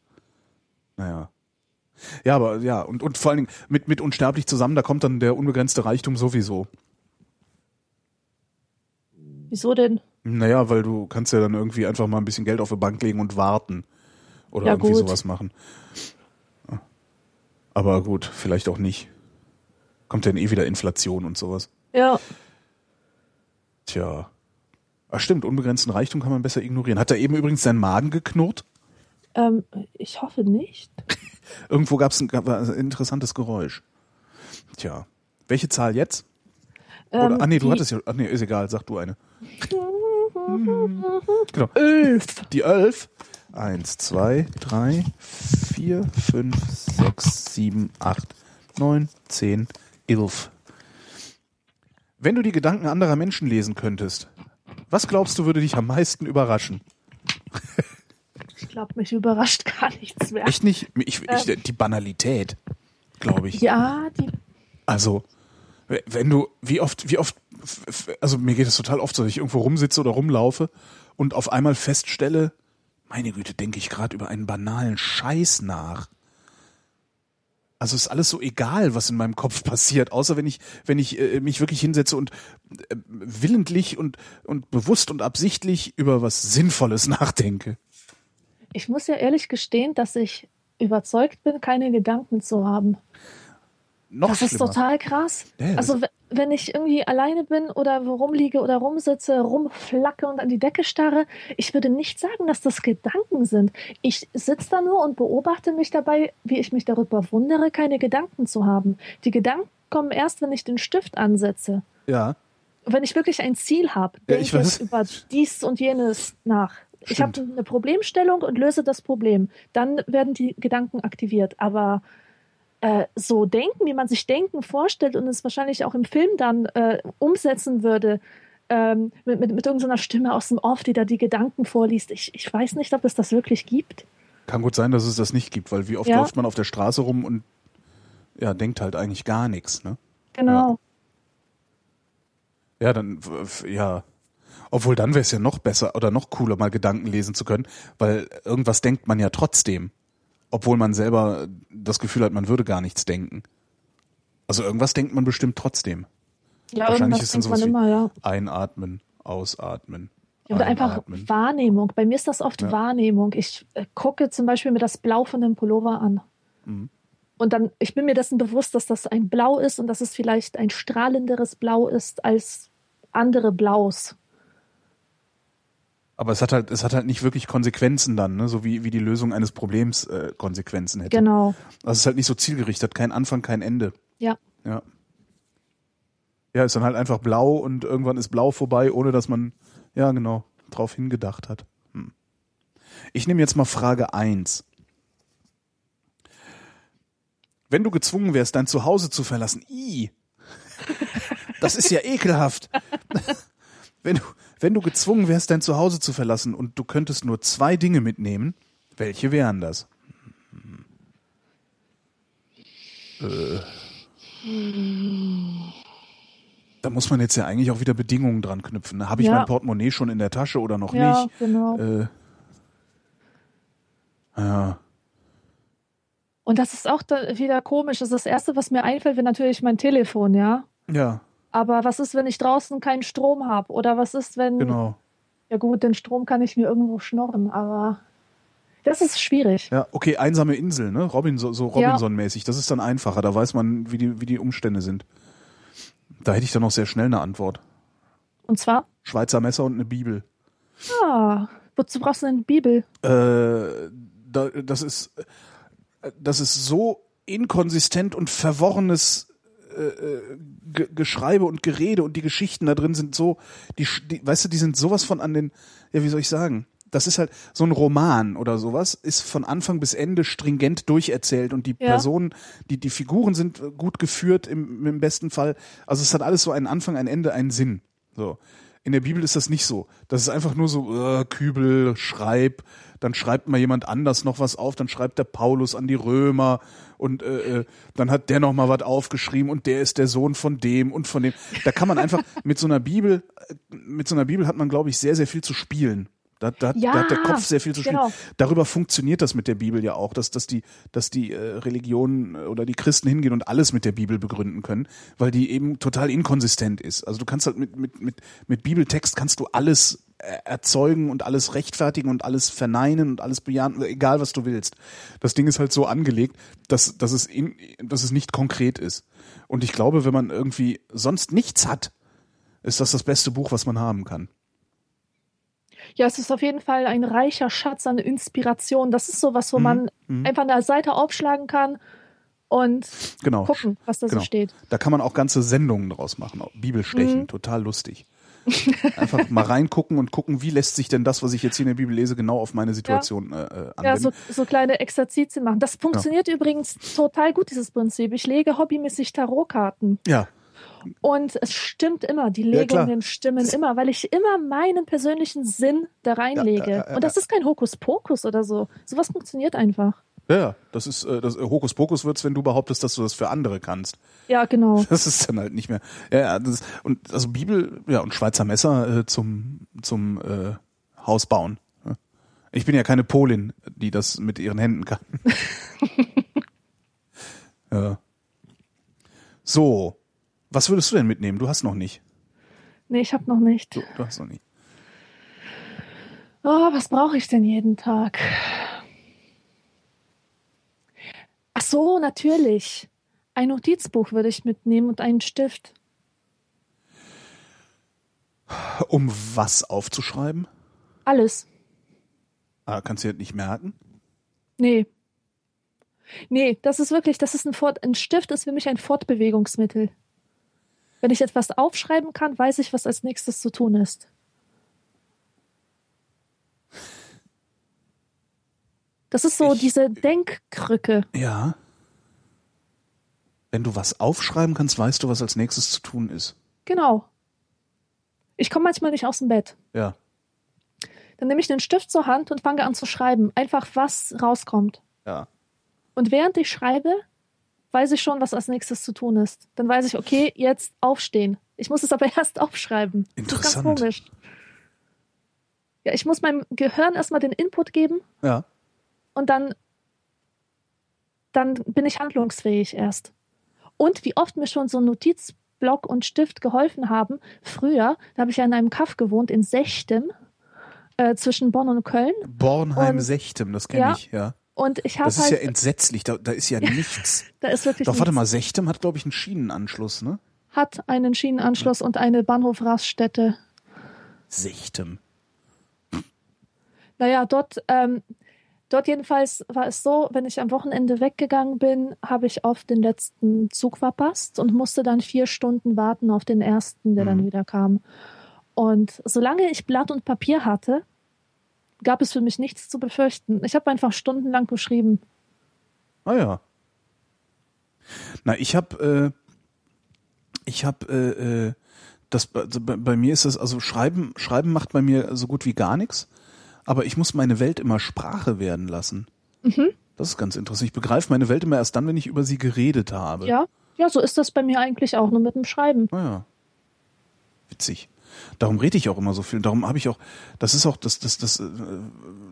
Naja. Ja, aber ja, und, und vor allen Dingen mit, mit unsterblich zusammen, da kommt dann der unbegrenzte Reichtum sowieso. Wieso denn? Naja, weil du kannst ja dann irgendwie einfach mal ein bisschen Geld auf die Bank legen und warten. Oder Ja, irgendwie gut. sowas machen. Aber gut, vielleicht auch nicht. Kommt dann eh wieder Inflation und sowas. Ja, Tja. Ah, stimmt, unbegrenzten Reichtum kann man besser ignorieren. Hat er eben übrigens seinen Magen geknurrt? ähm, ich hoffe nicht. Irgendwo gab es ein, gab ein interessantes Geräusch. Tja. Welche Zahl jetzt? Oder, Ähm, ah nee, du hattest ja. Ach nee, ist egal, sag du eine. Genau. Elf. Die elf. Eins, zwei, drei, vier, fünf, sechs, sieben, acht, neun, zehn, elf. Wenn du die Gedanken anderer Menschen lesen könntest, was glaubst du würde dich am meisten überraschen? Ich glaube, mich überrascht gar nichts mehr. Echt nicht? Ich, ich, die Banalität, glaube ich. Ja, die. Also, wenn du, wie oft, wie oft, also mir geht es total oft so, dass ich irgendwo rumsitze oder rumlaufe und auf einmal feststelle, meine Güte, denke ich gerade über einen banalen Scheiß nach. Also ist alles so egal, was in meinem Kopf passiert, außer wenn ich, wenn ich äh, mich wirklich hinsetze und äh, willentlich und, und bewusst und absichtlich über was Sinnvolles nachdenke. Ich muss ja ehrlich gestehen, dass ich überzeugt bin, keine Gedanken zu haben. Noch das ist schlimmer. total krass. Ja, das- also wenn ich irgendwie alleine bin oder rumliege oder rumsitze, rumflacke und an die Decke starre, ich würde nicht sagen, dass das Gedanken sind. Ich sitze da nur und beobachte mich dabei, wie ich mich darüber wundere, keine Gedanken zu haben. Die Gedanken kommen erst, wenn ich den Stift ansetze. ja. Wenn ich wirklich ein Ziel habe, Ja, denke ich weiß. ich über dies und jenes nach. Ich habe Stimmt. eine Problemstellung und löse das Problem. Dann werden die Gedanken aktiviert. Aber äh, so denken, wie man sich Denken vorstellt und es wahrscheinlich auch im Film dann äh, umsetzen würde, ähm, mit, mit, mit irgendeiner Stimme aus dem Off, die da die Gedanken vorliest. Ich, ich weiß nicht, ob es das wirklich gibt. Kann gut sein, dass es das nicht gibt, weil wie oft Ja. läuft man auf der Straße rum und ja, denkt halt eigentlich gar nichts, ne? Genau. Ja, dann, w- f- ja. Obwohl dann wäre es ja noch besser oder noch cooler, mal Gedanken lesen zu können, weil irgendwas denkt man ja trotzdem. Obwohl man selber das Gefühl hat, man würde gar nichts denken. Also irgendwas denkt man bestimmt trotzdem. Ja, Wahrscheinlich ist dann sowas wie immer, ja. einatmen, ausatmen. Ja, Oder einfach einatmen. Wahrnehmung. Bei mir ist das oft Ja. Wahrnehmung. Ich äh, gucke zum Beispiel mir das Blau von dem Pullover an. Mhm. Und dann, ich bin mir dessen bewusst, dass das ein Blau ist und dass es vielleicht ein strahlenderes Blau ist als andere Blaus. Aber es hat halt, es hat halt nicht wirklich Konsequenzen dann, ne? so wie, wie die Lösung eines Problems äh, Konsequenzen hätte. Genau. Also es ist halt nicht so zielgerichtet, kein Anfang, kein Ende. Ja. Ja. Ja, ist dann halt einfach blau und irgendwann ist blau vorbei, ohne dass man, ja genau, drauf hingedacht hat. Hm. Ich nehme jetzt mal Frage eins. Wenn du gezwungen wärst, dein Zuhause zu verlassen, i, das ist ja ekelhaft. Wenn du, wenn du gezwungen wärst, dein Zuhause zu verlassen und du könntest nur zwei Dinge mitnehmen, welche wären das? Da muss man jetzt ja eigentlich auch wieder Bedingungen dran knüpfen. ne? Habe ich Ja. mein Portemonnaie schon in der Tasche oder noch Ja, nicht? genau. Äh, ja, Und das ist auch da wieder komisch. Das ist das Erste, was mir einfällt, wäre natürlich mein Telefon, ja. ja, Aber was ist, wenn ich draußen keinen Strom habe? Oder was ist, wenn. genau. Ja, gut, den Strom kann ich mir irgendwo schnorren, aber. Das ist schwierig. Ja, okay, einsame Insel, ne? Robinson, so Robinson-mäßig. Das ist dann einfacher. Da weiß man, wie die, wie die Umstände sind. Da hätte ich dann noch sehr schnell eine Antwort. Und zwar, Schweizer Messer und eine Bibel. ah, wozu brauchst du denn eine Bibel? Äh, da, das ist, äh, das ist so inkonsistent und verworrenes äh, äh, Ge Geschreibe und Gerede und die Geschichten da drin sind so, die, die, weißt du, die sind sowas von an den, ja, wie soll ich sagen? Das ist halt so ein Roman oder sowas, ist von Anfang bis Ende stringent durcherzählt und die Ja. Personen, die, die Figuren sind gut geführt im, im besten Fall. Also es hat alles so einen Anfang, ein Ende, einen Sinn. So. In der Bibel ist das nicht so. Das ist einfach nur so, äh, Kübel, schreib, dann schreibt mal jemand anders noch was auf, dann schreibt der Paulus an die Römer und äh, äh, dann hat der noch mal was aufgeschrieben und der ist der Sohn von dem und von dem. Da kann man einfach mit so einer Bibel, äh, mit so einer Bibel hat man, glaube ich, sehr, sehr viel zu spielen. Da, da, Ja, da hat der Kopf sehr viel zu spielen. genau. Darüber funktioniert das mit der Bibel ja auch, dass, dass die, dass die äh, Religionen äh, oder die Christen hingehen und alles mit der Bibel begründen können, weil die eben total inkonsistent ist. Also du kannst halt mit, mit, mit, mit Bibeltext kannst du alles äh, erzeugen und alles rechtfertigen und alles verneinen und alles bejahen, egal was du willst. Das Ding ist halt so angelegt, dass, dass, es, in, dass es nicht konkret ist. Und ich glaube, wenn man irgendwie sonst nichts hat, ist das das beste Buch, was man haben kann. Ja, es ist auf jeden Fall ein reicher Schatz an Inspiration. Das ist sowas, wo Mhm, man mhm. einfach eine Seite aufschlagen kann und Genau. gucken, was da Genau. so steht. Da kann man auch ganze Sendungen draus machen. Bibelstechen, Mhm. total lustig. Einfach mal reingucken und gucken, wie lässt sich denn das, was ich jetzt hier in der Bibel lese, genau auf meine Situation äh, äh, anwenden. Ja, so, so kleine Exerzitien machen. Das funktioniert übrigens total gut, dieses Prinzip. Ich lege hobbymäßig Tarotkarten. ja, Und es stimmt immer, die Ja. Legungen stimmen immer, weil ich immer meinen persönlichen Sinn da reinlege. Ja, ja, ja, Und das ist kein Hokuspokus oder so. Sowas funktioniert einfach. ja, ja, das ist äh, das, äh, Hokuspokus wird's, wenn du behauptest, dass du das für andere kannst. Ja, genau. Das ist dann halt nicht mehr. Ja, ja das, und also Bibel, ja und Schweizer Messer äh, zum zum äh, Haus bauen. Ja. Ich bin ja keine Polin, die das mit ihren Händen kann. ja. So, was würdest du denn mitnehmen? Du hast noch nicht. Nee, ich habe noch nicht. Du, du hast noch nicht. Oh, was brauche ich denn jeden Tag? Ach so, natürlich. Ein Notizbuch würde ich mitnehmen und einen Stift. Um was aufzuschreiben? Alles. Ah, kannst du das nicht merken? Nee. Nee, das ist wirklich, das ist ein Fort, ein Stift ist für mich ein Fortbewegungsmittel. Wenn ich etwas aufschreiben kann, weiß ich, was als nächstes zu tun ist. Das ist so Ich- diese Denkkrücke. Ja. Wenn du was aufschreiben kannst, weißt du, was als nächstes zu tun ist. Genau. Ich komme manchmal nicht aus dem Bett. Ja. Dann nehme ich den Stift zur Hand und fange an zu schreiben. Einfach was rauskommt. Ja. Und während ich schreibe, weiß ich schon, was als nächstes zu tun ist. Dann weiß ich, okay, jetzt aufstehen. Ich muss es aber erst aufschreiben. Das ist Interessant. ganz komisch. Ja, ich muss meinem Gehirn erstmal den Input geben Ja. und dann, dann bin ich handlungsfähig erst. Und wie oft mir schon so ein Notizblock und Stift geholfen haben. Früher, da habe ich ja in einem Kaff gewohnt in Sechtem, äh, zwischen Bonn und Köln. Bornheim-Sechtem, das kenne Ja, ich, ja. Und ich habe Das ist ja halt, entsetzlich, da, da ist ja nichts. da ist wirklich Doch, warte nichts. mal, Sechtem hat, glaube ich, einen Schienenanschluss, ne? hat einen Schienenanschluss und eine Bahnhofraststätte. Sechtem. Naja, dort, ähm, dort jedenfalls war es so, wenn ich am Wochenende weggegangen bin, habe ich oft den letzten Zug verpasst und musste dann vier Stunden warten auf den ersten, der dann Mhm. wieder kam. Und solange ich Blatt und Papier hatte, gab es für mich nichts zu befürchten. Ich habe einfach stundenlang geschrieben. Ah ja. Na, ich habe, äh, ich habe, äh, äh, das, also bei, bei mir ist das, also Schreiben, Schreiben macht bei mir so gut wie gar nichts, aber ich muss meine Welt immer Sprache werden lassen. Mhm. Das ist ganz interessant. Ich begreife meine Welt immer erst dann, wenn ich über sie geredet habe. Ja, ja, so ist das bei mir eigentlich auch, nur mit dem Schreiben. Ah ja. Witzig. Darum rede ich auch immer so viel. Darum habe ich auch, das ist auch, das, das, das, äh,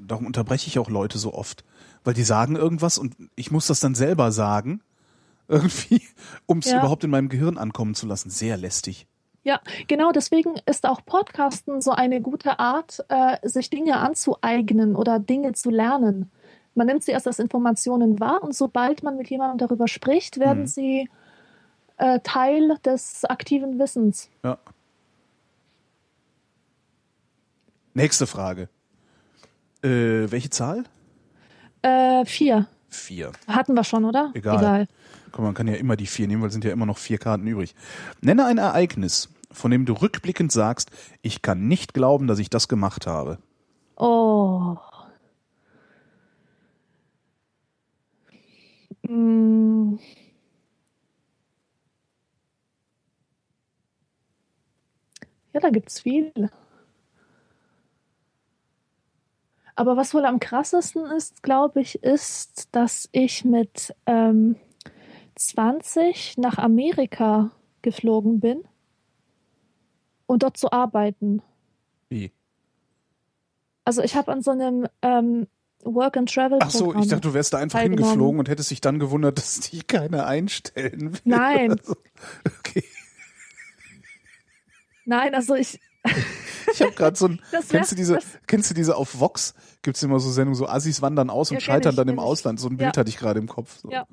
darum unterbreche ich auch Leute so oft. Weil die sagen irgendwas und ich muss das dann selber sagen. Irgendwie, um es Ja. überhaupt in meinem Gehirn ankommen zu lassen. Sehr lästig. Ja, genau deswegen ist auch Podcasten so eine gute Art, äh, sich Dinge anzueignen oder Dinge zu lernen. Man nimmt sie erst als Informationen wahr und sobald man mit jemandem darüber spricht, werden Mhm. sie äh, Teil des aktiven Wissens. Ja. Nächste Frage. Äh, welche Zahl? Äh, vier. vier. Hatten wir schon, oder? Egal. Egal. Komm, man kann ja immer die vier nehmen, weil es sind ja immer noch vier Karten übrig. Nenne ein Ereignis, von dem du rückblickend sagst, ich kann nicht glauben, dass ich das gemacht habe. Oh. Mm. Ja, da gibt's viele. Aber was wohl am krassesten ist, glaube ich, ist, dass ich mit ähm, 20 nach Amerika geflogen bin und dort zu arbeiten. Wie? Also ich habe an so einem ähm, Work and Travel Ach so, ich dachte, du wärst da einfach hingeflogen und hättest dich dann gewundert, dass die keiner einstellen will. Nein. so. Okay. Nein, also ich Ich habe gerade so ein, Das wär- kennst du diese, das- kennst du diese auf Vox? Gibt's immer so Sendungen, so Assis wandern aus und Ja, scheitern ich, dann im. Ausland. So ein Bild Ja. hatte ich gerade im Kopf. So. Ja,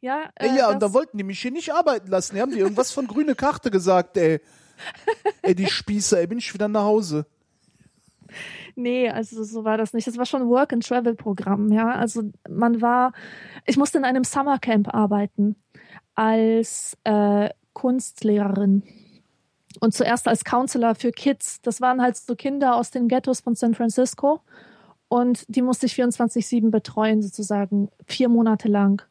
ja, äh, ja, und da wollten die mich hier nicht arbeiten lassen. Die haben die irgendwas von grüne Karte gesagt, ey. Ey, die Spießer, ey, bin ich wieder nach Hause. nee, also so war das nicht. Das war schon ein Work and Travel Programm, ja. Also man war, ich musste in einem Summercamp arbeiten als äh, Kunstlehrerin und zuerst als Counselor für Kids. Das waren halt so Kinder aus den Ghettos von San Francisco und die musste ich 24/7 betreuen sozusagen vier Monate lang.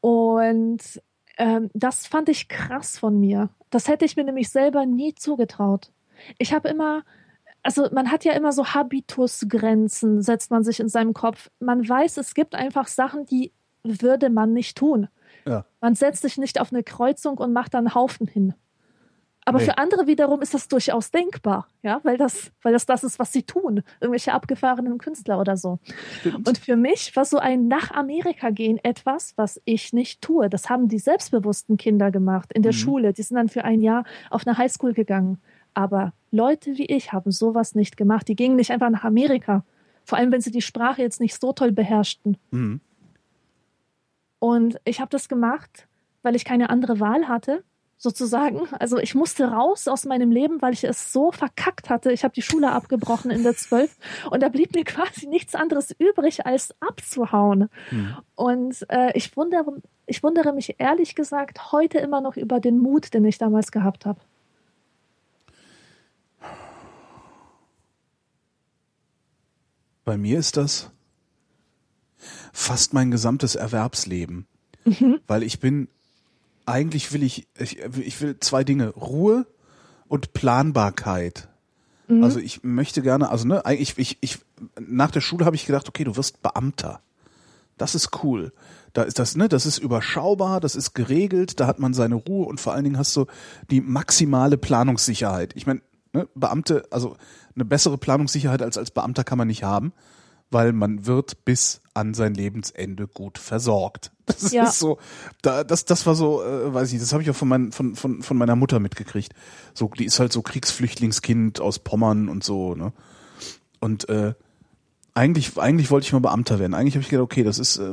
Und ähm, das fand ich krass von mir. Das hätte ich mir nämlich selber nie zugetraut. Ich habe immer, also man hat ja immer so Habitusgrenzen, setzt man sich in seinem Kopf. Man weiß, es gibt einfach Sachen, die würde man nicht tun. Ja. Man setzt sich nicht auf eine Kreuzung und macht da einen Haufen hin. Aber Nee. für andere wiederum ist das durchaus denkbar, ja, weil das, weil das das ist, was sie tun. Irgendwelche abgefahrenen Künstler oder so. Stimmt. Und für mich war so ein nach Amerika gehen etwas, was ich nicht tue. Das haben die selbstbewussten Kinder gemacht in der Mhm. Schule. Die sind dann für ein Jahr auf eine Highschool gegangen. Aber Leute wie ich haben sowas nicht gemacht. Die gingen nicht einfach nach Amerika. Vor allem, wenn sie die Sprache jetzt nicht so toll beherrschten. Mhm. Und ich habe das gemacht, weil ich keine andere Wahl hatte, sozusagen. Also ich musste raus aus meinem Leben, weil ich es so verkackt hatte. Ich habe die Schule abgebrochen in der 12 und da blieb mir quasi nichts anderes übrig, als abzuhauen. Mhm. Und äh, ich, wundere, ich wundere mich ehrlich gesagt heute immer noch über den Mut, den ich damals gehabt habe. Bei mir ist das fast mein gesamtes Erwerbsleben. Weil ich bin, eigentlich will ich, ich, ich will zwei Dinge, Ruhe und Planbarkeit. Also ich möchte gerne, also ne, ich, ich, ich, nach der Schule habe ich gedacht, okay, du wirst Beamter. Das ist cool. Da ist das, ne, das ist überschaubar, das ist geregelt, da hat man seine Ruhe und vor allen Dingen hast du die maximale Planungssicherheit. Ich meine, ne, Beamte, also eine bessere Planungssicherheit als als Beamter kann man nicht haben, weil man wird bis an sein Lebensende gut versorgt. Das Ja. ist so, da, das, das war so, äh, weiß ich, das habe ich auch von, mein, von, von, von meiner Mutter mitgekriegt. So, die ist halt so Kriegsflüchtlingskind aus Pommern und so, ne? Und äh, eigentlich, eigentlich wollte ich mal Beamter werden. Eigentlich habe ich gedacht, okay, das ist, äh,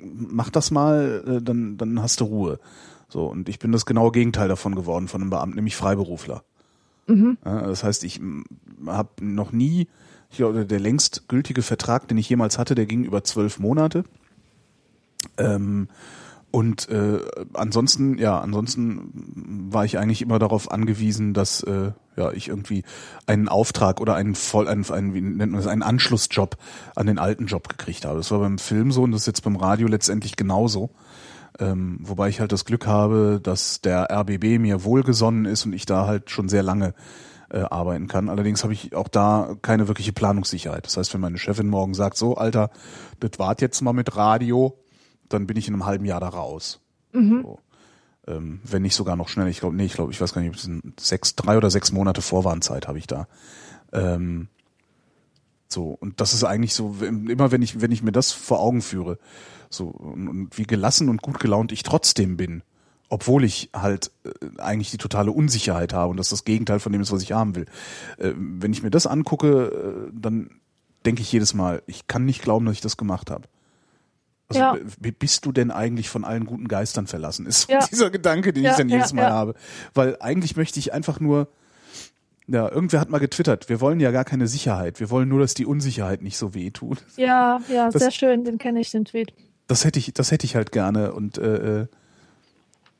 mach das mal, äh, dann, dann hast du Ruhe. So, und ich bin das genaue Gegenteil davon geworden, von einem Beamten, nämlich Freiberufler. Ja, das heißt, ich habe noch nie, ich glaube, der längst gültige Vertrag, den ich jemals hatte, der ging über zwölf Monate. Ähm, und äh, ansonsten, ja, ansonsten war ich eigentlich immer darauf angewiesen, dass äh, ja ich irgendwie einen Auftrag oder einen voll einen, einen wie nennt man das, einen Anschlussjob an den alten Job gekriegt habe. Das war beim Film so und das ist jetzt beim Radio letztendlich genauso. Ähm, wobei ich halt das Glück habe, dass der RBB mir wohlgesonnen ist und ich da halt schon sehr lange äh, arbeiten kann. Allerdings habe ich auch da keine wirkliche Planungssicherheit. Das heißt, wenn meine Chefin morgen sagt, so Alter, das wart jetzt mal mit Radio, dann bin ich in einem halben Jahr da raus. So. Ähm, wenn nicht sogar noch schneller. Ich glaube, nee, ich glaube, ich weiß gar nicht, ob es sechs, drei oder sechs Monate Vorwarnzeit habe ich da. Ähm, so, und das ist eigentlich so, immer wenn ich, wenn ich mir das vor Augen führe, so, und, und wie gelassen und gut gelaunt ich trotzdem bin, obwohl ich halt äh, eigentlich die totale Unsicherheit habe und das das Gegenteil von dem ist, was ich haben will. Äh, wenn ich mir das angucke, äh, dann denke ich jedes Mal, ich kann nicht glauben, dass ich das gemacht habe. Also Ja. bist du denn eigentlich von allen guten Geistern verlassen? Ist Ja. dieser Gedanke, den Ja, ich dann jedes Mal habe. Weil eigentlich möchte ich einfach nur Ja, irgendwer hat mal getwittert, wir wollen ja gar keine Sicherheit, wir wollen nur, dass die Unsicherheit nicht so weh tut. Ja, ja, Das- sehr schön, den kenne ich, den Tweet. Das hätte ich, das hätte ich halt gerne und äh, äh,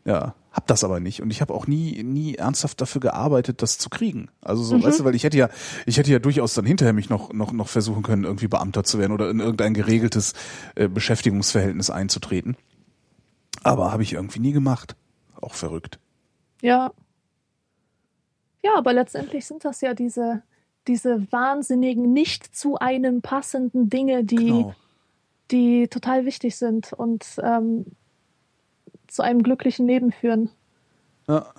ja, hab das aber nicht und ich habe auch nie, nie ernsthaft dafür gearbeitet, das zu kriegen. Also so, Mhm. weißt du, weil ich hätte ja, ich hätte ja durchaus dann hinterher mich noch, noch, noch versuchen können, irgendwie Beamter zu werden oder in irgendein geregeltes äh, Beschäftigungsverhältnis einzutreten. Aber habe ich irgendwie nie gemacht. Auch verrückt. Ja. Ja, aber letztendlich sind das ja diese, diese wahnsinnigen, nicht zu einem passenden Dinge, die, Genau. die total wichtig sind und ähm, zu einem glücklichen Leben führen. Ja.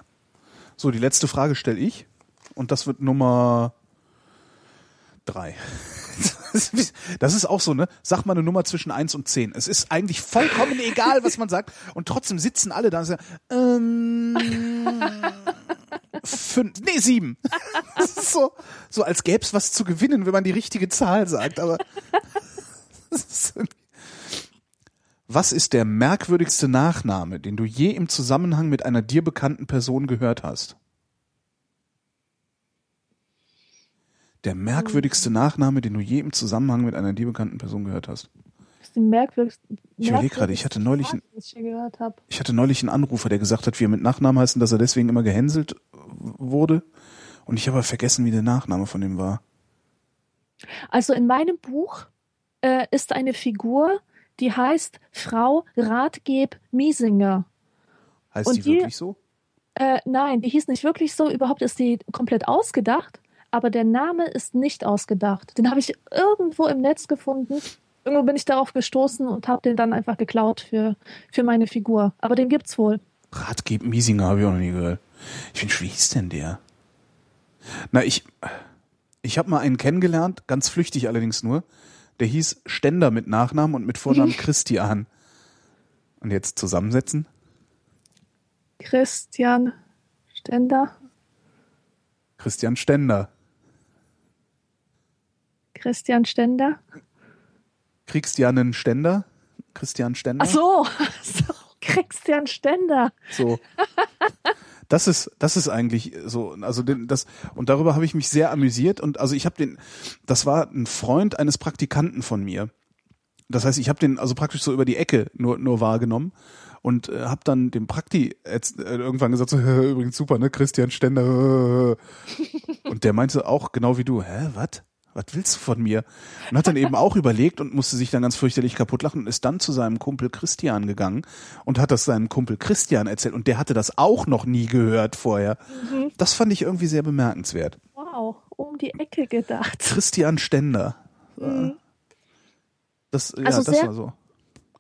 So, die letzte Frage stelle ich und das wird Nummer drei. Das ist auch so, ne? Sag mal eine Nummer zwischen eins und zehn. Es ist eigentlich vollkommen egal, was man sagt. Und trotzdem sitzen alle da und sagen, ähm, fünf, nee, sieben. So, so als gäbe es was zu gewinnen, wenn man die richtige Zahl sagt. Aber das ist irgendwie- was ist der merkwürdigste Nachname, den du je im Zusammenhang mit einer dir bekannten Person gehört hast? Der merkwürdigste Nachname, den du je im Zusammenhang mit einer dir bekannten Person gehört hast. Das ist die merkwürdigste. Ich überlege gerade, ich hatte neulich ein- was ich hier gehört habe. Ich hatte neulich einen Anrufer, der gesagt hat, wie er mit Nachnamen heißt und dass er deswegen immer gehänselt wurde. Und ich habe vergessen, wie der Nachname von ihm war. Also in meinem Buch äh, ist eine Figur, die heißt Frau Ratgeb Miesinger. Heißt Und die die- wirklich so? Äh, nein, die hieß nicht wirklich so. Überhaupt ist die komplett ausgedacht. Aber der Name ist nicht ausgedacht. Den habe ich irgendwo im Netz gefunden. Irgendwo bin ich darauf gestoßen und habe den dann einfach geklaut für, für meine Figur. Aber den gibt's wohl. Ratgeb Miesinger habe ich auch noch nie gehört. Ich bin, wie hieß denn der? Na, ich, ich habe mal einen kennengelernt, ganz flüchtig allerdings nur. Der hieß Ständer mit Nachnamen und mit Vornamen Christian. Und jetzt zusammensetzen? Christian Stender. Christian Ständer. Christian Stender. Kriegst ja einen Ständer? Christian Ständer? Ach so, so Christian Stender. So. Das ist, das ist eigentlich so, also das, und darüber habe ich mich sehr amüsiert und also ich habe den, das war ein Freund eines Praktikanten von mir. Das heißt, ich habe den also praktisch so über die Ecke nur, nur wahrgenommen und äh, habe dann dem Prakti jetzt, äh, irgendwann gesagt, so, übrigens super, ne, Christian Stender. Und der meinte auch genau wie du, hä, was? Was willst du von mir? Und hat dann eben auch überlegt und musste sich dann ganz fürchterlich kaputt lachen und ist dann zu seinem Kumpel Christian gegangen und hat das seinem Kumpel Christian erzählt und der hatte das auch noch nie gehört vorher. Das fand ich irgendwie sehr bemerkenswert. Wow, um die Ecke gedacht. Christian Ständer. Das, ja, Also das sehr- war so.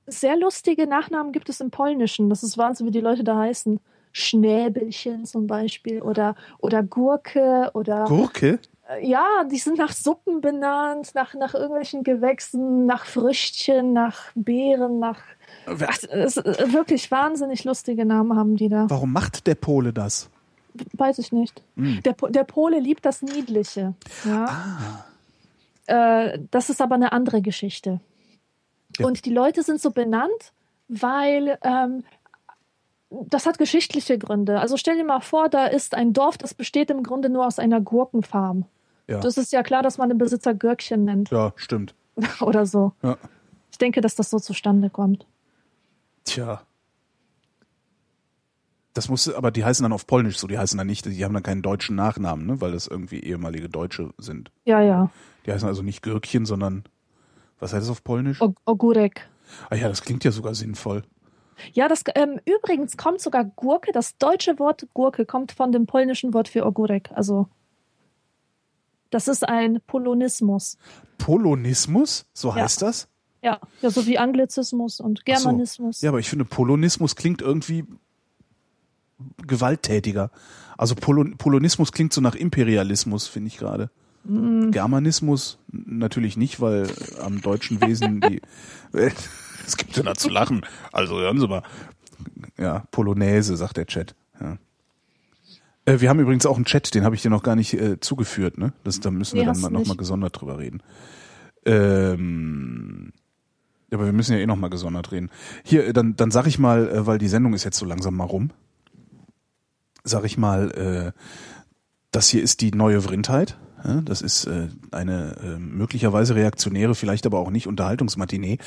Sehr lustige Nachnamen gibt es im Polnischen. Das ist Wahnsinn, wie die Leute da heißen. Schnäbelchen zum Beispiel oder, oder Gurke oder Gurke? Äh, ja, die sind nach Suppen benannt, nach, nach irgendwelchen Gewächsen, nach Früchtchen, nach Beeren, nach Ach, ist wirklich wahnsinnig lustige Namen haben die da. Warum macht der Pole das? Weiß ich nicht. Hm. Der, der Pole liebt das Niedliche. Ja. Äh, das ist aber eine andere Geschichte. Ja. Und die Leute sind so benannt, weil ähm, das hat geschichtliche Gründe. Also stell dir mal vor, da ist ein Dorf, das besteht im Grunde nur aus einer Gurkenfarm. Ja. Das ist ja klar, dass man den Besitzer Gürkchen nennt Ja, stimmt. oder so. Ja. Ich denke, dass das so zustande kommt. Tja. Das muss, aber die heißen dann auf Polnisch so, die heißen dann nicht, die haben dann keinen deutschen Nachnamen, ne, weil das irgendwie ehemalige Deutsche sind. Ja, ja. Die heißen also nicht Gürkchen, sondern, was heißt das auf Polnisch? O Ogurek. Ah ja, das klingt ja sogar sinnvoll. Ja, das ähm, übrigens kommt sogar Gurke. Das deutsche Wort Gurke kommt von dem polnischen Wort für Ogurek. Also das ist ein Polonismus. Polonismus, so Ja. heißt das? Ja, ja, so wie Anglizismus und Ach so. Germanismus. Ja, aber ich finde, Polonismus klingt irgendwie gewalttätiger. Also Polon Polonismus klingt so nach Imperialismus, finde ich gerade. Mm. Germanismus natürlich nicht, weil am deutschen Wesen die. Es gibt ja da zu lachen. Also hören Sie mal. Ja, Polonaise, sagt der Chat. Ja. Äh, wir haben übrigens auch einen Chat, den habe ich dir noch gar nicht äh, zugeführt, ne? Das, da müssen Nee, wir dann hast mal, du noch mal nicht. gesondert drüber reden. Ähm, aber wir müssen ja eh noch mal gesondert reden. Hier, äh, dann, dann sag ich mal, äh, weil die Sendung ist jetzt so langsam mal rum, sag ich mal, äh, Das hier ist die neue Vrindheit. Das ist äh, eine äh, möglicherweise reaktionäre, vielleicht aber auch nicht Unterhaltungsmatinee,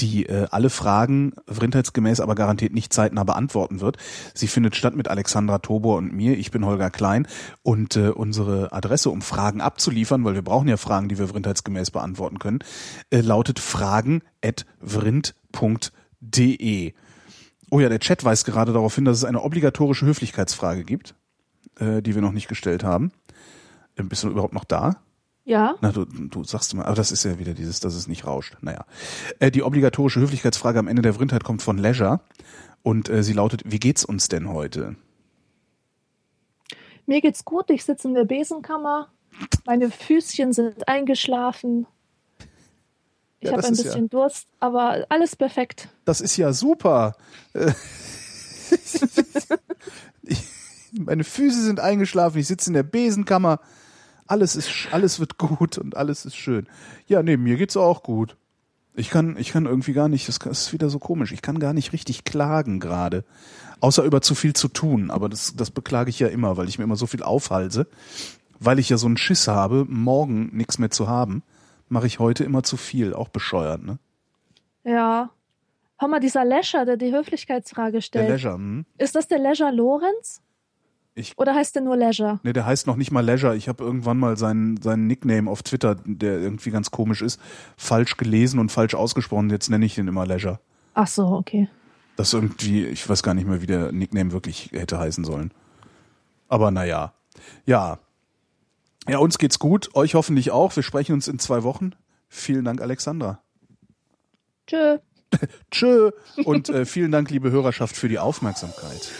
die äh, alle Fragen vrindheitsgemäß, aber garantiert nicht zeitnah beantworten wird. Sie findet statt mit Alexandra Tobor und mir. Ich bin Holger Klein und äh, unsere Adresse, um Fragen abzuliefern, weil wir brauchen ja Fragen, die wir vrindheitsgemäß beantworten können, äh, lautet fragen@vrind.de. Oh ja, der Chat weist gerade darauf hin, dass es eine obligatorische Höflichkeitsfrage gibt, äh, die wir noch nicht gestellt haben. Bist du überhaupt noch da? Ja, Na, du, du sagst mal, aber das ist ja wieder dieses, dass es nicht rauscht. Naja. Äh, die obligatorische Höflichkeitsfrage am Ende der Vrindheit kommt von Leisure und äh, sie lautet, wie geht's uns denn heute? mir geht's gut. Ich sitze in der Besenkammer. Meine Füßchen sind eingeschlafen. Ich Ja, habe ein ist ja- bisschen Durst, aber alles perfekt. Das ist ja super. Meine Füße sind eingeschlafen, ich sitze in der Besenkammer. Alles ist, alles wird gut und alles ist schön. Ja, nee, mir geht's auch gut. Ich kann, ich kann irgendwie gar nicht, das ist wieder so komisch, ich kann gar nicht richtig klagen gerade. Außer über zu viel zu tun, aber das, das beklage ich ja immer, weil ich mir immer so viel aufhalse. Weil ich ja so einen Schiss habe, morgen nichts mehr zu haben, mache ich heute immer zu viel. Auch bescheuert, ne? Ja. Hör mal, dieser Lescher, der die Höflichkeitsfrage Der stellt. Leisure, hm? Ist das der Leisure Lorenz? Ich Oder heißt der nur Leisure? Ne, der heißt noch nicht mal Leisure. Ich habe irgendwann mal seinen, seinen Nickname auf Twitter, der irgendwie ganz komisch ist, falsch gelesen und falsch ausgesprochen. Jetzt nenne ich ihn immer Leisure. Ach so, okay. Das irgendwie, ich weiß gar nicht mehr, wie der Nickname wirklich hätte heißen sollen. Aber naja. Ja. Ja, uns geht's gut, euch hoffentlich auch. Wir sprechen uns in zwei Wochen. Vielen Dank, Alexandra. Tschö. Tschö. Und äh, vielen Dank, liebe Hörerschaft, für die Aufmerksamkeit.